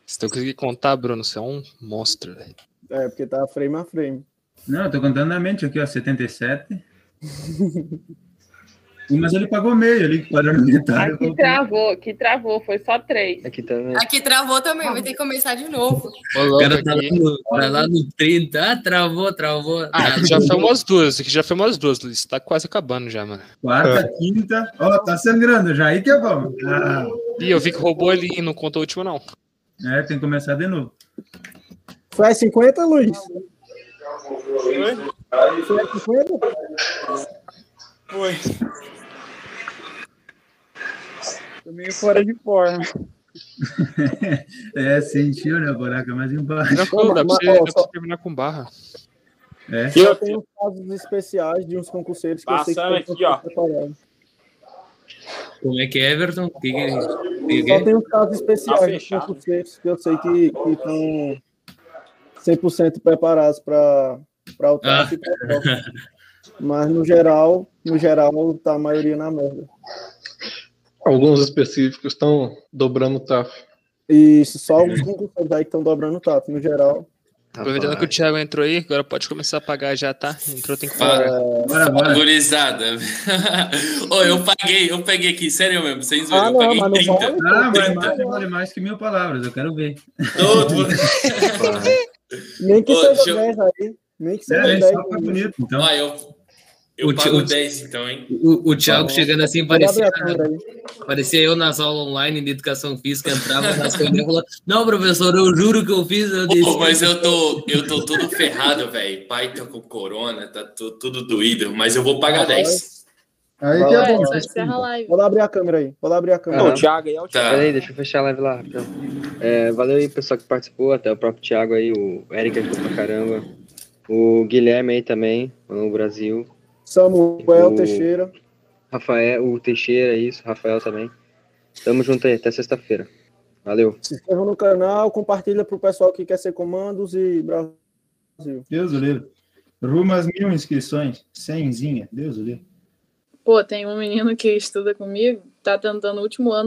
Speaker 6: Se tu conseguir contar, Bruno, você é um monstro, velho.
Speaker 5: É, porque tá frame a frame.
Speaker 4: Não, eu tô contando na mente aqui, ó, 77. Mas ele pagou meio ali, que detalhe.
Speaker 9: Aqui travou, aqui travou, foi só três.
Speaker 2: Aqui também.
Speaker 12: Aqui travou também, vai ter que começar de novo.
Speaker 1: O cara tá lá, no, tá lá no 30. Ah, travou, travou.
Speaker 6: Ah, aqui já foi umas duas, aqui já foi umas duas, Luiz. Tá quase acabando já, mano.
Speaker 4: Quarta, quinta. Ó, tá sangrando já, aí que é bom. Ah,
Speaker 6: Ih, eu vi que roubou ali e não contou a última, não.
Speaker 4: é, tem que começar de novo.
Speaker 5: Foi às 50, Luiz?
Speaker 16: Foi
Speaker 5: às 50?
Speaker 16: Foi. Tô meio fora de forma.
Speaker 4: É, sentiu, né? Buraco é mais embaixo.
Speaker 6: Tranquilo, dá pra
Speaker 5: Mas,
Speaker 6: você, dá pra você terminar com barra.
Speaker 4: É.
Speaker 5: Eu tenho uns casos especiais de uns concurseiros que eu sei que
Speaker 13: Passando
Speaker 5: estão
Speaker 13: aqui, ó.
Speaker 5: preparados.
Speaker 1: Como é que é, Everton? Que que, que, que
Speaker 5: Só
Speaker 1: é?
Speaker 5: tem uns casos especiais
Speaker 13: Tá
Speaker 5: de concurseiros que eu sei que que estão 100% preparados para o
Speaker 1: Ah.
Speaker 5: E. Mas no geral, no geral, tá a maioria na merda.
Speaker 7: Alguns específicos estão dobrando o TAF.
Speaker 5: Isso, só concurseiros aí que estão dobrando o TAF. No geral,
Speaker 6: Aproveitando que o Thiago entrou aí, agora pode começar a pagar já, tá? Entrou, tem que pagar.
Speaker 4: Bora, bora.
Speaker 1: Gurizada. Ô, eu paguei, eu peguei aqui, sério mesmo, sem zoeira,
Speaker 5: Ah,
Speaker 1: eu
Speaker 5: não,
Speaker 1: paguei
Speaker 5: mas não
Speaker 1: 30.
Speaker 5: vale.
Speaker 4: Ah, mas
Speaker 1: 30.
Speaker 4: imagem vale mais que mil palavras, eu quero ver.
Speaker 1: Todo
Speaker 5: nem que
Speaker 1: Ô,
Speaker 5: seja
Speaker 1: eu-
Speaker 5: 10 aí. Nem que seja
Speaker 4: É,
Speaker 5: 10.
Speaker 4: só pra bonito, então.
Speaker 1: Ó, eu, eu
Speaker 2: O
Speaker 1: pago
Speaker 2: o ti-
Speaker 1: 10, então, hein? O, o Thiago chegando assim, parecia, parecia eu nas aulas online de educação física, entrava nas coisas e falava, não, professor, eu juro que eu fiz. Eu disse,
Speaker 14: Pô, mas eu tô, eu tô todo ferrado, velho. Pai tá com corona, tá tu- tudo doído, mas eu vou pagar 10.
Speaker 5: Aí que é bom.
Speaker 3: a live.
Speaker 5: Pode abrir a câmera aí. Pode abrir a câmera.
Speaker 2: Aham.
Speaker 13: O Thiago aí é o Thiago.
Speaker 2: Peraí, deixa eu fechar a live lá, rapidão. É, valeu aí, pessoal que participou, até o próprio Thiago aí, o Eric ajudou pra caramba. O Guilherme aí também, no Brasil.
Speaker 5: Samuel
Speaker 2: O-
Speaker 5: Teixeira.
Speaker 2: Rafael, o Teixeira, isso, Rafael também. Tamo junto aí, até sexta-feira. Valeu.
Speaker 5: Se inscreva no canal, compartilha pro pessoal que quer ser comandos e Brasil.
Speaker 4: Deus o livre. Rumo às mil inscrições. Cenzinha. Deus o livre.
Speaker 3: Pô, tem um menino que estuda comigo, tá tentando o último ano